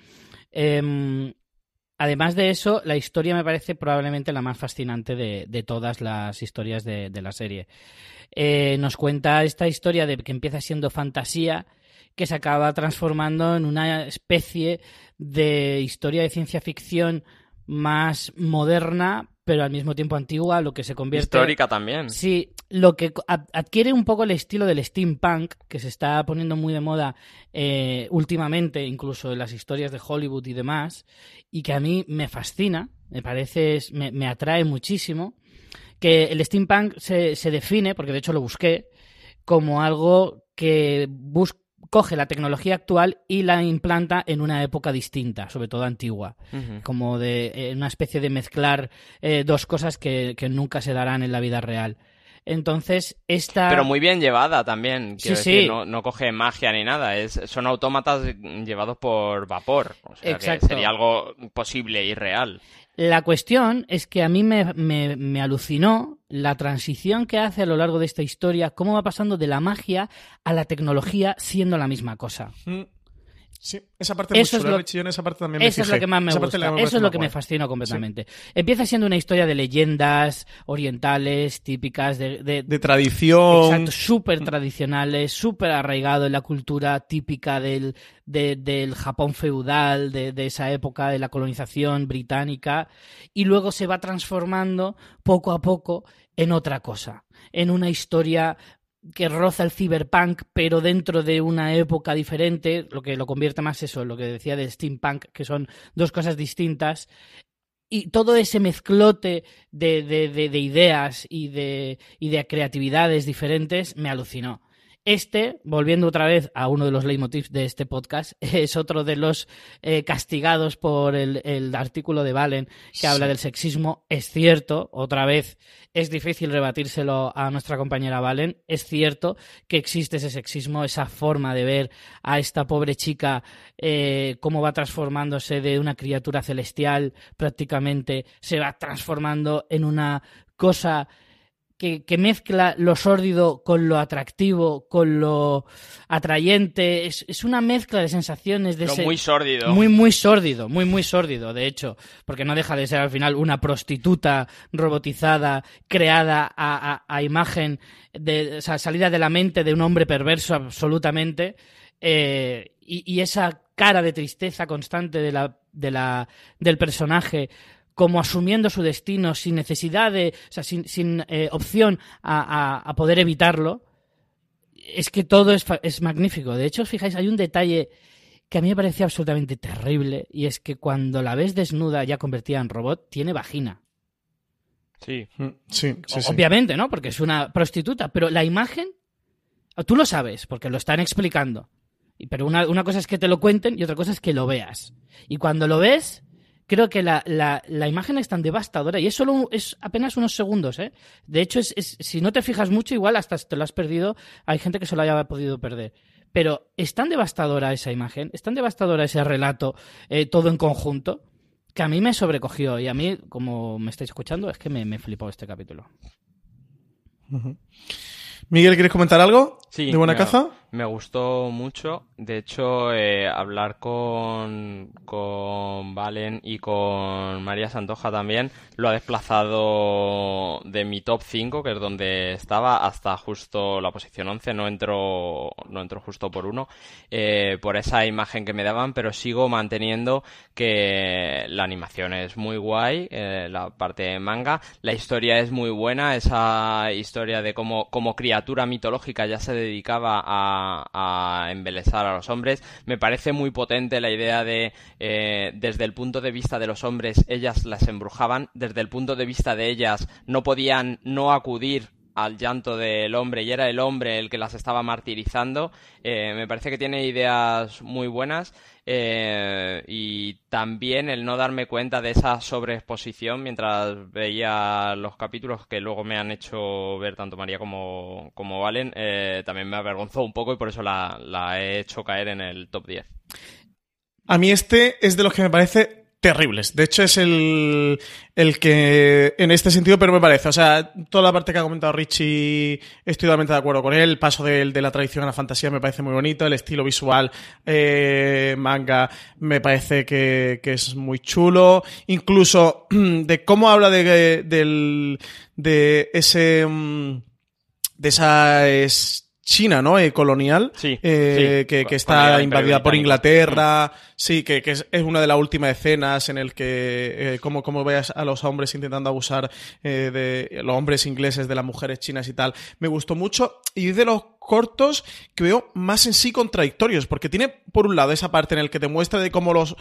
Em, Además de eso, la historia me parece probablemente la más fascinante de, de todas las historias de, de la serie. Eh, nos cuenta esta historia de que empieza siendo fantasía, que se acaba transformando en una especie de historia de ciencia ficción más moderna, pero al mismo tiempo antigua, lo que se convierte... Histórica también. Sí, lo que ad- adquiere un poco el estilo del steampunk, que se está poniendo muy de moda eh, últimamente, incluso en las historias de Hollywood y demás, y que a mí me fascina, me parece, me, me atrae muchísimo, que el steampunk se, se define, porque de hecho lo busqué, como algo que bus- coge la tecnología actual y la implanta en una época distinta, sobre todo antigua como de eh, una especie de mezclar eh, dos cosas que, que nunca se darán en la vida real. Entonces, esta... Pero muy bien llevada también. Quiero Sí, decir, sí. No, no coge magia ni nada. Es, son autómatas llevados por vapor. O sea, Exacto. que sería algo posible y real. La cuestión es que a mí me, me- me alucinó la transición que hace a lo largo de esta historia, cómo va pasando de la magia a la tecnología siendo la misma cosa. Mm. Sí, esa parte es Eso es lo- esa parte también me Eso es lo que más me Esa gusta. Eso es lo que me guay. fascinó completamente. Empieza siendo una historia de leyendas orientales, típicas, de, de, De tradición. Exacto, súper tradicionales, súper arraigado en la cultura típica del, de- del Japón feudal, de, de esa época de la colonización británica, y luego se va transformando poco a poco en otra cosa, en una historia que roza el cyberpunk, pero dentro de una época diferente, lo que lo convierte más eso, lo que decía del steampunk, que son dos cosas distintas, y todo ese mezclote de, de- de- de ideas y de, y de creatividades diferentes me alucinó. Este, volviendo otra vez a uno de los leitmotivs de este podcast, es otro de los eh, castigados por el, el artículo de Valen que Sí. habla del sexismo. Es cierto, otra vez, es difícil rebatírselo a nuestra compañera Valen. Es cierto que existe ese sexismo, esa forma de ver a esta pobre chica eh, cómo va transformándose de una criatura celestial prácticamente, se va transformando en una cosa que, que mezcla lo sórdido con lo atractivo, con lo atrayente. Es, es una mezcla de sensaciones de Lo ese- muy sórdido. Muy, muy sórdido, muy, muy sórdido, de hecho. Porque no deja de ser al final una prostituta robotizada, creada a, a- a imagen, de, o sea, salida de la mente de un hombre perverso absolutamente. eh, y, y esa cara de tristeza constante de la, de la, del personaje como asumiendo su destino sin necesidad de, o sea, sin, sin eh, opción a, a- a poder evitarlo, es que todo es, magnífico. De hecho, os fijáis, hay un detalle que a mí me parecía absolutamente terrible, y es que cuando la ves desnuda, ya convertida en robot, tiene vagina. Sí. Mm, Sí, sí, sí. Obviamente, ¿no? Porque es una prostituta, pero la imagen, tú lo sabes, porque lo están explicando. Pero una, una cosa es que te lo cuenten y otra cosa es que lo veas. Y cuando lo ves, creo que la, la- la imagen es tan devastadora y es solo es apenas unos segundos, ¿eh? De hecho, es, es- si no te fijas mucho, igual hasta te lo has perdido. Hay gente que se lo haya podido perder. Pero es tan devastadora esa imagen, es tan devastadora ese relato, eh, todo en conjunto, que a mí me sobrecogió. Y a mí, como me estáis escuchando, es que me, me flipó este capítulo. Miguel, ¿quieres comentar algo Sí, de Buena me- Caza? Me gustó mucho. De hecho, eh, hablar con, con Valen y con María Santoja también lo ha desplazado de mi top 5, que es donde estaba, hasta justo la posición 11. No entro, no entro justo por uno, eh, por esa imagen que me daban, pero sigo manteniendo que la animación es muy guay, eh, la parte de manga. La historia es muy buena, esa historia de cómo como criatura mitológica ya se dedicaba a, a embelesar a los hombres. Me parece muy potente la idea de, eh, desde el punto de vista de los hombres, ellas las embrujaban, desde el punto de vista de ellas no podían no acudir al llanto del hombre y era el hombre el que las estaba martirizando. Eh, me parece que tiene ideas muy buenas eh, y también el no darme cuenta de esa sobreexposición mientras veía los capítulos que luego me han hecho ver tanto María como, como Valen, eh, también me avergonzó un poco y por eso la, la he hecho caer en el top 10. A mí este es de los que me parece terribles. De hecho, es el, el que en este sentido, pero me parece. O sea, toda la parte que ha comentado Richie, estoy totalmente de acuerdo con él. El paso de, de la tradición a la fantasía me parece muy bonito. El estilo visual eh, manga me parece que, que es muy chulo. Incluso de cómo habla de, del, de ese. mm, de esa es China, ¿no? Eh, colonial, Sí, eh, sí, que, que está invadida por. Inglaterra, sí, que, que es, es una de las últimas escenas en el que eh, como, como veas a los hombres intentando abusar eh, de los hombres ingleses de las mujeres chinas y tal. Me gustó mucho y de los cortos que veo más en sí contradictorios, porque tiene por un lado esa parte en el que te muestra de cómo los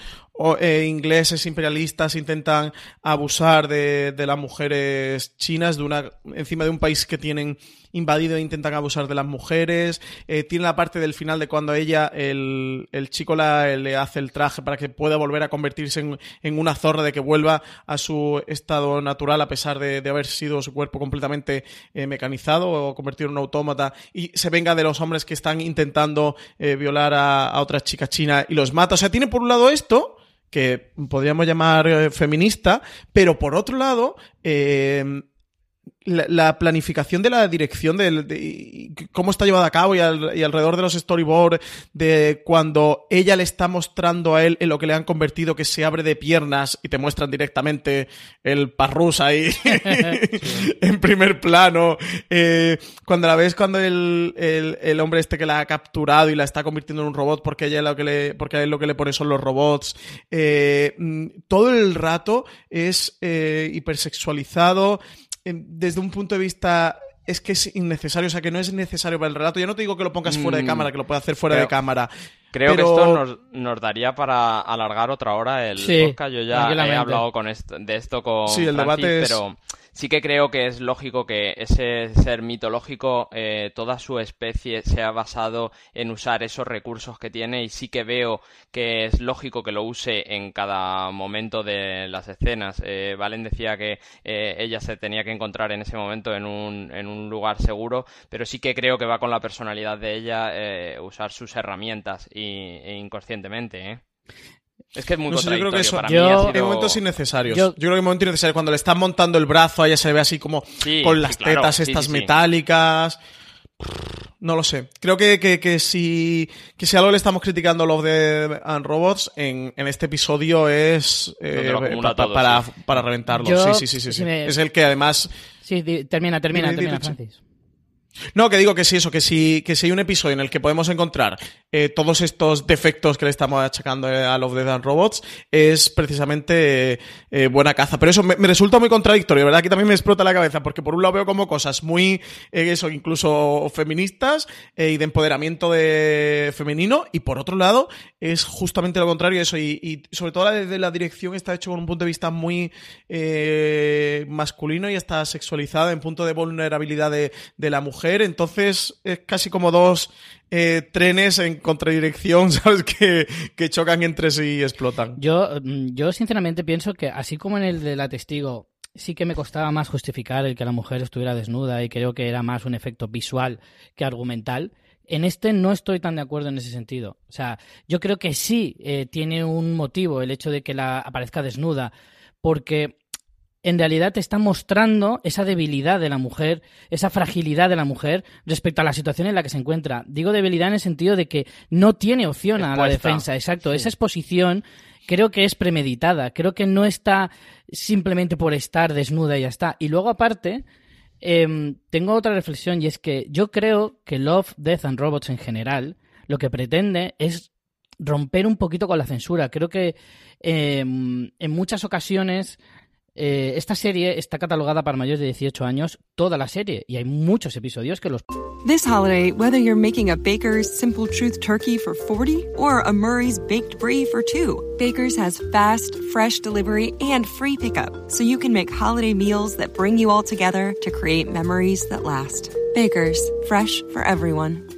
eh, ingleses imperialistas intentan abusar de, las mujeres chinas de una encima de un país que tienen invadido e intentan abusar de las mujeres. Eh, tiene la parte del final de cuando ella, el, chico la, le hace el traje para que pueda volver a convertirse en, una zorra, de que vuelva a su estado natural a pesar de, de haber sido su cuerpo completamente eh, mecanizado o convertido en un autómata y se venga de los hombres que están intentando eh, violar a, a otras chicas chinas y los mata. O sea, tiene por un lado esto que podríamos llamar eh, feminista, pero por otro lado, eh, la, la planificación de la dirección de, cómo está llevada a cabo y, al- y alrededor de los storyboards de cuando ella le está mostrando a él en lo que le han convertido que se abre de piernas y te muestran directamente el parrus ahí en primer plano. Eh, cuando la ves cuando el, el, el hombre este que la ha capturado y la está convirtiendo en un robot porque ella lo que le porque a él lo que le pone son los robots. Eh, mm, todo el rato es eh, hipersexualizado desde un punto de vista es que es innecesario, o sea, que no es necesario para el relato. Yo no te digo que lo pongas fuera de Mm, cámara, que lo puedas hacer fuera creo- de cámara. Creo pero- que esto nos, nos daría para alargar otra hora el Sí, podcast. Yo ya he hablado con esto, de esto con Sí, el Francis, debate es- pero sí que creo que es lógico que ese ser mitológico, eh, toda su especie se ha basado en usar esos recursos que tiene y sí que veo que es lógico que lo use en cada momento de las escenas. Eh, Valen decía que eh, ella se tenía que encontrar en ese momento en un, en un lugar seguro, pero sí que creo que va con la personalidad de ella eh, usar sus herramientas y, e inconscientemente, ¿eh? Es que es muy No sé, yo creo que eso. Para mí ha momentos innecesarios. Yo- Yo, creo que hay momentos innecesarios. Cuando le están montando el brazo, ella se ve así como Sí, con sí, las claro, tetas sí, estas sí, sí. metálicas. No lo sé. Creo que, que, que si, que si algo le estamos criticando a Love Dead and Robots en, en este episodio es eh, pa- pa- para, sí. para reventarlo. Yo, sí, sí, sí, sí, sí. si me- Es el que además Sí, termina, termina, termina. Francis. No, que digo que sí, eso, que si, que si hay un episodio en el que podemos encontrar eh, todos estos defectos que le estamos achacando eh, a Love, Death and Robots, es precisamente eh, buena caza. Pero eso me, resulta muy contradictorio, ¿verdad? Que también me explota la cabeza, porque por un lado veo como cosas muy, eso, incluso feministas y de empoderamiento de femenino, y por otro lado es justamente lo contrario, eso, y, sobre todo la de la dirección está hecho con un punto de vista muy masculino y está sexualizado en punto de vulnerabilidad de, de la mujer, entonces es casi como dos eh, trenes en contradirección, ¿sabes? Que, chocan entre sí y explotan. Yo, mm, yo sinceramente pienso que así como en el de la testigo sí que me costaba más justificar el que la mujer estuviera desnuda y creo que era más un efecto visual que argumental. En este no estoy tan de acuerdo en ese sentido. O sea, yo creo que sí eh, tiene un motivo el hecho de que la aparezca desnuda, porque en realidad te está mostrando esa debilidad de la mujer, esa fragilidad de la mujer respecto a la situación en la que se encuentra. Digo debilidad en el sentido de que no tiene opción a la defensa, exacto. Esa exposición creo que es premeditada, creo que no está simplemente por estar desnuda y ya está. Y luego aparte, em, tengo otra reflexión y es que yo creo que Love, Death and Robots en general lo que pretende es romper un poquito con la censura. Creo que em, en muchas ocasiones eh, esta serie está catalogada para mayores de 18 años, toda la serie, y hay muchos episodios que los... This holiday, whether you're making a Baker's Simple Truth turkey for 40 or a Murray's Baked Brie for 2, Baker's has fast, fresh delivery and free pickup, so you can make holiday meals that bring you all together to create memories that last. Baker's, fresh for everyone.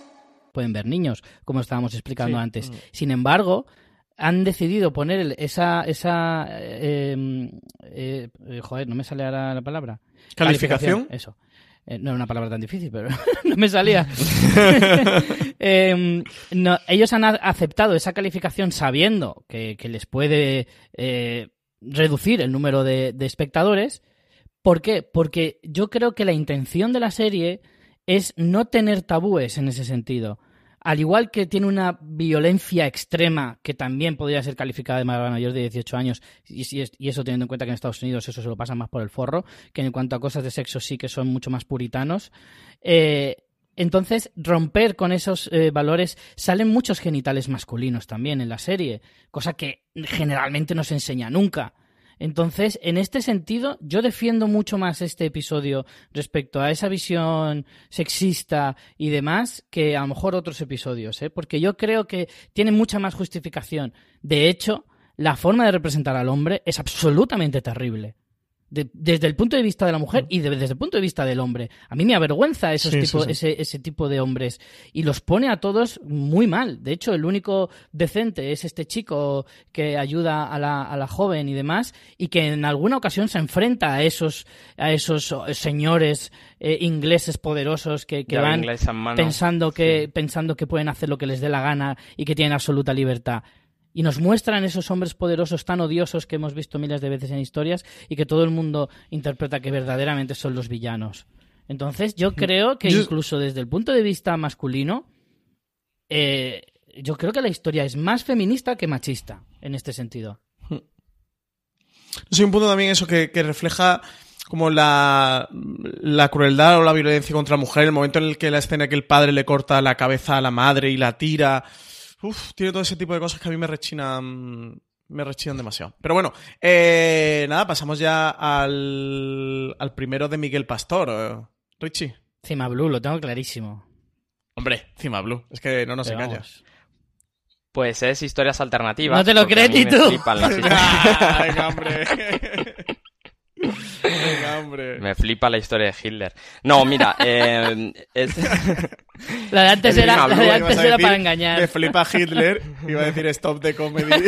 pueden ver niños, como estábamos explicando antes. Mm. Sin embargo, han decidido poner esa... esa em, eh, eh, joder, no me sale ahora la palabra. ¿Calificación? Eso. Eh, no era una palabra tan difícil, pero no me salía. Em, ellos han aceptado esa calificación sabiendo que, les puede reducir el número de, de espectadores. ¿Por qué? Porque yo creo que la intención de la serie es no tener tabúes en ese sentido. Al igual que tiene una violencia extrema que también podría ser calificada de mayor de 18 años, y, eso teniendo en cuenta que en Estados Unidos eso se lo pasa más por el forro, que en cuanto a cosas de sexo sí que son mucho más puritanos. Eh, entonces, romper con esos eh, valores salen muchos genitales masculinos también en la serie, cosa que generalmente no se enseña nunca. Entonces, en este sentido, yo defiendo mucho más este episodio respecto a esa visión sexista y demás que a lo mejor otros episodios, ¿eh? porque yo creo que tiene mucha más justificación. De hecho, la forma de representar al hombre es absolutamente terrible desde el punto de vista de la mujer y desde el punto de vista del hombre. A mí me avergüenza esos Ese, ese, tipo de hombres. Y los pone a todos muy mal. De hecho, el único decente es este chico que ayuda a la, a la joven y demás y que en alguna ocasión se enfrenta a esos, a esos señores eh, ingleses poderosos que, que van pensando que, pensando que pueden hacer lo que les dé la gana y que tienen absoluta libertad y nos muestran esos hombres poderosos tan odiosos que hemos visto miles de veces en historias y que todo el mundo interpreta que verdaderamente son los villanos. Entonces, yo creo que incluso desde el punto de vista masculino, eh, yo creo que la historia es más feminista que machista en este sentido. Sí, un punto también eso que, refleja como la, la, crueldad o la violencia contra la mujer, el momento en el que la escena que el padre le corta la cabeza a la madre y la tira. Uf, tiene todo ese tipo de cosas que a mí me rechinan. Me rechinan demasiado. Pero bueno, eh, nada, pasamos ya al, al primero de Miguel Pastor. Eh, Richie. Cima Blue, lo tengo clarísimo. Hombre, Cima Blue, es que no nos engañas. Pues es historias alternativas. No te lo crees ni tú. Venga, hombre. Me flipa la historia de Hitler. No, mira, eh, la de antes era, la de antes era para engañar. Me flipa Hitler, iba a decir stop de comedy.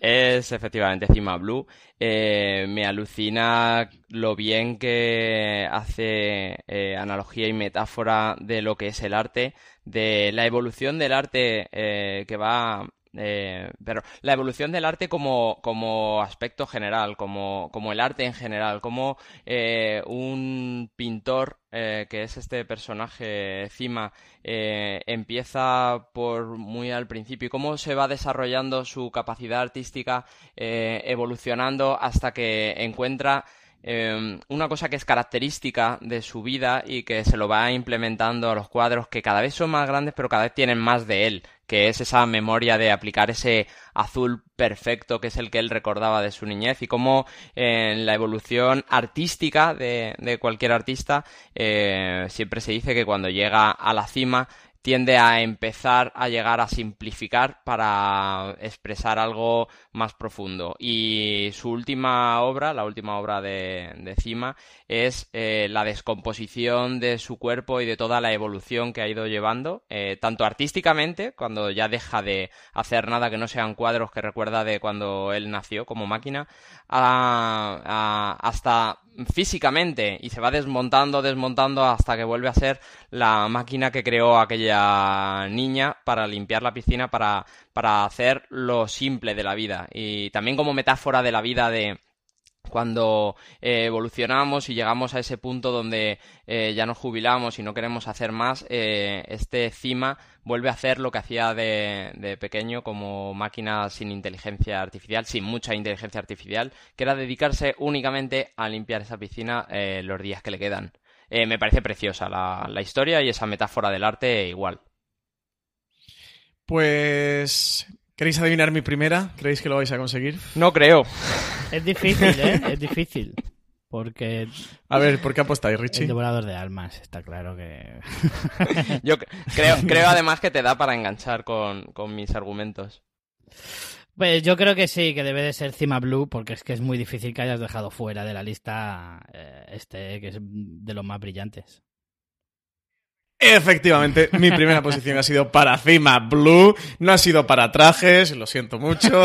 Es efectivamente Cima Blue. Eh, me alucina lo bien que hace eh, analogía y metáfora de lo que es el arte, de la evolución del arte que va eh, pero la evolución del arte como, como aspecto general, como, como, el arte en general, como eh, un pintor, eh, que es este personaje Cima, empieza por muy al principio. Y cómo se va desarrollando su capacidad artística, evolucionando hasta que encuentra eh, una cosa que es característica de su vida y que se lo va implementando a los cuadros que cada vez son más grandes pero cada vez tienen más de él, que es esa memoria de aplicar ese azul perfecto que es el que él recordaba de su niñez y cómo en la evolución artística de, de cualquier artista eh, siempre se dice que cuando llega a la cima tiende a empezar a llegar a simplificar para expresar algo más profundo. Y su última obra, la última obra de, de Cima, es eh, la descomposición de su cuerpo y de toda la evolución que ha ido llevando, eh, tanto artísticamente, cuando ya deja de hacer nada que no sean cuadros que recuerda de cuando él nació como máquina, hasta físicamente y se va desmontando, desmontando hasta que vuelve a ser la máquina que creó aquella niña para limpiar la piscina, para, para hacer lo simple de la vida. Y también como metáfora de la vida de cuando eh, evolucionamos y llegamos a ese punto donde eh, ya nos jubilamos y no queremos hacer más, eh, este Cima vuelve a hacer lo que hacía de, pequeño como máquina sin inteligencia artificial, sin mucha inteligencia artificial, que era dedicarse únicamente a limpiar esa piscina eh, los días que le quedan. Me parece preciosa la, la historia y esa metáfora del arte igual. Pues ¿Queréis adivinar mi primera? ¿Creéis que lo vais a conseguir? No creo. Es difícil, ¿eh? Es difícil. Porque. A ver, ¿por qué apostáis, Richie? El devorador de almas, está claro que. Yo creo, creo además que te da para enganchar con, con, mis argumentos. Pues yo creo que sí, que debe de ser Cima Blue, porque es que es muy difícil que hayas dejado fuera de la lista eh, este, que es de los más brillantes. Efectivamente, mi primera posición ha sido para Cima Blue, no ha sido para trajes, lo siento mucho.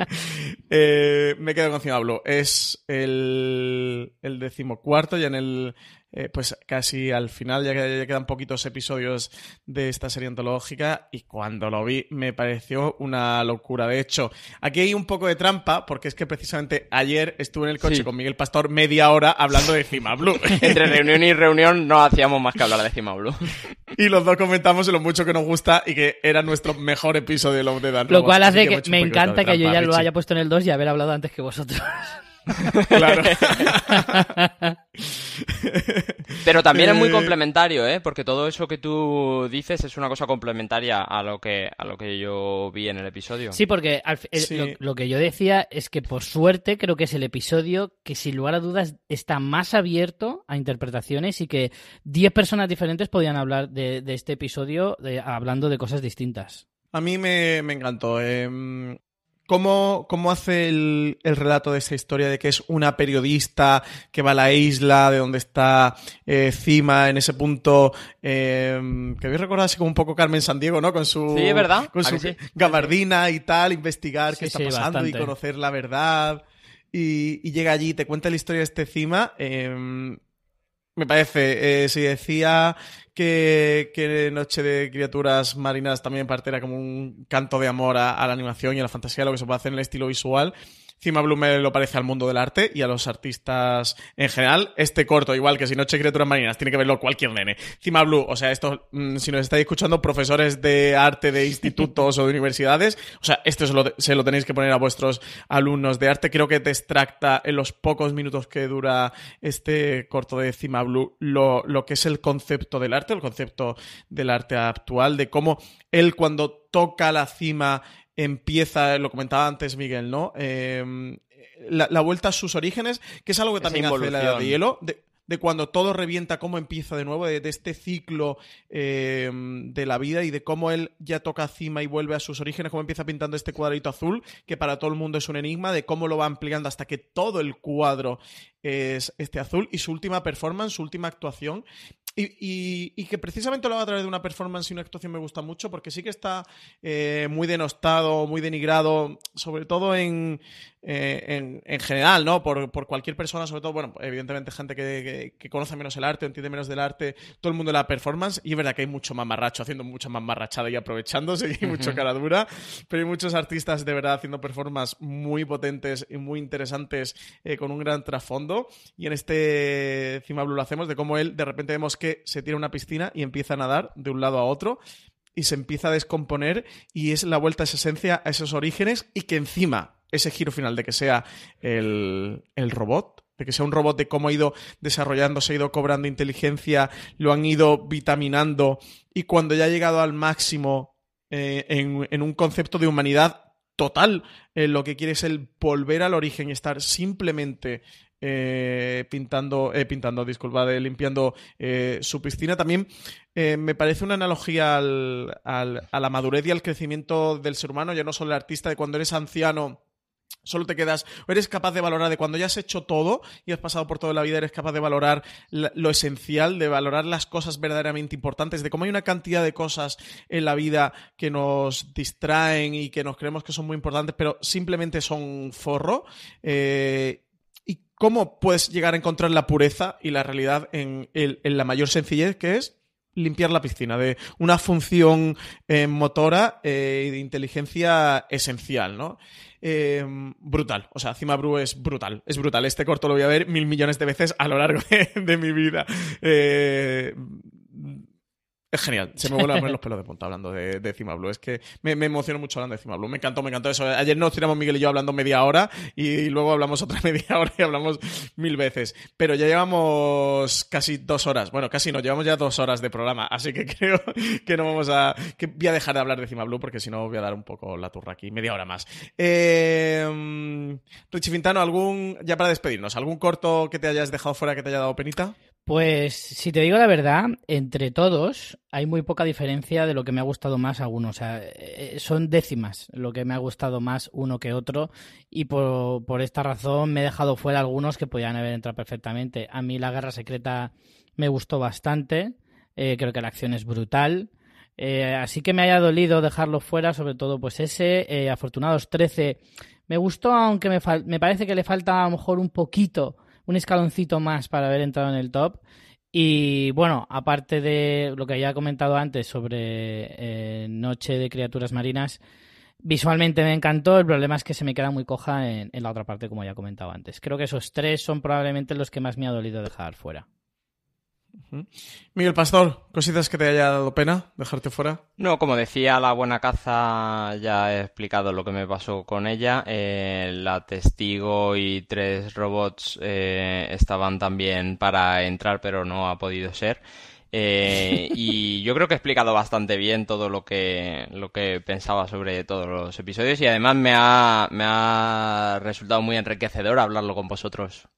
eh, me quedo con Cima Blue. Es el, el decimocuarto, ya en el eh, pues casi al final, ya, que, ya quedan poquitos episodios de esta serie antológica, y cuando lo vi me pareció una locura. De hecho, aquí hay un poco de trampa, porque es que precisamente ayer estuve en el coche sí. con Miguel Pastor media hora hablando de Cima Blue. Entre reunión y reunión no hacíamos más que hablar de Cima Blue. y los dos comentamos lo mucho que nos gusta y que era nuestro mejor episodio de Love de Dan Lo cual hace que, que me encanta que yo ya Richie. lo haya puesto en el 2 y haber hablado antes que vosotros. claro. Pero también es muy complementario, ¿eh? Porque todo eso que tú dices es una cosa complementaria a lo que, a lo que yo vi en el episodio. Sí, porque al, el, sí. Lo, lo, que yo decía es que por suerte creo que es el episodio que sin lugar a dudas está más abierto a interpretaciones y que 10 personas diferentes podían hablar de, de este episodio de, hablando de cosas distintas. A mí me, me encantó. Eh, ¿Cómo, cómo hace el, el, relato de esta historia de que es una periodista que va a la isla de donde está eh, Cima en ese punto eh, que habéis recordado así como un poco Carmen Sandiego, ¿no? Con su, sí, ¿verdad? Con su sí? gabardina y tal, investigar sí, qué está sí, pasando bastante. y conocer la verdad. Y, y, llega allí, te cuenta la historia de este Cima. Eh, me parece, eh, si decía que, que, Noche de Criaturas Marinas también parte era como un canto de amor a, a, la animación y a la fantasía, lo que se puede hacer en el estilo visual. Cima Blue me lo parece al mundo del arte y a los artistas en general. Este corto, igual que si Noche Criaturas Marinas, tiene que verlo cualquier nene. Cima Blue, o sea, esto, mmm, si nos estáis escuchando, profesores de arte de institutos o de universidades, o sea, esto se lo, se lo, tenéis que poner a vuestros alumnos de arte. Creo que te extracta en los pocos minutos que dura este corto de Cima Blue lo, lo que es el concepto del arte, el concepto del arte actual, de cómo él cuando toca la cima empieza, lo comentaba antes Miguel, ¿no? Eh, la, la, vuelta a sus orígenes, que es algo que también hace la edad de hielo. De, de, cuando todo revienta, cómo empieza de nuevo, de, de este ciclo eh, de la vida y de cómo él ya toca cima y vuelve a sus orígenes, cómo empieza pintando este cuadrito azul, que para todo el mundo es un enigma, de cómo lo va ampliando hasta que todo el cuadro es este azul y su última performance, su última actuación, y, y, y, que precisamente lo haga a través de una performance y una actuación me gusta mucho porque sí que está eh, muy denostado, muy denigrado, sobre todo en, eh, en, en, general, ¿no? Por, por, cualquier persona, sobre todo, bueno, evidentemente gente que, que, que, conoce menos el arte, entiende menos del arte, todo el mundo de la performance, y es verdad que hay mucho mamarracho haciendo mucha mamarrachada y aprovechándose, y hay mucho cara dura, pero hay muchos artistas de verdad haciendo performances muy potentes y muy interesantes eh, con un gran trasfondo, y en este Cima Blue lo hacemos de cómo él de repente vemos que se tira una piscina y empieza a nadar de un lado a otro y se empieza a descomponer y es la vuelta a esa esencia, a esos orígenes y que encima ese giro final de que sea el, el robot de que sea un robot, de cómo ha ido desarrollándose, ha ido cobrando inteligencia, lo han ido vitaminando y cuando ya ha llegado al máximo eh, en, un concepto de humanidad total, eh, lo que quiere es el volver al origen y estar simplemente eh, pintando, pintando, disculpa, limpiando su piscina. También me parece una analogía al, a la madurez y al crecimiento del ser humano, ya no solo el artista, de cuando eres anciano Solo te quedas, o eres capaz de valorar de cuando ya has hecho todo y has pasado por toda la vida, eres capaz de valorar lo esencial, de valorar las cosas verdaderamente importantes, de cómo hay una cantidad de cosas en la vida que nos distraen y que nos creemos que son muy importantes, pero simplemente son forro. Eh, cómo puedes llegar a encontrar la pureza y la realidad en, la mayor sencillez que es limpiar la piscina, de una función eh, motora eh, de inteligencia esencial, ¿no? Em, brutal. O sea, Cima Bru es brutal. Es brutal. Este corto lo voy a ver mil millones de veces a lo largo de, mi vida. Es genial, se me vuelven a poner los pelos de punta hablando de, de Cima Blue. Es que me, me emociono mucho hablando de Cima Blue. Me encantó, me encantó eso. Ayer nos tiramos Miguel y yo hablando media hora y luego hablamos otra media hora y hablamos mil veces. Pero ya llevamos casi dos horas. Bueno, casi no, llevamos ya dos horas de programa. Así que creo que no vamos a. que voy a dejar de hablar de Cima Blue porque si no voy a dar un poco la turra aquí. Media hora más. Eh, Richie Fintano, ¿algún. ya para despedirnos, ¿algún corto que te hayas dejado fuera que te haya dado penita? Pues si te digo la verdad, entre todos hay muy poca diferencia de lo que me ha gustado más a uno. O sea, eh, son décimas lo que me ha gustado más uno que otro y por, esta razón me he dejado fuera algunos que podían haber entrado perfectamente. A mí la Guerra Secreta me gustó bastante, eh, creo que la acción es brutal. Eh, así que me haya dolido dejarlo fuera, sobre todo pues ese, Afortunados 13, me gustó aunque me, me parece que le falta a lo mejor un poquito un escaloncito más para haber entrado en el top. Y bueno, aparte de lo que ya he comentado antes sobre eh, Noche de Criaturas Marinas, visualmente me encantó. El problema es que se me queda muy coja en, en la otra parte, como ya he comentado antes. Creo que esos tres son probablemente los que más me ha dolido dejar fuera. Miguel Pastor, cositas que te haya dado pena dejarte fuera. No, como decía la buena caza, ya he explicado lo que me pasó con ella. Eh, la testigo y tres robots eh, estaban también para entrar, pero no ha podido ser. Eh, y yo creo que he explicado bastante bien todo lo que, lo que pensaba sobre todos los episodios y además me ha, me ha resultado muy enriquecedor hablarlo con vosotros.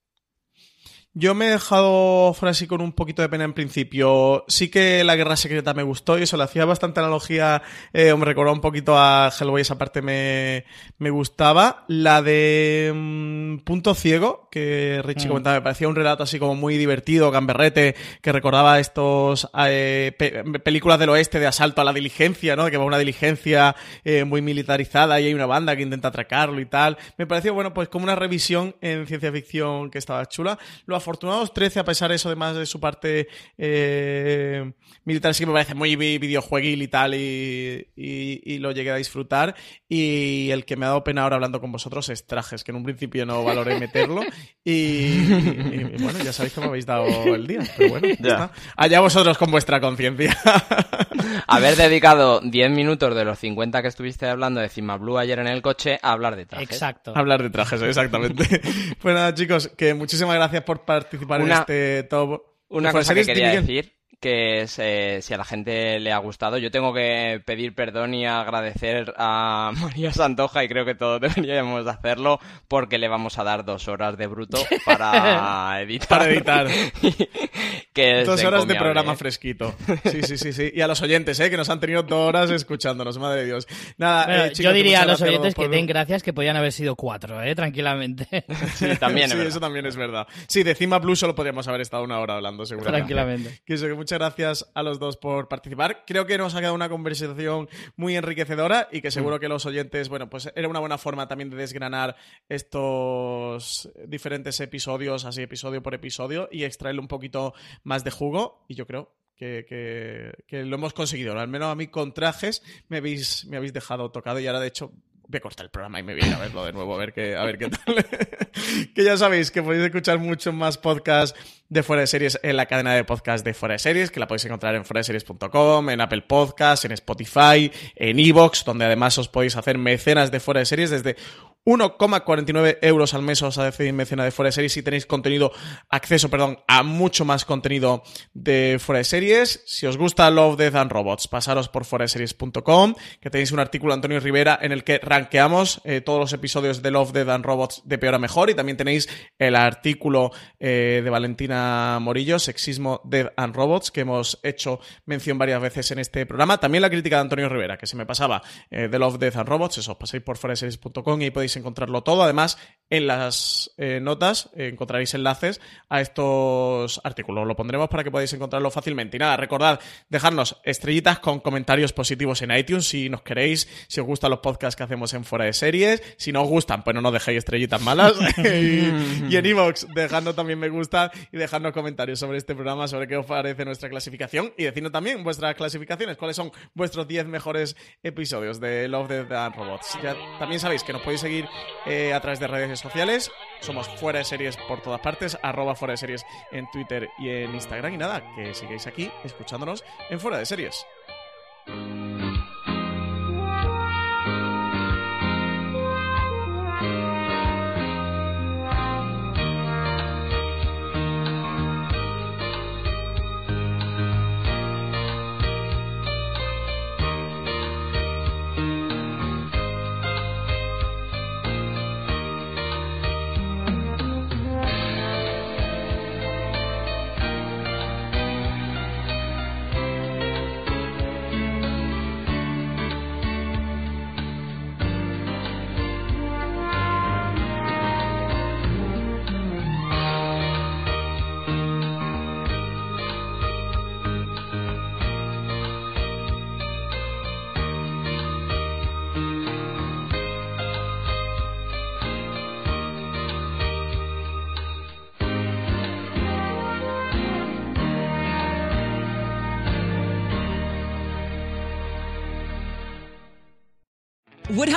Yo me he dejado fuera así con un poquito de pena en principio. Sí que la guerra secreta me gustó y eso le hacía bastante analogía, eh, me recordó un poquito a Hellboy, esa parte me, me gustaba. La de mm, Punto Ciego, que Richie mm. comentaba, me parecía un relato así como muy divertido, gamberrete, que recordaba estos eh, películas del oeste de asalto a la diligencia, ¿no? Que va una diligencia eh, muy militarizada y hay una banda que intenta atracarlo y tal. Me pareció, bueno, pues como una revisión en ciencia ficción que estaba chula. Lo Afortunados 13, a pesar de eso, además de su parte eh, militar, sí que me parece muy videojueguil y tal, y, lo llegué a disfrutar. Y el que me ha dado pena ahora hablando con vosotros es Trajes, que en un principio no valoré meterlo. Y, bueno, ya sabéis que me habéis dado el día. Pero bueno, ya. Está. Allá vosotros con vuestra conciencia. Haber dedicado 10 minutos de los 50 que estuviste hablando de Cima Blue ayer en el coche a hablar de trajes. Exacto. hablar de trajes, exactamente. pues nada, chicos, que muchísimas gracias por participar en este top. Una cosa que quería decir que es, eh, si a la gente le ha gustado. Yo tengo que pedir perdón y agradecer a María Santoja y creo que todos deberíamos hacerlo porque le vamos a dar dos horas de bruto para editar. para editar. dos horas de programa fresquito. Sí, sí, sí, sí. Y a los oyentes, ¿eh? que nos han tenido dos horas escuchándonos, madre de Dios. Nada, eh, yo diría a los oyentes que den gracias que podían haber sido cuatro, ¿eh? tranquilamente. Sí, también sí, eso también es verdad. Sí, de Cima Plus solo podríamos haber estado una hora hablando, seguramente. Tranquilamente. Que muchas gracias a los dos por participar. Creo que nos ha quedado una conversación muy enriquecedora y que seguro mm. que los oyentes, bueno, pues era una buena forma también de desgranar estos diferentes episodios, así episodio por episodio, y extraerle un poquito más de jugo. Y yo creo que, lo hemos conseguido. Al menos a mí con trajes me habéis, me habéis dejado tocado y ahora de hecho voy a cortar el programa y me voy a, verlo de nuevo, a ver qué, a ver qué tal. que ya sabéis que podéis escuchar muchos más podcasts de Fuera de Series en la cadena de podcast de Fuera de Series, que la podéis encontrar en series.com, en Apple Podcasts, en Spotify, en Evox, donde además os podéis hacer mecenas de Fuera de Series desde 1,49 euros al mes os decidís mecena de Fuera de Series y tenéis contenido, acceso, perdón, a mucho más contenido de Fuera de Series. Si os gusta Love, Death and Robots, pasaros por foraseries.com, que tenéis un artículo de Antonio Rivera en el que rankeamos eh, todos los episodios de Love, Death and Robots de peor a mejor y también tenéis el artículo eh, de Valentina Morillo, Sexismo, Death and Robots, que hemos hecho mención varias veces en este programa. También la crítica de Antonio Rivera, que se me pasaba eh, de Love, Death and Robots, eso, os pasáis por foraseries.com y podéis encontrarlo todo. Además, en las eh, notas eh, encontraréis enlaces a estos artículos. Lo pondremos para que podáis encontrarlo fácilmente. Y nada, recordad dejarnos estrellitas con comentarios positivos en iTunes si nos queréis, si os gustan los podcasts que hacemos en Fuera de Series. Si no os gustan, pues no nos dejéis estrellitas malas. y, y, en iVoox, dejadnos también me gusta y dejadnos comentarios sobre este programa, sobre qué os parece nuestra clasificación y decidnos también vuestras clasificaciones, cuáles son vuestros 10 mejores episodios de Love, Death and Robots. Ya también sabéis que nos podéis seguir eh, a través de redes sociales. Somos fuera de series por todas partes, arroba fuera de series en Twitter y en Instagram. Y nada, que sigáis aquí escuchándonos en fuera de series.